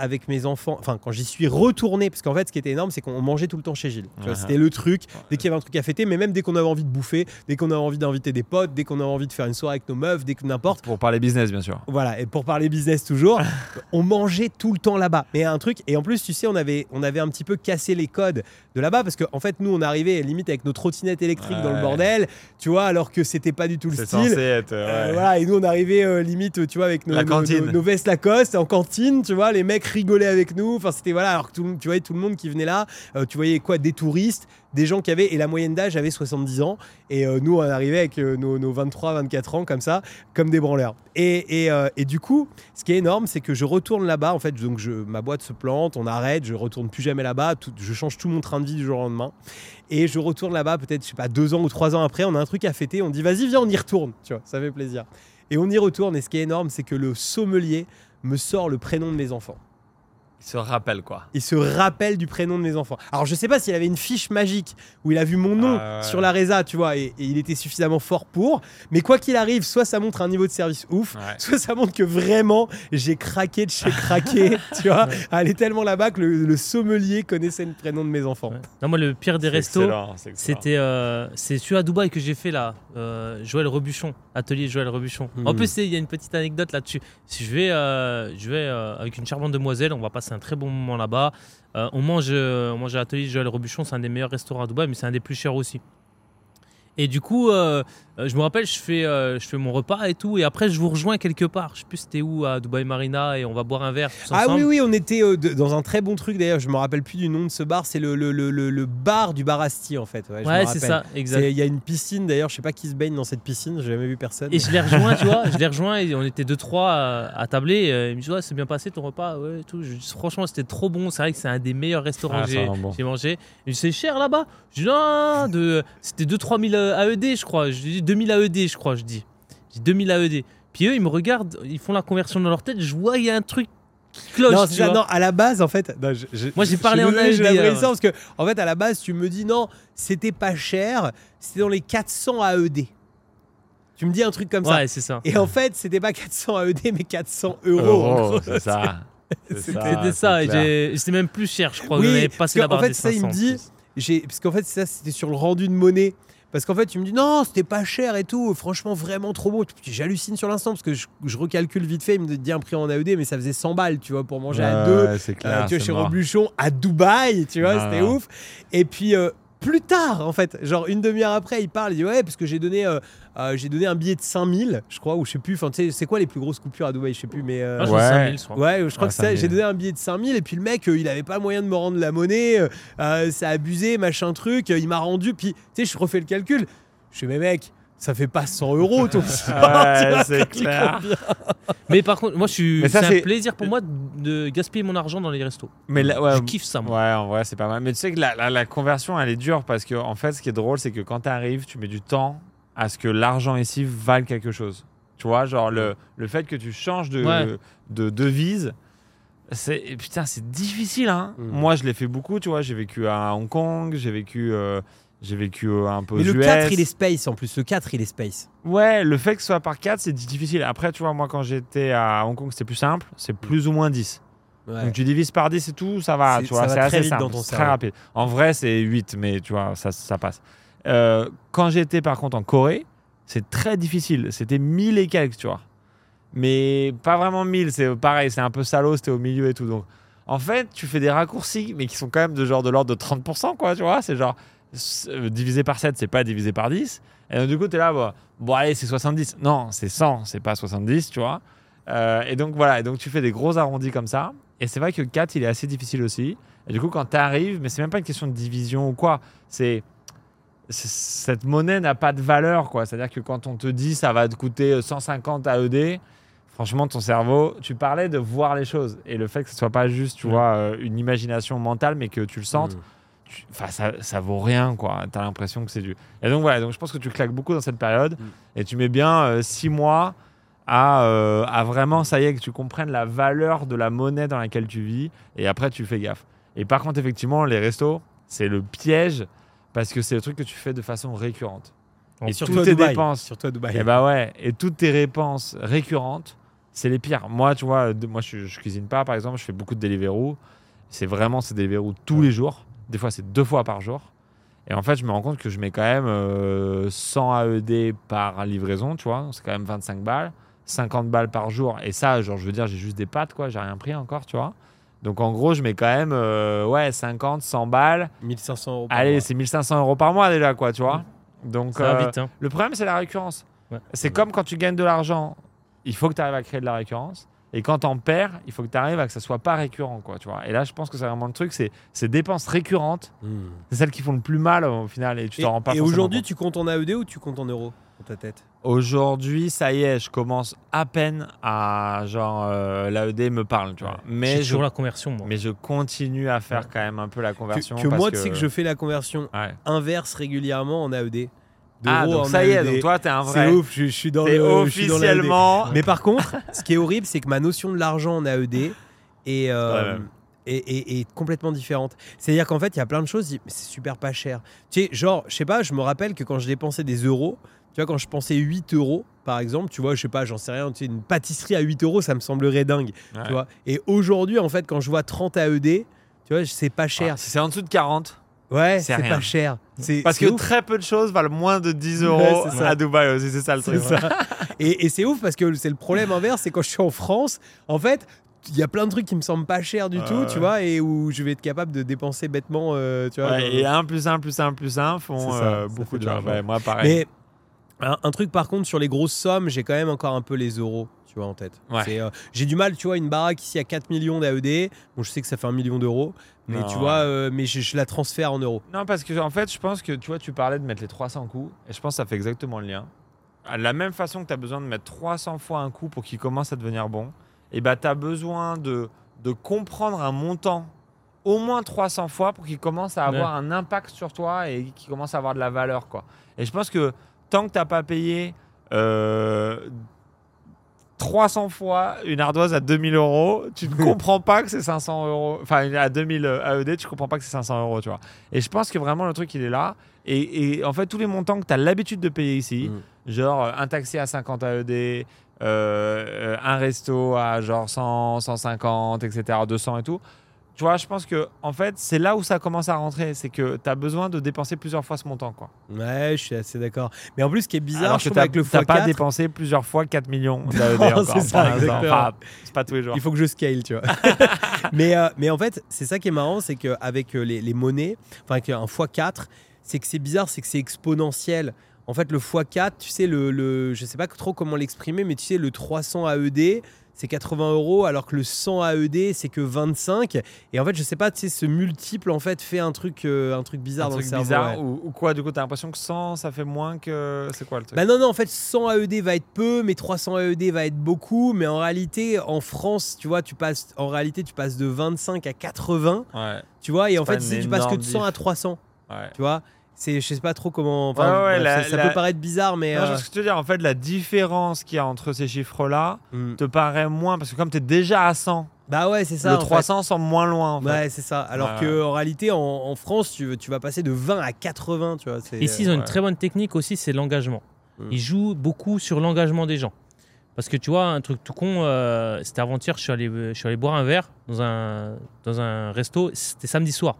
avec mes enfants, enfin quand j'y suis retourné, parce qu'en fait ce qui était énorme c'est qu'on mangeait tout le temps chez Gilles. C'était le truc, dès qu'il y avait un truc à fêter, mais même dès qu'on avait envie de bouffer, dès qu'on avait envie d'inviter des potes, dès qu'on avait envie de faire une soirée avec nos meufs, dès que n'importe. Pour parler business bien sûr. Voilà, et pour parler business toujours, on mangeait tout le temps là-bas. Mais un truc, et en plus tu sais, on avait, on avait un petit peu cassé les codes de là-bas, parce qu'en en fait nous on arrivait limite avec nos trottinettes électriques dans le bordel, tu vois, alors que c'était pas du tout le style. Être, euh, voilà, et nous on arrivait euh, limite, tu vois, avec nos, nos, vestes Lacoste en cantine, tu vois, les mecs rigolaient avec nous. Enfin, c'était voilà, alors que tu voyais tout le monde qui venait là, euh, tu voyais quoi, des touristes, des gens qui avaient, et la moyenne d'âge avait 70 ans, et nous on arrivait avec nos, 23, 24 ans comme ça, comme des branleurs. Et, et, et du coup, ce qui est énorme, c'est que je retourne là-bas, en fait, donc je, ma boîte se plante, on arrête, je retourne plus jamais là-bas, je change tout mon train de vie du jour au lendemain. Et je retourne là-bas, peut-être, je sais pas, deux ans ou trois ans après, on a un truc à fêter, on dit vas-y, viens, on y retourne, tu vois, ça fait plaisir. Et on y retourne, et ce qui est énorme, c'est que le sommelier me sort le prénom de mes enfants. Il se rappelle quoi Il se rappelle du prénom de mes enfants. Alors je sais pas s'il avait une fiche magique où il a vu mon nom ah, sur la résa, tu vois, et, il était suffisamment fort pour. Mais quoi qu'il arrive, soit ça montre un niveau de service ouf, soit ça montre que vraiment j'ai craqué de chez craqué, tu vois. Elle est tellement là-bas que le, sommelier connaissait le prénom de mes enfants. Non, moi le pire des restos, c'était euh, c'est celui à Dubaï que j'ai fait là, euh, Joël Rebuchon, atelier Joël Rebuchon. En hmm. plus il y a une petite anecdote là-dessus. Si je vais, euh, je vais avec une charmante demoiselle, on va passer un très bon moment là-bas. Euh, on mange, euh, on mange à l'atelier Joël Robuchon, c'est un des meilleurs restaurants à Dubaï, mais c'est un des plus chers aussi. Et du coup, euh, euh, je me rappelle, je fais, euh, je fais mon repas et tout, et après je vous rejoins quelque part. Je sais plus c'était où à Dubaï Marina et on va boire un verre. ah oui oui, on était dans un très bon truc d'ailleurs. Je me rappelle plus du nom de ce bar. C'est le, le, le, le, bar du bar Asti en fait. Ouais, c'est ça, exact. Il y a une piscine d'ailleurs. Je sais pas qui se baigne dans cette piscine. J'ai jamais vu personne. Et je l'ai rejoint, tu vois. Je l'ai rejoint et on était deux trois à, tabler. il me dit ouais, c'est bien passé ton repas. Ouais, tout. franchement, c'était trop bon. C'est vrai que c'est un des meilleurs restaurants ah, que j'ai mangé. C'est cher là-bas. Je dis non, de, c'était 2-3 000 AED, je crois. Je dis 2000 AED, je crois je dis. J'ai 2000 AED. Puis eux, ils me regardent, ils font la conversion dans leur tête. Je vois, il y a un truc qui cloche. Non, tu non, à la base, en fait. Moi, j'ai parlé en AED. J'ai hein. parce que, en fait, à la base, tu me dis non, c'était pas cher, c'était dans les 400 AED. Tu me dis un truc comme ça. Ouais, c'est ça. Et en fait, c'était pas 400 AED, mais 400 euros. c'est ça. C'était ça. C'était même plus cher, je crois. Oui, passé la En fait, ça, il me dit. Parce qu'en fait, ça, c'était sur le rendu de monnaie. Parce qu'en fait, tu me dis non, c'était pas cher et tout, franchement, vraiment trop beau. J'hallucine sur l'instant parce que je, recalcule vite fait, il me dit un prix en AED, mais ça faisait 100 balles, tu vois, pour manger à deux. C'est clair. Euh, tu vois, chez Robluchon à Dubaï, tu vois, c'était ouf. Et puis, euh, plus tard, en fait. Genre une demi-heure après, il parle, il dit ouais, parce que j'ai donné, euh, euh, j'ai donné un billet de 5000, je crois, ou je sais plus. Enfin, tu sais, c'est quoi les plus grosses coupures à Dubaï? Je sais plus, mais. Euh, ouais. 5000, je crois. Ouais, je crois que c'est J'ai donné un billet de 5000 et puis le mec, il avait pas moyen de me rendre la monnaie, ça a abusé, machin truc. il m'a rendu, puis tu sais, je refais le calcul. Je suis, mais mec, ça fait pas 100 euros ton ouais, c'est clair. mais par contre, moi, je suis. C'est un plaisir pour moi de gaspiller mon argent dans les restos. Mais ouais, je kiffe ça. Moi. Ouais, en vrai, c'est pas mal. Mais tu sais que la, la, conversion, elle est dure parce que en fait, ce qui est drôle, c'est que quand tu arrives, tu mets du temps à ce que l'argent ici vale quelque chose. Tu vois, genre le, le fait que tu changes de, de devise. C'est putain, c'est difficile. Hein. Mm. Moi, je l'ai fait beaucoup. Tu vois, j'ai vécu à Hong Kong, j'ai vécu euh, j'ai vécu euh, un peu. Mais le 4, il est space en plus. Le 4, il est space. Ouais, le fait que ce soit par 4, c'est difficile. Après, tu vois, moi, quand j'étais à Hong Kong, c'était plus simple. C'est plus ou moins 10. Donc tu divises par 10 et tout, ça va. Tu vois, c'est assez simple. C'est très rapide. En vrai, c'est 8, mais tu vois, ça, ça passe. Euh, quand j'étais par contre en Corée, c'est très difficile. C'était 1000 et quelques, tu vois. Mais pas vraiment 1000, c'est pareil, c'est un peu salaud, c'était au milieu et tout. Donc en fait, tu fais des raccourcis, mais qui sont quand même de genre de l'ordre de 30%, quoi, tu vois. C'est genre divisé par 7, c'est pas divisé par 10. Et donc, du coup, tu es là, bah, bon, allez, c'est 70. Non, c'est 100, c'est pas 70, tu vois. Euh, et donc, voilà, et donc tu fais des gros arrondis comme ça. Et c'est vrai que 4, il est assez difficile aussi. Et du coup, quand tu arrives, mais c'est même pas une question de division ou quoi, c'est. Cette monnaie n'a pas de valeur, quoi. C'est-à-dire que quand on te dit ça va te coûter 150 AED, franchement, ton cerveau, tu parlais de voir les choses. Et le fait que ce soit pas juste, tu vois, euh, une imagination mentale, mais que tu le sentes. Mm. Enfin, ça, ça vaut rien, quoi. T'as l'impression que c'est du. Et donc, voilà, donc je pense que tu claques beaucoup dans cette période mm. et tu mets bien euh, six mois à, euh, à, vraiment, ça y est, que tu comprennes la valeur de la monnaie dans laquelle tu vis et après, tu fais gaffe. Et par contre, effectivement, les restos, c'est le piège parce que c'est le truc que tu fais de façon récurrente. Et, surtout toutes tes dépenses. Surtout à Dubaï. Et eh bah ouais, et toutes tes dépenses récurrentes c'est les pires. Moi, tu vois, moi je, je, cuisine pas, par exemple, je fais beaucoup de Deliveroo. C'est vraiment ces Deliveroo tous les jours. Des fois, c'est deux fois par jour. Et en fait, je me rends compte que je mets quand même 100 AED par livraison, tu vois. C'est quand même 25 balles. 50 balles par jour. Et ça, genre, je veux dire, j'ai juste des pâtes, quoi. J'ai rien pris encore, tu vois. Donc, en gros, je mets quand même, euh, ouais, 50, 100 balles. 1500 euros. Allez, c'est 1500 euros par mois déjà, quoi, tu vois. Donc, vite, hein. le problème, c'est la récurrence. C'est comme quand tu gagnes de l'argent, il faut que tu arrives à créer de la récurrence. Et quand t'en perds, il faut que tu arrives à que ça soit pas récurrent, quoi, tu vois. Et là, je pense que c'est vraiment le truc, c'est ces dépenses récurrentes, hmm. c'est celles qui font le plus mal au final, et tu t'en rends pas. Et aujourd'hui, tu comptes en AED ou tu comptes en euros dans ta tête? Aujourd'hui, ça y est, je commence à peine à genre euh, l'AED me parle, tu vois. Mais je la conversion, moi. Mais je continue à faire quand même un peu la conversion. Que, moi, tu sais que je fais la conversion inverse régulièrement en AED. Ah, donc ça y est, donc toi, t'es un vrai. C'est ouf, je, suis dans le. officiellement. Mais par contre, ce qui est horrible, c'est que ma notion de l'argent en AED est, euh, est, complètement différente. C'est-à-dire qu'en fait, il y a plein de choses, c'est super pas cher. Tu sais, genre, je sais pas, je me rappelle que quand je dépensais des euros, tu vois, quand je pensais 8 euros, par exemple, tu vois, je sais pas, j'en sais rien, tu sais, une pâtisserie à 8 euros, ça me semblerait dingue. Tu vois. Et aujourd'hui, en fait, quand je vois 30 AED, tu vois, c'est pas cher. Ah, c'est en dessous de 40. Ouais, c'est pas cher. Parce que très peu de choses valent moins de 10 euros à Dubaï aussi, c'est ça le truc. et, et c'est ouf parce que c'est le problème inverse, c'est quand je suis en France, en fait, il y a plein de trucs qui me semblent pas chers du tout, tu vois, et où je vais être capable de dépenser bêtement, euh, tu vois. et 1 plus 1 plus 1 plus 1 font euh, beaucoup de Ouais, moi, pareil. Mais un, truc, par contre, sur les grosses sommes, j'ai quand même encore un peu les euros tu vois, en tête. Euh, j'ai du mal, tu vois, une baraque ici à 4 millions d'AED. Bon, je sais que ça fait un million d'euros, mais tu vois, euh, mais je, la transfère en euros. Non, parce que en fait, je pense que tu vois, tu parlais de mettre les 300 coups, et je pense que ça fait exactement le lien. À la même façon que tu as besoin de mettre 300 fois un coup pour qu'il commence à devenir bon, et bah tu as besoin de, de comprendre un montant au moins 300 fois pour qu'il commence à avoir un impact sur toi et qu'il commence à avoir de la valeur. Quoi. Et je pense que tant que tu n'as pas payé euh, 300 fois une ardoise à 2000 euros, tu ne comprends pas que c'est 500 euros. Enfin, à 2000 AED, tu comprends pas que c'est 500 euros, tu vois. Et je pense que vraiment le truc, il est là. Et, en fait, tous les montants que tu as l'habitude de payer ici, mm. genre un taxi à 50 AED, euh, un resto à genre 100, 150, etc., 200 et tout, tu vois, je pense que en fait, c'est là où ça commence à rentrer. C'est que tu as besoin de dépenser plusieurs fois ce montant. Quoi. Ouais, je suis assez d'accord. Mais en plus, ce qui est bizarre, je que tu n'as pas dépensé plusieurs fois 4 millions C'est ça, exactement. c'est pas tous les jours. Il faut que je scale, tu vois. mais, euh, mais en fait, c'est ça qui est marrant, c'est qu'avec euh, les, les monnaies, enfin, avec un x4, c'est que c'est bizarre, c'est que c'est exponentiel. En fait, le x4, tu sais, le, le, je sais pas trop comment l'exprimer, mais tu sais, le 300 AED, c'est 80 euros, alors que le 100 AED, c'est que 25. Et en fait, je sais pas, tu sais, ce multiple, en fait, fait un truc, euh, un truc bizarre un dans truc le cerveau. Bizarre, ou, quoi, du coup, t'as l'impression que 100, ça fait moins que. C'est quoi le truc? Bah non, non, en fait, 100 AED va être peu, mais 300 AED va être beaucoup. Mais en réalité, en France, tu vois, tu passes, en réalité, tu passes de 25 à 80. Ouais. Tu vois, et en fait, tu passes que de 100 à 300. Ouais. Tu vois c'est je sais pas trop comment ça, peut paraître bizarre mais non, ce que te dire en fait la différence qu'il y a entre ces chiffres là hmm. te paraît moins parce que comme tu es déjà à 100 bah ouais, c'est ça. Le 300 semble moins loin. En fait. Ouais, c'est ça. Alors que en réalité, en, France, tu, tu, vas passer de 20 à 80. Tu vois, Ici, ils ont une très bonne technique aussi, c'est l'engagement. Hmm. Ils jouent beaucoup sur l'engagement des gens. Parce que tu vois, un truc tout con, euh, c'était avant-hier, je, suis allé, je suis allé boire un verre dans un, dans un resto, c'était samedi soir.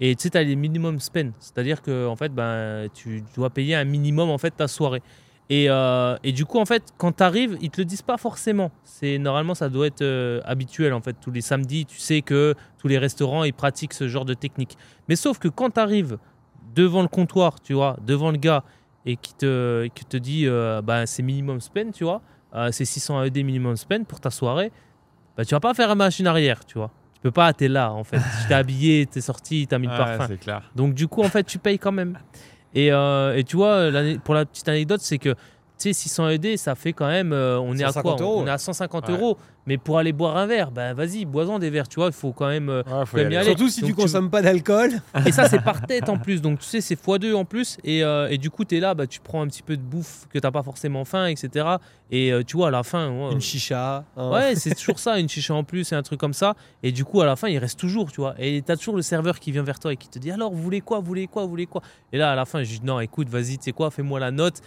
Et tu sais, tu as les minimum spend, c'est-à-dire que en fait, ben, tu dois payer un minimum en fait ta soirée. Et, euh, et du coup, en fait, quand tu arrives, ils te le disent pas forcément. C'est normalement, ça doit être euh, habituel en fait. Tous les samedis, tu sais que tous les restaurants ils pratiquent ce genre de technique. Mais sauf que quand tu arrives devant le comptoir, tu vois, devant le gars et qui te, qui te dit, euh, ben, c'est minimum spend, tu vois, c'est 600 AED minimum spend pour ta soirée, ben, tu vas pas faire un machine arrière, tu vois. Tu peux pas, t'es là en fait. tu t'es habillé, t'es sorti, t'as mis le parfum. Clair. Donc du coup, en fait, tu payes quand même. Et, euh, et tu vois, pour la petite anecdote, c'est que tu sais, 600 ED, ça fait quand même. Euh, on est à quoi On est à 150 euros. Mais pour aller boire un verre, ben vas-y, bois-en des verres, tu vois, il faut quand même, euh, y aller. Surtout si tu consommes pas d'alcool. Et ça, c'est par tête en plus. Donc tu sais, c'est x2 en plus. Et, euh, et du coup, tu es là, bah, tu prends un petit peu de bouffe que t'as pas forcément faim, etc. Et tu vois, à la fin. une chicha. Hein. Ouais, c'est toujours ça, une chicha en plus et un truc comme ça. Et du coup, à la fin, il reste toujours, tu vois. Et tu as toujours le serveur qui vient vers toi et qui te dit alors, vous voulez quoi, vous voulez quoi, vous voulez quoi? Et là, à la fin, je dis non, écoute, vas-y, tu sais quoi, fais-moi la note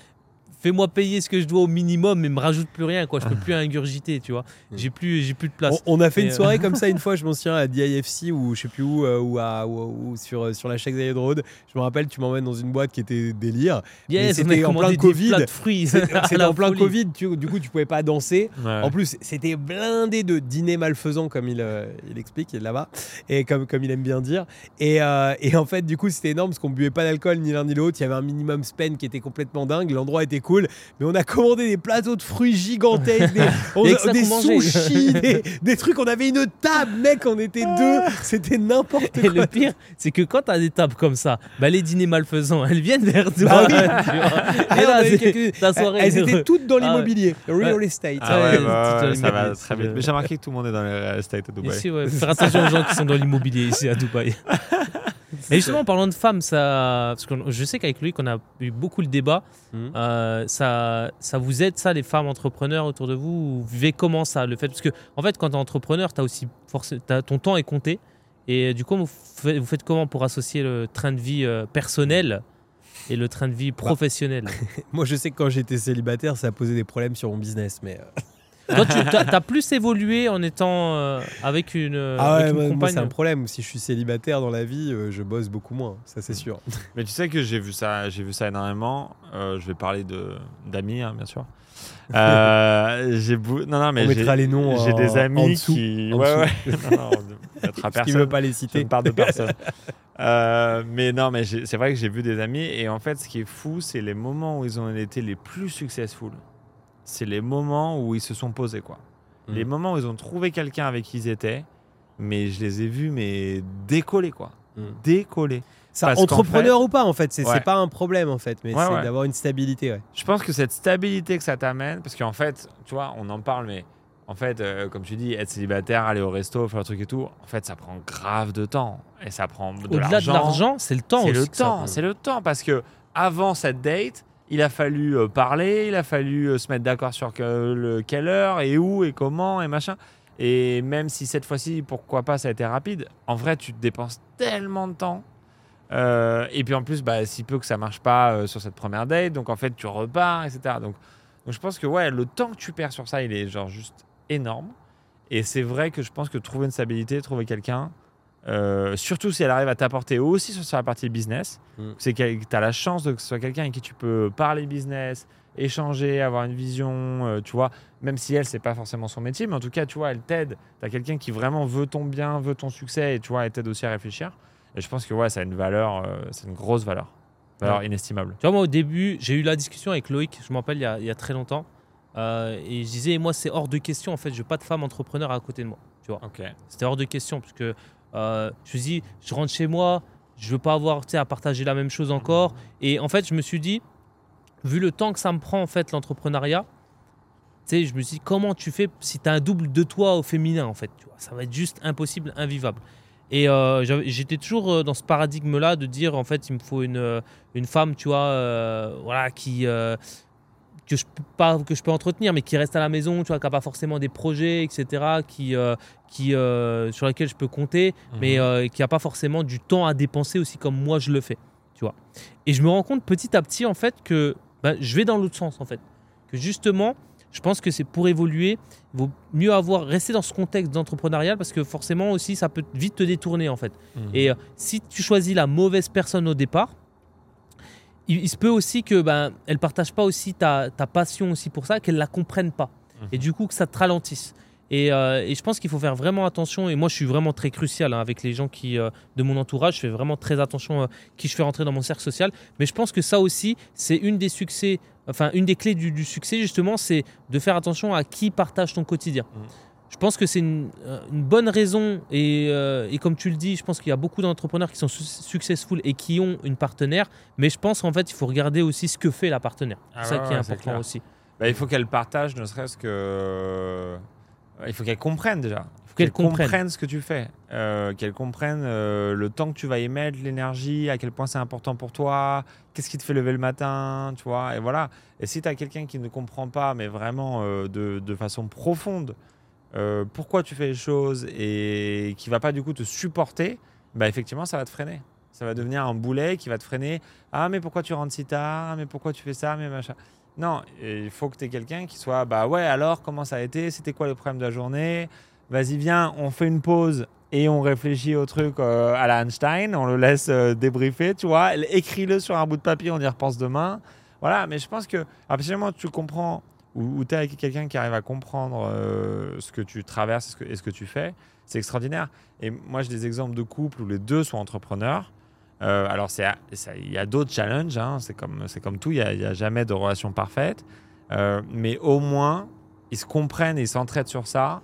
fais-moi payer ce que je dois au minimum, mais me rajoute plus rien, quoi. Je peux plus ingurgiter, tu vois. Mm. J'ai plus, j'ai plus de place. On, a fait une soirée comme ça une fois, je m'en souviens à DIFC ou je sais plus où, ou, à, ou, sur, sur la Cheikh Zayed Road. Je me rappelle, tu m'emmènes dans une boîte qui était délire. c'était en plein Covid. C'était en plein Covid, du coup, tu pouvais pas danser. En plus, c'était blindé de dîners malfaisants, comme il, il explique là-bas, et comme, comme il aime bien dire. Et, et en fait, du coup, c'était énorme parce qu'on buvait pas d'alcool ni l'un ni l'autre. Il y avait un minimum spend qui était complètement dingue. L'endroit était cool, mais on a commandé des plateaux de fruits gigantesques, des, des sushis, des, trucs. On avait une table, mec, on était deux. C'était n'importe quoi. Et le pire, c'est que quand t'as des tables comme ça, bah, les dîners malfaisants, elles viennent vers toi. Bah et là, quelques... soirée, elles étaient toutes dans ah l'immobilier, real estate. Ah bah, ça va très vite. Mais j'ai remarqué que tout le monde est dans le real estate à Dubaï. Ici, ouais, faire attention aux gens qui sont dans l'immobilier ici à Dubaï. Et justement, en parlant de femmes, ça, parce que je sais qu'avec lui, qu'on a eu beaucoup le débat, mhm. euh, ça, ça vous aide, ça, les femmes entrepreneurs autour de vous? Vous vivez comment ça le fait? Parce que, en fait, quand tu es entrepreneur, as aussi as, ton temps est compté. Et du coup, vous faites, vous faites comment pour associer le train de vie euh, personnel et le train de vie bah, professionnel? Moi, je sais que quand j'étais célibataire, ça a posé des problèmes sur mon business, mais. Euh, toi, tu as, plus évolué en étant euh, avec une, ah avec une compagne. C'est un problème. Si je suis célibataire dans la vie, euh, je bosse beaucoup moins. Ça, c'est sûr. Mais tu sais que j'ai vu ça, j'ai vu ça énormément. Euh, je vais parler de d'amis, hein, bien sûr. j'ai non, non, mais on mettra les noms. J'ai des amis qui. ouais, ouais. non, non, veut pas les citer. Je ne parle de personne. mais non, mais c'est vrai que j'ai vu des amis et en fait, ce qui est fou, c'est les moments où ils ont été les plus successful c'est les moments où ils se sont posés, quoi. Mm. Les moments où ils ont trouvé quelqu'un avec qui ils étaient, mais je les ai vus, mais décoller, quoi. Mm. Décoller. Ça, entrepreneur ou pas, en fait, c'est pas un problème, en fait, mais c'est d'avoir une stabilité, Je pense que cette stabilité que ça t'amène, parce qu'en fait, tu vois, on en parle, mais en fait, euh, comme tu dis, être célibataire, aller au resto, faire un truc et tout, en fait, ça prend grave de temps. Et ça prend de l'argent. Au-delà de l'argent, c'est le temps C'est le temps, c'est le temps, parce que avant cette date, il a fallu euh, parler, il a fallu euh, se mettre d'accord sur quelle heure et où et comment et machin. Et même si cette fois-ci, pourquoi pas, ça a été rapide, en vrai, tu te dépenses tellement de temps. Euh, et puis en plus, bah, si peu que ça marche pas sur cette première date, donc en fait, tu repars, etc. Donc, donc je pense que ouais, le temps que tu perds sur ça, il est genre juste énorme. Et c'est vrai que je pense que trouver une stabilité, trouver quelqu'un, euh, surtout si elle arrive à t'apporter aussi sur la partie business. Mm. C'est que tu as la chance de que ce soit quelqu'un avec qui tu peux parler business, échanger, avoir une vision, euh, tu vois. Même si elle, c'est pas forcément son métier, mais en tout cas, tu vois, elle t'aide. Tu as quelqu'un qui vraiment veut ton bien, veut ton succès, et tu vois, elle t'aide aussi à réfléchir. Et je pense que ouais, ça a une valeur, euh, c'est une grosse valeur. Valeur inestimable. Tu vois, moi, au début, j'ai eu la discussion avec Loïc, je me rappelle, il y a, il y a très longtemps. et je disais, moi, c'est hors de question, en fait, je veux pas de femme entrepreneur à côté de moi. Tu vois. C'était hors de question, parce que euh, je me suis dit, je rentre chez moi, je veux pas avoir à partager la même chose encore. Et en fait, je me suis dit, vu le temps que ça me prend en fait l'entrepreneuriat, je me suis dit, comment tu fais si tu as un double de toi au féminin en fait tu vois, Ça va être juste impossible, invivable. Et euh, j'étais toujours euh, dans ce paradigme-là de dire, en fait, il me faut une, une femme, tu vois, voilà, qui que je peux pas que je peux entretenir mais qui reste à la maison tu vois qui a pas forcément des projets etc qui euh, qui euh, sur lesquels je peux compter mais mhm. euh, qui a pas forcément du temps à dépenser aussi comme moi je le fais tu vois et je me rends compte petit à petit en fait que ben, je vais dans l'autre sens en fait que justement je pense que c'est pour évoluer il vaut mieux avoir rester dans ce contexte d'entrepreneuriat parce que forcément aussi ça peut vite te détourner en fait mhm. et si tu choisis la mauvaise personne au départ il, se peut aussi que ben elle partage pas aussi ta, passion aussi pour ça, qu'elle la comprenne pas, mhm. et du coup que ça te ralentisse. Euh, et, je pense qu'il faut faire vraiment attention. Et moi, je suis vraiment très crucial hein, avec les gens qui euh, de mon entourage. Je fais vraiment très attention à euh, qui je fais rentrer dans mon cercle social. Mais je pense que ça aussi, c'est une des succès, enfin une des clés du, succès justement, c'est de faire attention à qui partage ton quotidien. Mhm. Je pense que c'est une, euh, bonne raison euh, et, comme tu le dis, je pense qu'il y a beaucoup d'entrepreneurs qui sont successful et qui ont une partenaire, mais je pense qu'en fait il faut regarder aussi ce que fait la partenaire. c'est ça ah qui est important aussi. Bah, il faut qu'elle partage, ne serait-ce que, euh, il faut qu'elle comprenne déjà. Il faut qu'elle comprenne. ce que tu fais, qu'elle comprenne le temps que tu vas y mettre, l'énergie, à quel point c'est important pour toi, qu'est-ce qui te fait lever le matin, tu vois, et voilà. Et si tu as quelqu'un qui ne comprend pas, mais vraiment de, de façon profonde, euh, pourquoi tu fais les choses et qui va pas du coup te supporter, bah effectivement ça va te freiner. Ça va devenir un boulet qui va te freiner. Ah mais pourquoi tu rentres si tard? Ah mais pourquoi tu fais ça? Mais machin. Non, il faut que tu aies quelqu'un qui soit bah ouais, alors comment ça a été? C'était quoi le problème de la journée? Vas-y, viens, on fait une pause et on réfléchit au truc euh, à la Einstein, on le laisse euh, débriefer, tu vois. Écris-le sur un bout de papier, on y repense demain. Voilà, mais je pense que absolument tu comprends ou, tu es avec quelqu'un qui arrive à comprendre euh, ce que tu traverses ce que, et ce que tu fais, c'est extraordinaire. Et moi, j'ai des exemples de couples où les deux sont entrepreneurs. alors, il y a d'autres challenges, hein, c'est comme, comme tout, il n'y a, jamais de relation parfaite. mais au moins, ils se comprennent et ils s'entraident sur ça.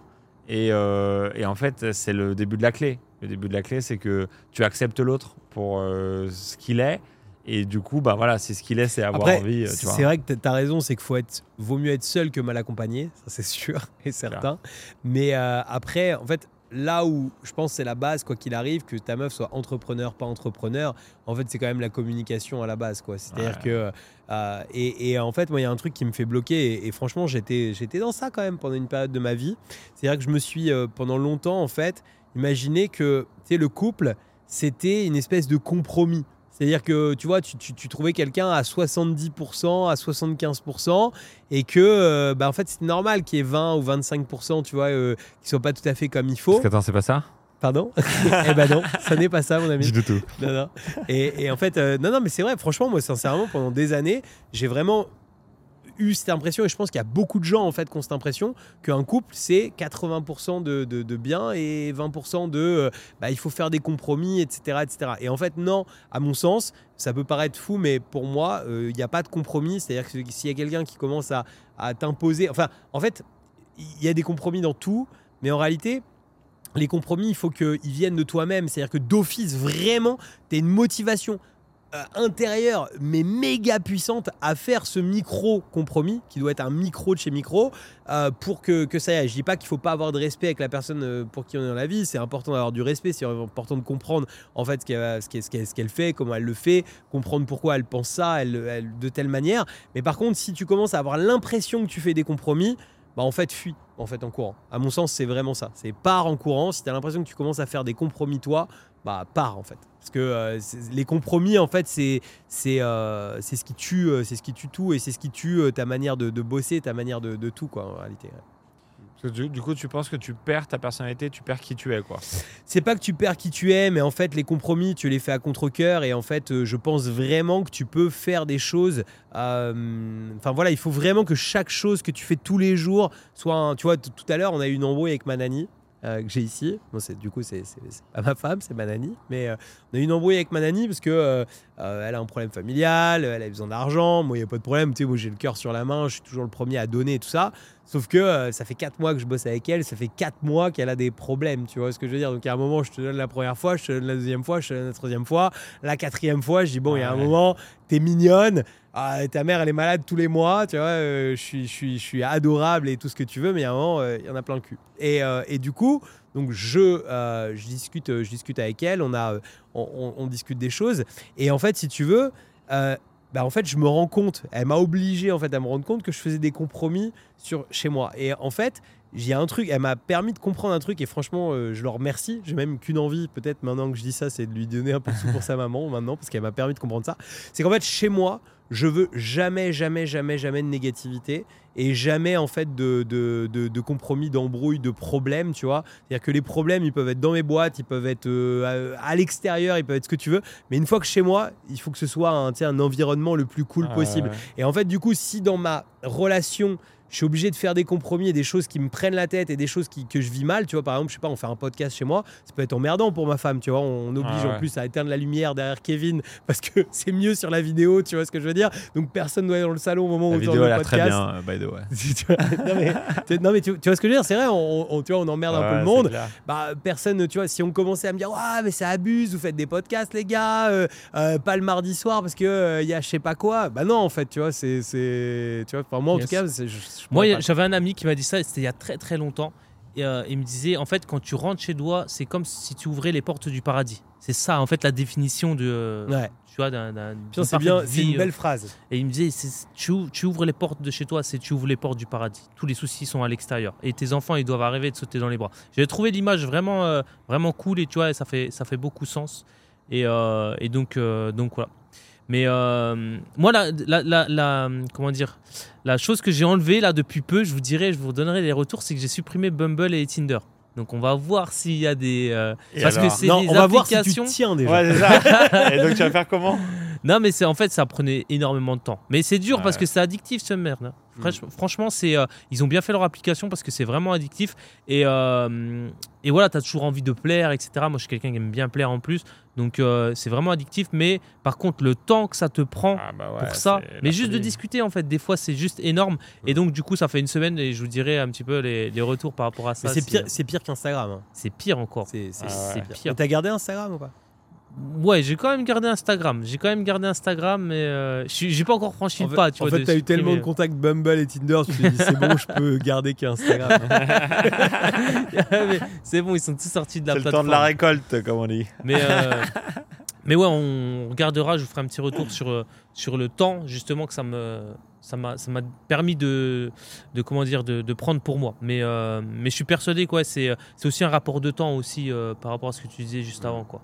Euh, et, en fait, c'est le début de la clé. Le début de la clé, c'est que tu acceptes l'autre pour euh, ce qu'il est. Et du coup, bah voilà, c'est ce qu'il est, c'est avoir envie. Euh, c'est vrai que tu as raison, c'est qu'il faut être, vaut mieux être seul que mal accompagné, ça c'est sûr et certain. Mais après, en fait, là où je pense c'est la base, quoi qu'il arrive, que ta meuf soit entrepreneur, pas entrepreneur, en fait, c'est quand même la communication à la base, quoi. C'est-à-dire que. Euh, et, en fait, moi, il y a un truc qui me fait bloquer, et, franchement, j'étais, j'étais dans ça quand même pendant une période de ma vie. C'est-à-dire que je me suis, euh, pendant longtemps, en fait, imaginé que, tu sais, le couple, c'était une espèce de compromis. C'est-à-dire que tu vois, tu, trouvais quelqu'un à 70%, à 75%, et que euh, bah, en fait c'est normal qu'il y ait 20 ou 25%, tu vois, euh, qui ne soient pas tout à fait comme il faut. Parce que attends, c'est pas ça? Pardon? Eh ben non, ça n'est pas ça, mon ami. Du tout. Non, non. Et, en fait, euh, non, non, mais c'est vrai, franchement, moi, sincèrement, pendant des années, j'ai vraiment eu cette impression, et je pense qu'il y a beaucoup de gens en fait qui ont cette impression, qu'un couple c'est 80% de, de, bien et 20% de euh, bah, il faut faire des compromis, etc., etc. Et en fait, non, à mon sens, ça peut paraître fou, mais pour moi, euh, il n'y a pas de compromis. C'est-à-dire que s'il y a quelqu'un qui commence à, à t'imposer, enfin, en fait, il y a des compromis dans tout, mais en réalité, les compromis, il faut qu'ils viennent de toi-même. C'est-à-dire que d'office, vraiment, tu as une motivation euh, intérieure mais méga puissante à faire ce micro compromis qui doit être un micro de chez micro euh, pour que, que, ça y aille. Je dis pas qu'il faut pas avoir de respect avec la personne euh, pour qui on est dans la vie, c'est important d'avoir du respect, c'est important de comprendre en fait ce qu'elle ce qu'elle fait, comment elle le fait, comprendre pourquoi elle pense ça elle, de telle manière. Mais par contre, si tu commences à avoir l'impression que tu fais des compromis, bah en fait fuis en fait en courant. À mon sens, c'est vraiment ça. C'est pars en courant. Si tu as l'impression que tu commences à faire des compromis toi, bah pars en fait. Parce que euh, les compromis, en fait, c'est c'est euh, ce qui tue, euh, c'est ce qui tue tout et c'est ce qui tue ta manière de, bosser, ta manière de, tout, quoi, en réalité. du, coup, tu penses que tu perds ta personnalité, tu perds qui tu es, quoi. C'est pas que tu perds qui tu es, mais en fait, les compromis, tu les fais à contre-coeur et en fait, je pense vraiment que tu peux faire des choses. Enfin voilà, il faut vraiment que chaque chose que tu fais tous les jours soit. tu vois, tout à l'heure, on a eu une embrouille avec ma nanny. Euh, que j'ai ici. Bon, du coup, c'est pas ma femme, c'est ma nanny. Mais euh, on a eu une embrouille avec ma nanny parce que euh, elle a un problème familial, elle a besoin d'argent. Moi, il n'y a pas de problème. Tu sais, moi, j'ai le cœur sur la main, je suis toujours le premier à donner et tout ça. Sauf que ça fait 4 mois que je bosse avec elle, ça fait 4 mois qu'elle a des problèmes. Tu vois ce que je veux dire? Donc, à un moment, je te donne la première fois, je te donne la deuxième fois, je te donne la troisième fois. La quatrième fois, je dis, bon, il y a un moment, t'es mignonne. Ah, ta mère elle est malade tous les mois, tu vois, je, suis, je, suis, je suis adorable et tout ce que tu veux, mais un moment, il y en a plein le cul. Et, et du coup, donc je, euh, je, discute, je discute avec elle, on, a, on, discute des choses. Et en fait, si tu veux, euh, bah en fait, je me rends compte, elle m'a obligé en fait à me rendre compte que je faisais des compromis sur chez moi. Et en fait, j'ai un truc, elle m'a permis de comprendre un truc et franchement, euh, je leur remercie. J'ai même qu'une envie, peut-être maintenant que je dis ça, c'est de lui donner un peu de sous pour sa maman maintenant, parce qu'elle m'a permis de comprendre ça. C'est qu'en fait, chez moi, je veux jamais, jamais, jamais, jamais de négativité et jamais en fait de, de, de, compromis, d'embrouille, de problèmes, tu vois. C'est-à-dire que les problèmes, ils peuvent être dans mes boîtes, ils peuvent être euh, à, l'extérieur, ils peuvent être ce que tu veux, mais une fois que chez moi, il faut que ce soit un, un environnement le plus cool possible. Et en fait, du coup, si dans ma relation, je suis obligé de faire des compromis et des choses qui me prennent la tête et des choses qui, que je vis mal. Tu vois, par exemple, je sais pas, on fait un podcast chez moi, ça peut être emmerdant pour ma femme. Tu vois, on oblige en plus à éteindre la lumière derrière Kevin parce que c'est mieux sur la vidéo. Tu vois ce que je veux dire Donc personne doit être dans le salon au moment où on tourne le podcast. très bien, euh, by the way. non mais, tu, vois ce que je veux dire? C'est vrai, on, tu vois, on emmerde un peu le monde. Bah personne, tu vois, si on commençait à me dire, ah mais ça abuse, vous faites des podcasts les gars, euh, euh, pas le mardi soir parce que il y a je sais pas quoi. Bah non en fait, tu vois, c'est, tu vois, pour moi en tout cas, c'est moi, j'avais un ami qui m'a dit ça, c'était il y a très très longtemps. Et euh, il me disait, en fait, quand tu rentres chez toi, c'est comme si tu ouvrais les portes du paradis. C'est ça, en fait, la définition de, ouais. tu vois, d'un. C'est bien, c'est une belle phrase. Et il me disait, tu, tu, ouvres les portes de chez toi, c'est tu ouvres les portes du paradis. Tous les soucis sont à l'extérieur. Et tes enfants, ils doivent arriver et te sauter dans les bras. J'ai trouvé l'image vraiment, euh, vraiment cool et tu vois, ça fait, ça fait beaucoup sens. Et, euh, et donc, donc voilà. Mais euh, moi, la, la, la, comment dire, la chose que j'ai enlevée là depuis peu, je vous dirais, je vous donnerai les retours, c'est que j'ai supprimé Bumble et Tinder. Donc on va voir s'il y a des euh, parce que c'est des on va voir si tu tiens déjà. Ouais, ça. et donc tu vas faire comment? Non mais c'est en fait ça prenait énormément de temps. Mais c'est dur parce que c'est addictif ce merde. Hein. Mm. Franchement, c'est euh, ils ont bien fait leur application parce que c'est vraiment addictif et euh, et voilà, tu as toujours envie de plaire, etc. Moi, je suis quelqu'un qui aime bien plaire en plus. Donc, euh, c'est vraiment addictif. Mais par contre, le temps que ça te prend ah, bah pour ça, mais juste de discuter, en fait, des fois, c'est juste énorme. Et donc, du coup, ça fait une semaine et je vous dirai un petit peu les, retours par rapport à ça. C'est pire, pire qu'Instagram. Hein. C'est pire encore. C'est ah pire. T'as gardé Instagram ou pas? Ouais, j'ai quand même gardé Instagram. J'ai quand même gardé Instagram, mais euh, j'ai pas encore franchi le pas. Tu en fait, t'as eu tellement de contacts Bumble et Tinder, tu t'es dit c'est bon, je peux garder qu'Instagram. c'est bon, ils sont tous sortis de la plateforme. C'est le temps de la récolte, comme on dit. Mais, euh, mais ouais, on regardera. Je vous ferai un petit retour sur, euh, sur le temps, justement, que ça me ça m'a permis de, de comment dire de, de, prendre pour moi mais euh, mais je suis persuadé quoi c'est c'est aussi un rapport de temps aussi par rapport à ce que tu disais juste avant quoi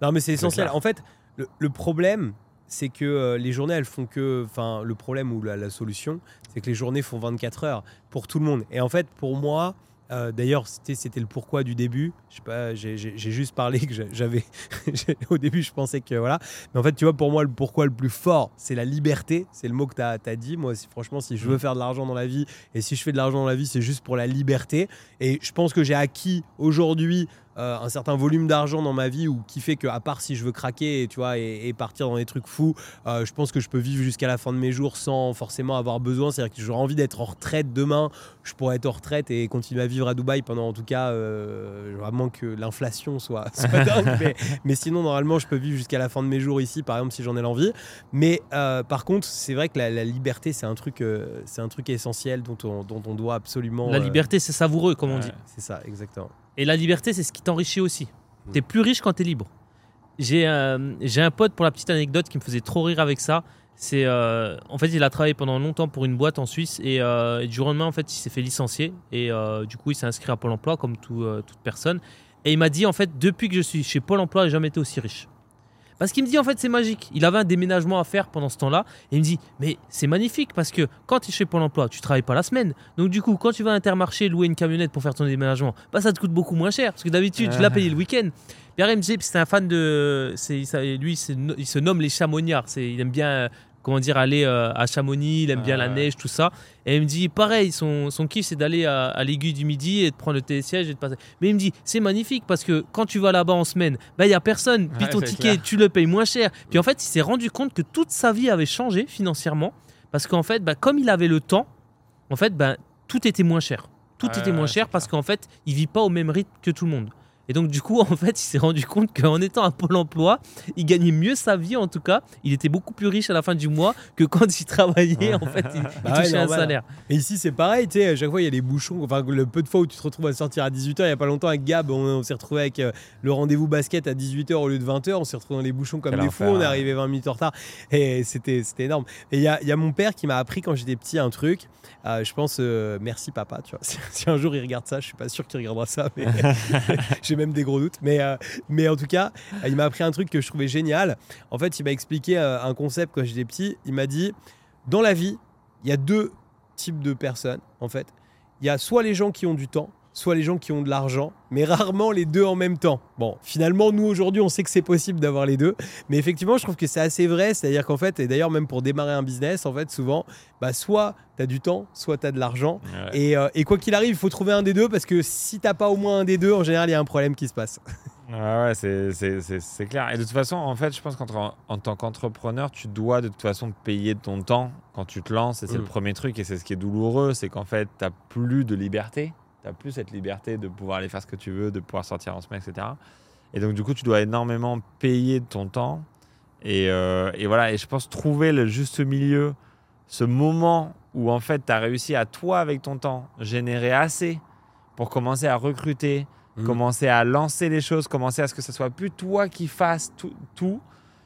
non, mais c'est essentiel. En fait, le, problème, c'est que euh, les journées, elles font que. Enfin, le problème ou la, solution, c'est que les journées font 24 heures pour tout le monde. Et en fait, pour moi, euh, D'ailleurs, c'était le pourquoi du début. Je sais pas, j'ai juste parlé que j'avais. au début, je pensais que voilà. Mais en fait, tu vois, pour moi, le pourquoi le plus fort, c'est la liberté. C'est le mot que tu as, as, dit. Moi, franchement, si je veux mm. faire de l'argent dans la vie et si je fais de l'argent dans la vie, c'est juste pour la liberté. Et je pense que j'ai acquis aujourd'hui euh, un certain volume d'argent dans ma vie ou qui fait que à part si je veux craquer tu vois et, partir dans des trucs fous euh, je pense que je peux vivre jusqu'à la fin de mes jours sans forcément avoir besoin. C'est à dire que j'aurais envie d'être en retraite demain je pourrais être en retraite et continuer à vivre à Dubaï pendant en tout cas euh, vraiment que l'inflation soit, dingue mais, sinon normalement je peux vivre jusqu'à la fin de mes jours ici par exemple si j'en ai l'envie. Mais par contre c'est vrai que la, liberté c'est un truc c'est un truc essentiel dont on, dont on doit absolument la liberté c'est savoureux comme on dit. c'est ça exactement et la liberté, c'est ce qui t'enrichit aussi. Tu es plus riche quand tu es libre. J'ai euh, j'ai un pote, pour la petite anecdote, qui me faisait trop rire avec ça. C'est euh, en fait, il a travaillé pendant longtemps pour une boîte en Suisse et, euh, du jour au lendemain, en fait, il s'est fait licencier et du coup, il s'est inscrit à Pôle Emploi comme tout, toute personne. Et il m'a dit en fait, depuis que je suis chez Pôle Emploi, j'ai jamais été aussi riche. Parce qu'il me dit en fait c'est magique. Il avait un déménagement à faire pendant ce temps-là. Et il me dit mais c'est magnifique parce que quand tu es chez Pôle emploi, tu travailles pas la semaine. Donc du coup, quand tu vas à Intermarché louer une camionnette pour faire ton déménagement, bah, ça te coûte beaucoup moins cher. Parce que d'habitude, tu l'as payé le week-end. Pierre me c'est un fan de. Lui, il se nomme les Chamonniards. Il aime bien comment dire, aller euh, à Chamonix, il aime bien la neige, tout ça. Et il me dit, pareil, son, son kiff, c'est d'aller à, l'aiguille du midi et de prendre le télésiège et de passer. Mais il me dit, c'est magnifique parce que quand tu vas là-bas en semaine, bah, il n'y a personne. Puis ton ticket, tu le payes moins cher. Puis en fait, il s'est rendu compte que toute sa vie avait changé financièrement parce qu'en fait, bah, comme il avait le temps, en fait, bah, tout était moins cher. Tout était moins cher parce qu'en fait, il vit pas au même rythme que tout le monde. Et donc, du coup, en fait, il s'est rendu compte qu'en étant à Pôle emploi, il gagnait mieux sa vie, en tout cas. Il était beaucoup plus riche à la fin du mois que quand il travaillait, en fait, il, bah touchait un salaire. Et ici, c'est pareil, tu sais, à chaque fois, il y a des bouchons. Enfin, le peu de fois où tu te retrouves à sortir à 18h, il n'y a pas longtemps, avec Gab, on, s'est retrouvé avec euh, le rendez-vous basket à 18h au lieu de 20h. On s'est retrouvé dans les bouchons comme des fous. On est arrivé 20 minutes en retard. Et c'était énorme. Et il y a, y a, mon père qui m'a appris quand j'étais petit un truc. Euh, je pense, euh, merci papa, tu vois. Si, un jour il regarde ça, je suis pas sûr qu'il regardera ça, mais j'ai même des gros doutes. Mais, euh, mais en tout cas, il m'a appris un truc que je trouvais génial. En fait, il m'a expliqué un concept quand j'étais petit. Il m'a dit, dans la vie, il y a deux types de personnes, en fait. Il y a soit les gens qui ont du temps, soit les gens qui ont de l'argent, mais rarement les deux en même temps. Bon, finalement, nous aujourd'hui, on sait que c'est possible d'avoir les deux, mais effectivement, je trouve que c'est assez vrai, c'est-à-dire qu'en fait, et d'ailleurs même pour démarrer un business, en fait, souvent, bah, soit tu as du temps, soit tu as de l'argent, euh, et, quoi qu'il arrive, il faut trouver un des deux, parce que si t'as pas au moins un des deux, en général, il y a un problème qui se passe. Ouais, c'est clair. Et de toute façon, en fait, je pense qu'en en tant qu'entrepreneur, tu dois de toute façon payer ton temps quand tu te lances. Et c'est le mm. premier truc. Et c'est ce qui est douloureux, c'est qu'en fait, tu n'as plus de liberté tu plus cette liberté de pouvoir aller faire ce que tu veux, de pouvoir sortir en semaine, etc. Et donc, du coup, tu dois énormément payer de ton temps. Et, euh, et voilà, et je pense trouver le juste milieu, ce moment où en fait, tu as réussi à toi, avec ton temps, générer assez pour commencer à recruter, mmh. commencer à lancer les choses, commencer à ce que ce soit plus toi qui fasses tout. tout.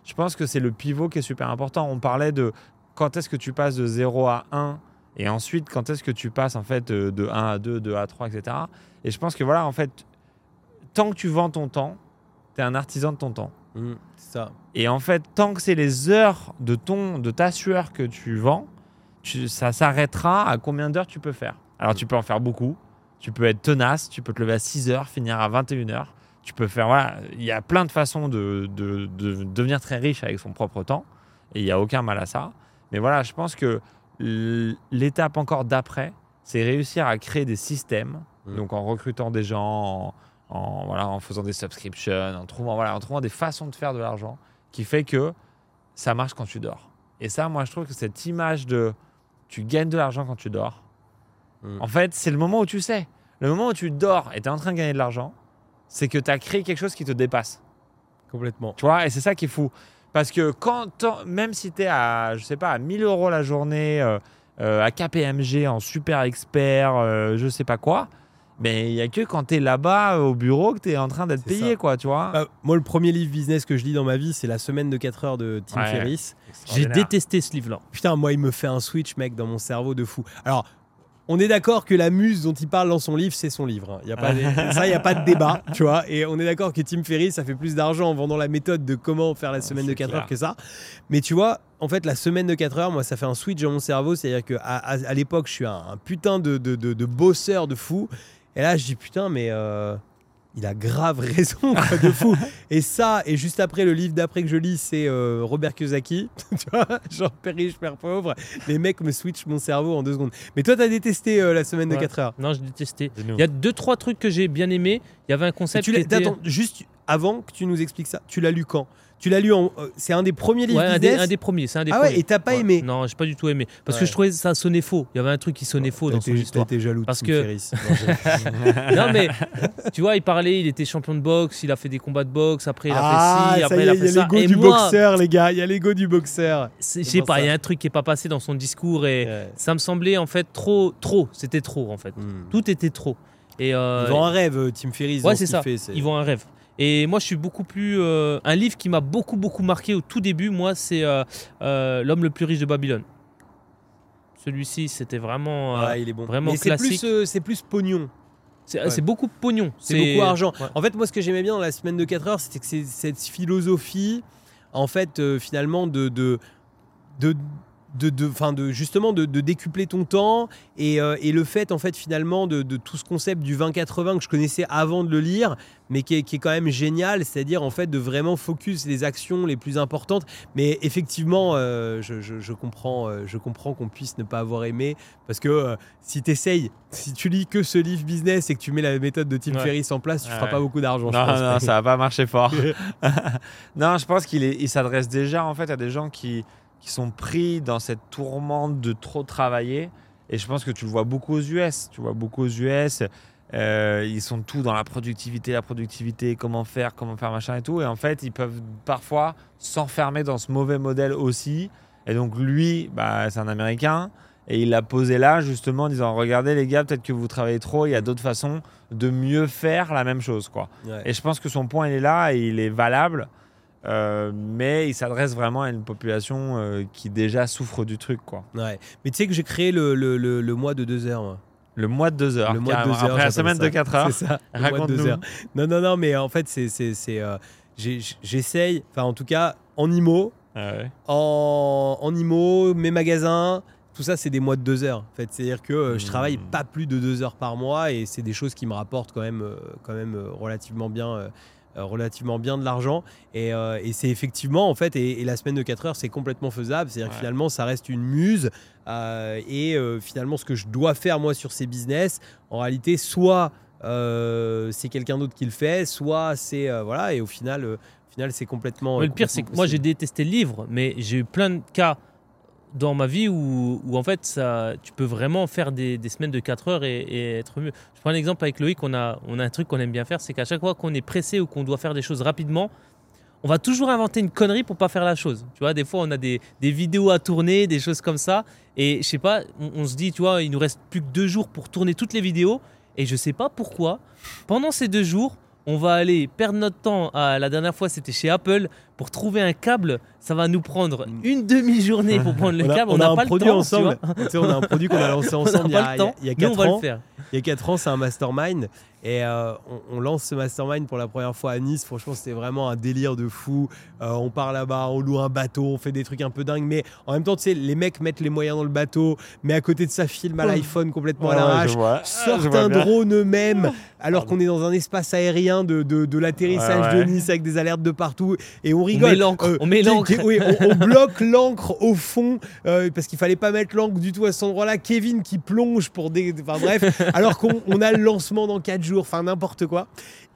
Je pense que c'est le pivot qui est super important. On parlait de quand est-ce que tu passes de 0 à 1 et ensuite, quand est-ce que tu passes en fait de 1 à 2, 2 à 3, etc. Et je pense que voilà, en fait, tant que tu vends ton temps, tu es un artisan de ton temps. Mmh, ça. Et en fait, tant que c'est les heures de, ton, de ta sueur que tu vends, tu, ça s'arrêtera à combien d'heures tu peux faire. Alors, tu peux en faire beaucoup. Tu peux être tenace, tu peux te lever à 6 heures, finir à 21 heures. Tu peux faire, voilà, il y a plein de façons de, de, de devenir très riche avec son propre temps. Et il n'y a aucun mal à ça. Mais voilà, je pense que l'étape encore d'après, c'est réussir à créer des systèmes, mmh. donc en recrutant des gens, en, voilà, en faisant des subscriptions, en trouvant, voilà, en trouvant des façons de faire de l'argent qui fait que ça marche quand tu dors. Et ça, moi, je trouve que cette image de tu gagnes de l'argent quand tu dors, mmh. en fait, c'est le moment où tu sais. Le moment où tu dors et tu es en train de gagner de l'argent, c'est que tu as créé quelque chose qui te dépasse. Complètement. Tu vois, et c'est ça qui est fou. Parce que quand, même si tu es à, je sais pas, à 1000 euros la journée, euh, euh, à KPMG en super expert, euh, je sais pas quoi, mais il n'y a que quand tu es là-bas au bureau que tu es en train d'être payé, quoi, tu vois. Bah, moi, le premier livre business que je lis dans ma vie, c'est La semaine de 4 heures de Tim Ferriss. J'ai détesté ce livre-là. Putain, moi, il me fait un switch, mec, dans mon cerveau de fou. Alors, on est d'accord que la muse dont il parle dans son livre, c'est son livre. Il hein. Y a pas ça, il n'y a pas de débat, tu vois. Et on est d'accord que Tim Ferriss, ça fait plus d'argent en vendant la méthode de comment faire la semaine de 4 heures que ça. Mais tu vois, en fait, la semaine de 4 heures, moi, ça fait un switch dans mon cerveau. C'est-à-dire qu'à à, l'époque, je suis un, putain de, de, de, bosseur de fou. Et là, je dis putain, mais euh, il a grave raison, quoi, de fou. et ça, et juste après, le livre d'après que je lis, c'est euh, Robert Kiyosaki. tu vois, genre Père riche, Père pauvre. Les mecs me switchent mon cerveau en deux secondes. Mais toi, t'as détesté euh, la semaine de 4 heures Non, j'ai détesté. Il y a deux, trois trucs que j'ai bien aimé. Il y avait un concept. Tu qui était... Attends, juste avant que tu nous expliques ça, tu l'as lu quand? Tu l'as lu en. Euh, c'est un des premiers livres. Ouais, un, des, un des, premiers. C'est un des ah ouais, et t'as pas aimé Non, j'ai pas du tout aimé. Parce que je trouvais ça sonnait faux. Il y avait un truc qui sonnait faux dans son histoire. T'étais jaloux Parce que. non, mais tu vois, il parlait, il était champion de boxe, il a fait des combats de boxe, après il a ah, fait ci, après il a fait ça. Il y a l'ego du boxeur, les gars. Il y a l'ego du boxeur. Je sais pas, il y a un truc qui est pas passé dans son discours et ça me semblait en fait trop, trop. C'était trop en fait. Hmm. Tout était trop. Et euh, ils vont un rêve, Tim Ferriss. Ouais, c'est ça. Ils vont un rêve. Et moi, je suis beaucoup plus. Euh, un livre qui m'a beaucoup, beaucoup marqué au tout début, moi, c'est euh, euh, L'homme le plus riche de Babylone. Celui-ci, c'était vraiment, ah, il est bon. vraiment Mais classique. C'est plus, plus pognon. C'est beaucoup pognon. C'est beaucoup argent. En fait, moi, ce que j'aimais bien dans la semaine de 4 heures, c'était que c'est cette philosophie, en fait, finalement, de, de, de de, de, de justement de, décupler ton temps et, euh, et, le fait en fait finalement de, tout ce concept du 20-80 que je connaissais avant de le lire mais qui est, qui est quand même génial c'est-à-dire en fait de vraiment focus les actions les plus importantes. Mais effectivement euh, je, je, comprends euh, je comprends qu'on puisse ne pas avoir aimé parce que si tu essayes si tu lis que ce livre business et que tu mets la méthode de Tim Ferriss en place tu feras pas beaucoup d'argent non, non ça va pas marcher fort. Non je pense qu'il il s'adresse déjà en fait à des gens qui qui sont pris dans cette tourmente de trop travailler. Et je pense que tu le vois beaucoup aux US. Tu vois beaucoup aux US. Euh, ils sont tous dans la productivité, la productivité, comment faire, comment faire machin et tout. Et en fait, ils peuvent parfois s'enfermer dans ce mauvais modèle aussi. Et donc lui, bah, c'est un Américain. Et il l'a posé là justement en disant regardez les gars peut-être que vous travaillez trop il y a d'autres façons de mieux faire la même chose quoi et je pense que son point il est là et il est valable euh, mais il s'adresse vraiment à une population euh, qui déjà souffre du truc. Quoi. Ouais. Mais tu sais que j'ai créé le, le, le, mois de deux heures. Le mois de deux heures. Le mois de deux heures. Après la semaine de 4 heures. C'est ça. Raconte-nous. Non, non, non, mais en fait, c'est, c'est, euh, j'essaye, enfin en tout cas, en IMO, ah en, en IMO, mes magasins, tout ça, c'est des mois de deux heures. En fait, c'est-à-dire que je mmh. travaille pas plus de deux heures par mois et c'est des choses qui me rapportent quand même, quand même relativement bien euh, relativement bien de l'argent. Euh, et, c'est effectivement, en fait, et, la semaine de 4 heures, c'est complètement faisable. C'est-à-dire que finalement, ça reste une muse. Euh, et finalement, ce que je dois faire, moi, sur ces business, en réalité, soit c'est quelqu'un d'autre qui le fait, soit c'est. voilà, et au final. au final, c'est complètement. le pire, c'est que moi j'ai détesté le livre, mais j'ai eu plein de cas dans ma vie où, en fait ça, tu peux vraiment faire des, des semaines de 4 heures et, être mieux. Je prends un exemple avec Loïc, on a, on a un truc qu'on aime bien faire, c'est qu'à chaque fois qu'on est pressé ou qu'on doit faire des choses rapidement, on va toujours inventer une connerie pour pas faire la chose. Tu vois, des fois on a des, des vidéos à tourner, des choses comme ça, et je sais pas, on, on, se dit, tu vois, il nous reste plus que deux jours pour tourner toutes les vidéos, et je sais pas pourquoi, pendant ces deux jours, on va aller perdre notre temps. À, la dernière fois, c'était chez Apple pour trouver un câble. Ça va nous prendre mm. une demi-journée pour prendre le câble. On, n'a pas un produit ensemble. on a un produit qu'on a lancé ensemble il y a, il y a 4 ans. Il y a 4 ans, c'est un mastermind. Et euh, on, lance ce mastermind pour la première fois à Nice. Franchement, c'était vraiment un délire de fou. Euh, on part là-bas, on loue un bateau, on fait des trucs un peu dingues. Mais en même temps, tu sais, les mecs mettent les moyens dans le bateau, mais à côté de ça, filment à l'iPhone complètement à l'arrache, sortent un drone eux-mêmes, alors qu'on est dans un espace aérien de, de, l'atterrissage de Nice avec des alertes de partout. Et on rigole. On met l'encre. Euh, oui, on, bloque l'encre au fond parce qu'il fallait pas mettre l'encre du tout à cet endroit-là. Kevin qui plonge pour des. Enfin bref, alors qu'on a le lancement dans 4 jours enfin n'importe quoi.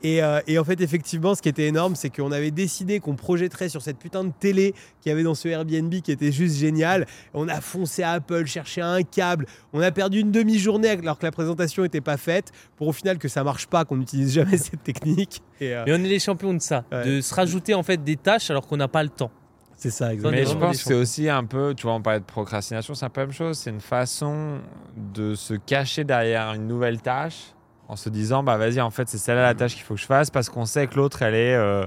Euh, et, en fait, effectivement, ce qui était énorme, c'est qu'on avait décidé qu'on projetterait sur cette putain de télé qu'il y avait dans ce Airbnb qui était juste génial. On a foncé à Apple, cherché un câble. On a perdu une demi-journée alors que la présentation n'était pas faite pour au final que ça marche pas, qu'on n'utilise jamais cette technique. Et, euh, on est les champions de ça, de se rajouter en fait des tâches alors qu'on n'a pas le temps. C'est ça, exactement. Mais je pense que c'est aussi un peu, tu vois, on parlait de procrastination, c'est un peu la même chose. C'est une façon de se cacher derrière une nouvelle tâche en se disant bah vas-y en fait c'est celle-là la tâche qu'il faut que je fasse parce qu'on sait que l'autre elle est euh,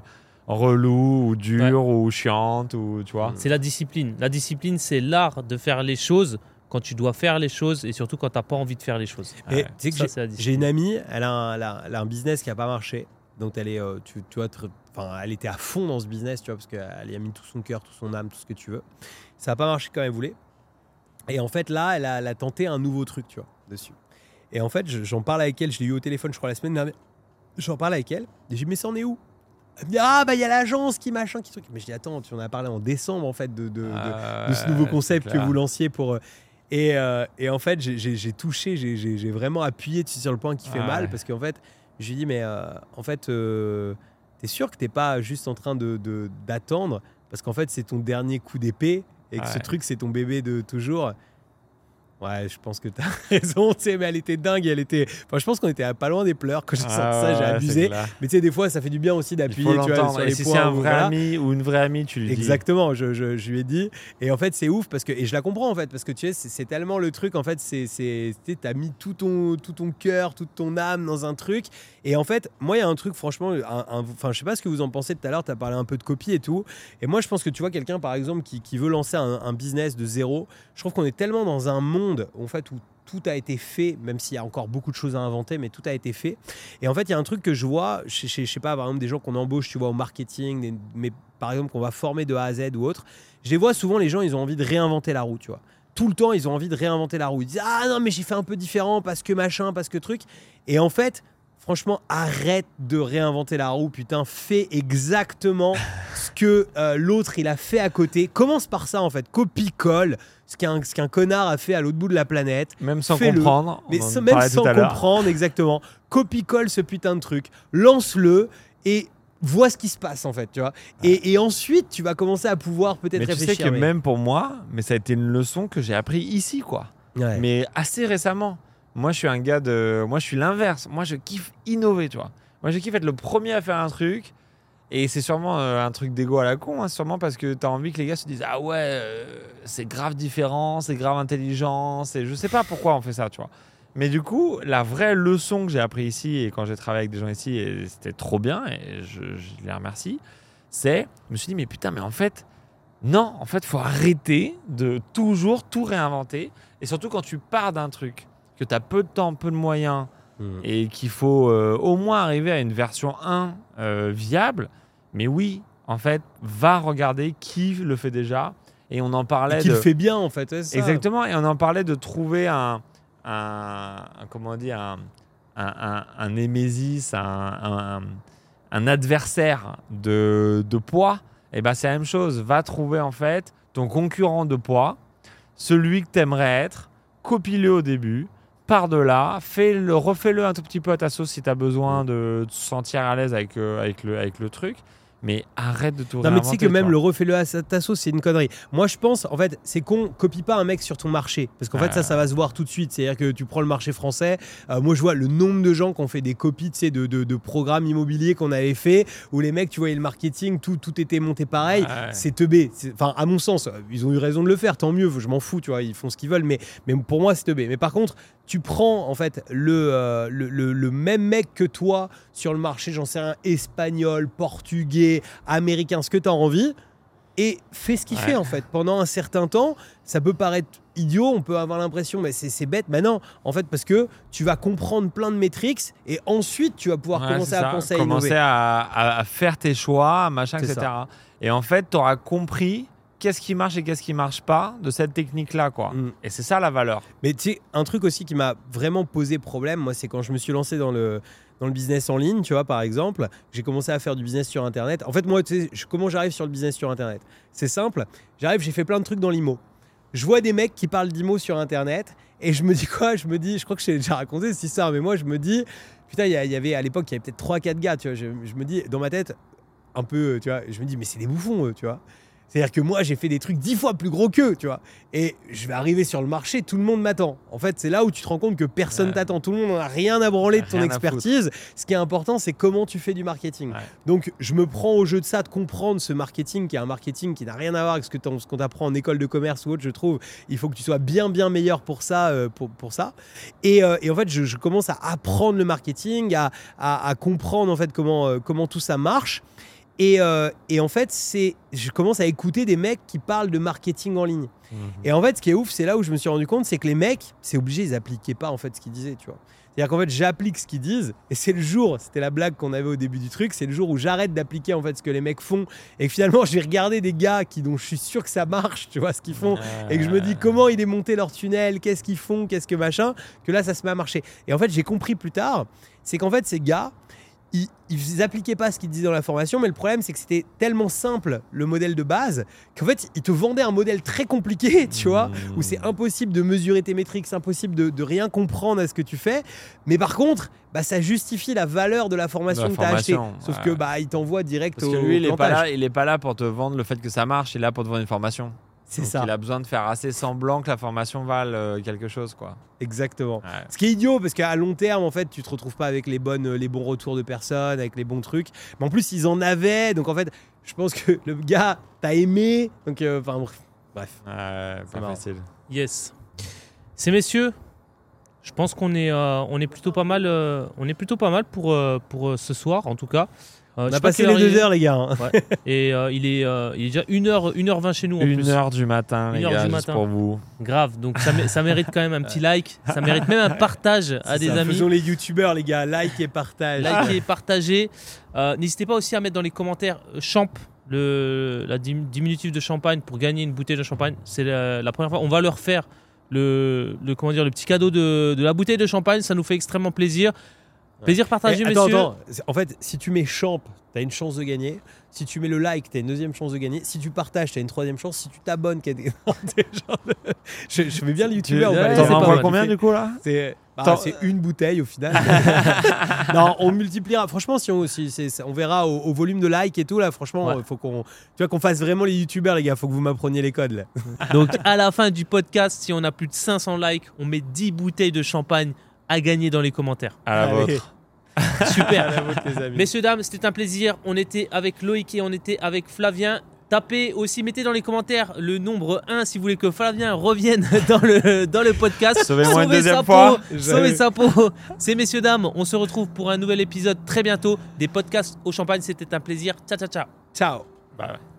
relou ou dure ou chiante ou tu vois. C'est la discipline. La discipline c'est l'art de faire les choses quand tu dois faire les choses et surtout quand tu n'as pas envie de faire les choses. J'ai une amie, elle a, un, elle, a, un, business qui n'a pas marché. Donc elle est, euh, tu, tu vois, enfin, elle était à fond dans ce business, tu vois, parce qu'elle y a mis tout son cœur, tout son âme, tout ce que tu veux. Ça n'a pas marché comme elle voulait. Et en fait, là, elle a, elle a tenté un nouveau truc, tu vois, dessus. Et en fait, j'en parle avec elle, je l'ai eu au téléphone, je crois, la semaine dernière. J'en parle avec elle, et je dis, mais ça en est où? Elle me dit, ah, bah il y a l'agence qui machin, qui truc. Mais je dis, attends, tu en as parlé en décembre, en fait, de, de, de, ce nouveau concept que vous lanciez pour. Euh, et, euh, et en fait, j'ai touché, j'ai vraiment appuyé sur le point qui fait mal, parce qu'en fait, je lui dis, mais euh, en fait, t'es sûr que t'es pas juste en train d'attendre, parce qu'en fait, c'est ton dernier coup d'épée, et que ce truc, c'est ton bébé de toujours. Ouais, je pense que tu as raison, tu sais, mais elle était dingue, elle était... Enfin, je pense qu'on était pas loin des pleurs quand j'ai senti ça, ah j'ai abusé. Mais tu sais, des fois, ça fait du bien aussi d'appuyer, tu vois, sur les si c'est un vrai ami ou une vraie amie, tu lui dis. Exactement, je, je, je, lui ai dit. Et en fait, c'est ouf, parce que... Et je la comprends, en fait, parce que tu sais, c'est tellement le truc, en fait, c'est... Tu as mis tout ton, tout ton cœur, toute ton âme dans un truc. Et en fait, moi, il y a un truc, franchement, enfin, je sais pas ce que vous en pensez tout à l'heure, tu as parlé un peu de copie et tout. Et moi, je pense que tu vois quelqu'un, par exemple, qui, qui veut lancer un, un business de zéro, je trouve qu'on est tellement dans un monde en fait, où tout a été fait, même s'il y a encore beaucoup de choses à inventer, mais tout a été fait. Et en fait, il y a un truc que je vois, je, je, sais pas, par exemple, des gens qu'on embauche, tu vois, au marketing, mais par exemple, qu'on va former de A à Z ou autre, je les vois souvent, les gens, ils ont envie de réinventer la roue, tu vois. Tout le temps, ils ont envie de réinventer la roue. Ils disent Ah non, mais j'ai fait un peu différent parce que machin, parce que truc. Et en fait, franchement, arrête de réinventer la roue, putain, fais exactement ce que euh, l'autre il a fait à côté. Commence par ça en fait, copie-colle ce qu'un connard a fait à l'autre bout de la planète. Même sans comprendre. Mais même sans comprendre, exactement. Copie-colle ce putain de truc, lance-le et vois ce qui se passe en fait, tu vois. Et, ensuite, tu vas commencer à pouvoir peut-être réfléchir. Tu sais que même pour moi, mais ça a été une leçon que j'ai appris ici, quoi. Mais assez récemment. Moi, je suis un gars de. Moi, je suis l'inverse. Moi, je kiffe innover, tu vois. Moi, je kiffe être le premier à faire un truc. Et c'est sûrement euh, un truc d'ego à la con, hein, sûrement parce que tu as envie que les gars se disent Ah ouais, euh, c'est grave différent, c'est grave intelligent. Et je sais pas pourquoi on fait ça, tu vois. Mais du coup, la vraie leçon que j'ai appris ici et quand j'ai travaillé avec des gens ici, et c'était trop bien, et je, je les remercie, c'est je me suis dit Mais putain, mais en fait, non, en fait, faut arrêter de toujours tout réinventer. Et surtout quand tu pars d'un truc que tu as peu de temps, peu de moyens hmm. et qu'il faut euh, au moins arriver à une version 1 euh, viable. Mais oui, en fait, va regarder qui le fait déjà. Et on en parlait. Qui le fait bien, en fait. Exactement. Et on en parlait de trouver un. un, comment dire un, un, un, némésis, un, adversaire de, de poids. Et ben c'est la même chose. Va trouver en fait ton concurrent de poids, celui que tu aimerais être, copie-le au début, par de là, fais-le, refais-le un tout petit peu à ta sauce si tu as besoin de te sentir à l'aise avec, euh, avec, le, avec le truc mais arrête de tout Non, mais tu sais que même le refais-le à ta sauce, c'est une connerie. Moi, je pense, en fait, c'est qu'on copie pas un mec sur ton marché. Parce qu'en fait, ça, ça va se voir tout de suite. C'est-à-dire que tu prends le marché français. Euh, moi, je vois le nombre de gens qui ont fait des copies de, de, de, programmes immobiliers qu'on avait fait, où les mecs, tu vois, le marketing, tout, tout était monté pareil. C'est teubé. Enfin, à mon sens, ils ont eu raison de le faire, tant mieux. Je m'en fous, tu vois, ils font ce qu'ils veulent. Mais, mais pour moi, c'est teubé. Mais par contre, tu prends en fait euh, le, le, le, même mec que toi sur le marché, j'en sais un, espagnol, portugais, américain, ce que tu as envie, et fais ce qu'il fait en fait. Pendant un certain temps, ça peut paraître idiot, on peut avoir l'impression, mais c'est bête. Mais non, en fait, parce que tu vas comprendre plein de métriques et ensuite tu vas pouvoir commencer à penser à Commencer à, à, faire tes choix, machin, etc. Et en fait, tu auras compris qu'est-ce qui marche et qu'est-ce qui marche pas de cette technique-là, quoi. Mm. Et c'est ça la valeur. Mais tu sais, un truc aussi qui m'a vraiment posé problème, moi, c'est quand je me suis lancé dans le dans le business en ligne, tu vois, par exemple, j'ai commencé à faire du business sur Internet. En fait, moi, tu sais, comment j'arrive sur le business sur Internet? C'est simple. J'arrive, j'ai fait plein de trucs dans l'IMO. Je vois des mecs qui parlent d'IMO sur Internet et je me dis quoi? Je me dis, je crois que j'ai déjà raconté cette histoire, mais moi, je me dis, putain, il y, avait à l'époque, il y avait peut-être 3-4 gars, tu vois. Je, je, me dis, dans ma tête, un peu, tu vois, je me dis, mais c'est des bouffons, eux, tu vois. C'est-à-dire que moi, j'ai fait des trucs dix fois plus gros qu'eux, tu vois. Et je vais arriver sur le marché, tout le monde m'attend. En fait, c'est là où tu te rends compte que personne t'attend. Tout le monde n'a rien à branler de ton expertise. Ce qui est important, c'est comment tu fais du marketing. Donc, je me prends au jeu de ça, de comprendre ce marketing, qui est un marketing qui n'a rien à voir avec ce qu'on t'apprend en école de commerce ou autre, je trouve. Il faut que tu sois bien, bien meilleur pour ça. Euh, pour, pour, ça. Et, euh, et, en fait, je, commence à apprendre le marketing, à, à, comprendre en fait comment, euh, comment tout ça marche. Euh, et, en fait, c'est, je commence à écouter des mecs qui parlent de marketing en ligne. Mhm. Et en fait, ce qui est ouf, c'est là où je me suis rendu compte, c'est que les mecs, c'est obligé, ils n'appliquaient pas en fait ce qu'ils disaient, tu vois. C'est-à-dire qu'en fait, j'applique ce qu'ils disent, et c'est le jour, c'était la blague qu'on avait au début du truc, c'est le jour où j'arrête d'appliquer en fait ce que les mecs font, et que finalement, je vais regarder des gars qui, dont je suis sûr que ça marche, tu vois, ce qu'ils font, et que je me dis comment ils est monté leur tunnel, qu'est-ce qu'ils font, qu'est-ce que machin, que là, ça se met à marcher. Et en fait, j'ai compris plus tard, c'est qu'en fait, ces gars, ils, n'appliquaient pas ce qu'ils disaient dans la formation, mais le problème c'est que c'était tellement simple le modèle de base qu'en fait ils te vendaient un modèle très compliqué, tu vois, où c'est mmh. impossible de mesurer tes métriques, c'est impossible de, rien comprendre à ce que tu fais. Mais par contre, bah, ça justifie la valeur de la formation que tu as achetée. Sauf que bah, il t'envoie direct Parce que lui, il est, pas là, il est pas là pour te vendre le fait que ça marche, il est là pour te vendre une formation. C'est ça. Il a besoin de faire assez semblant que la formation vale euh, quelque chose, quoi. Exactement. Ce qui est idiot parce qu'à long terme, en fait, tu te retrouves pas avec les bonnes, les bons retours de personnes, avec les bons trucs. Mais en plus, ils en avaient. Donc en fait, je pense que le gars t'a aimé. Donc euh, enfin bref. pas facile. Yes. Ces messieurs, je pense qu'on est, euh, on est plutôt pas mal, on est plutôt pas mal pour, pour ce soir, en tout cas. Euh, on a passé les deux heures, les gars. Hein. Et euh, il, est, euh, il est déjà 1h, 1h20 chez nous. En 1h du matin, les gars, juste pour vous. Grave, donc ça, ça, mérite quand même un petit like. Ça mérite même un partage à des amis. Faisons les youtubeurs, les gars. Like et partage. Like et partagez. N'hésitez pas aussi à mettre dans les commentaires champ le, la diminutif de champagne pour gagner une bouteille de champagne. C'est la, première fois. On va leur faire le, le, comment dire, le petit cadeau de, de la bouteille de champagne. Ça nous fait extrêmement plaisir. Plaisir partagé, monsieur. Attends, En fait, si tu mets champ, tu as une chance de gagner. Si tu mets le like, tu as une deuxième chance de gagner. Si tu partages, tu as une troisième chance. Si tu t'abonnes, je, je fais bien le youtubeur. T'en envoies combien du coup là bah, C'est une bouteille au final. non, on multipliera. Franchement, si on, on verra au, volume de like et tout là. Franchement, il faut qu'on, tu vois, qu'on fasse vraiment les youtubeurs, les gars. Faut que vous m'appreniez les codes là. Donc à la fin du podcast, si on a plus de 500 likes, on met 10 bouteilles de champagne à gagner dans les commentaires. À la vôtre. Super. Messieurs, dames, c'était un plaisir. On était avec Loïc et on était avec Flavien. Tapez aussi, mettez dans les commentaires le nombre 1 si vous voulez que Flavien revienne dans le, dans le podcast. Sauvez-moi une deuxième fois. Sauvez sa peau. C'est messieurs, dames, on se retrouve pour un nouvel épisode très bientôt des podcasts au champagne. C'était un plaisir. Ciao, ciao, ciao. Ciao. Bye.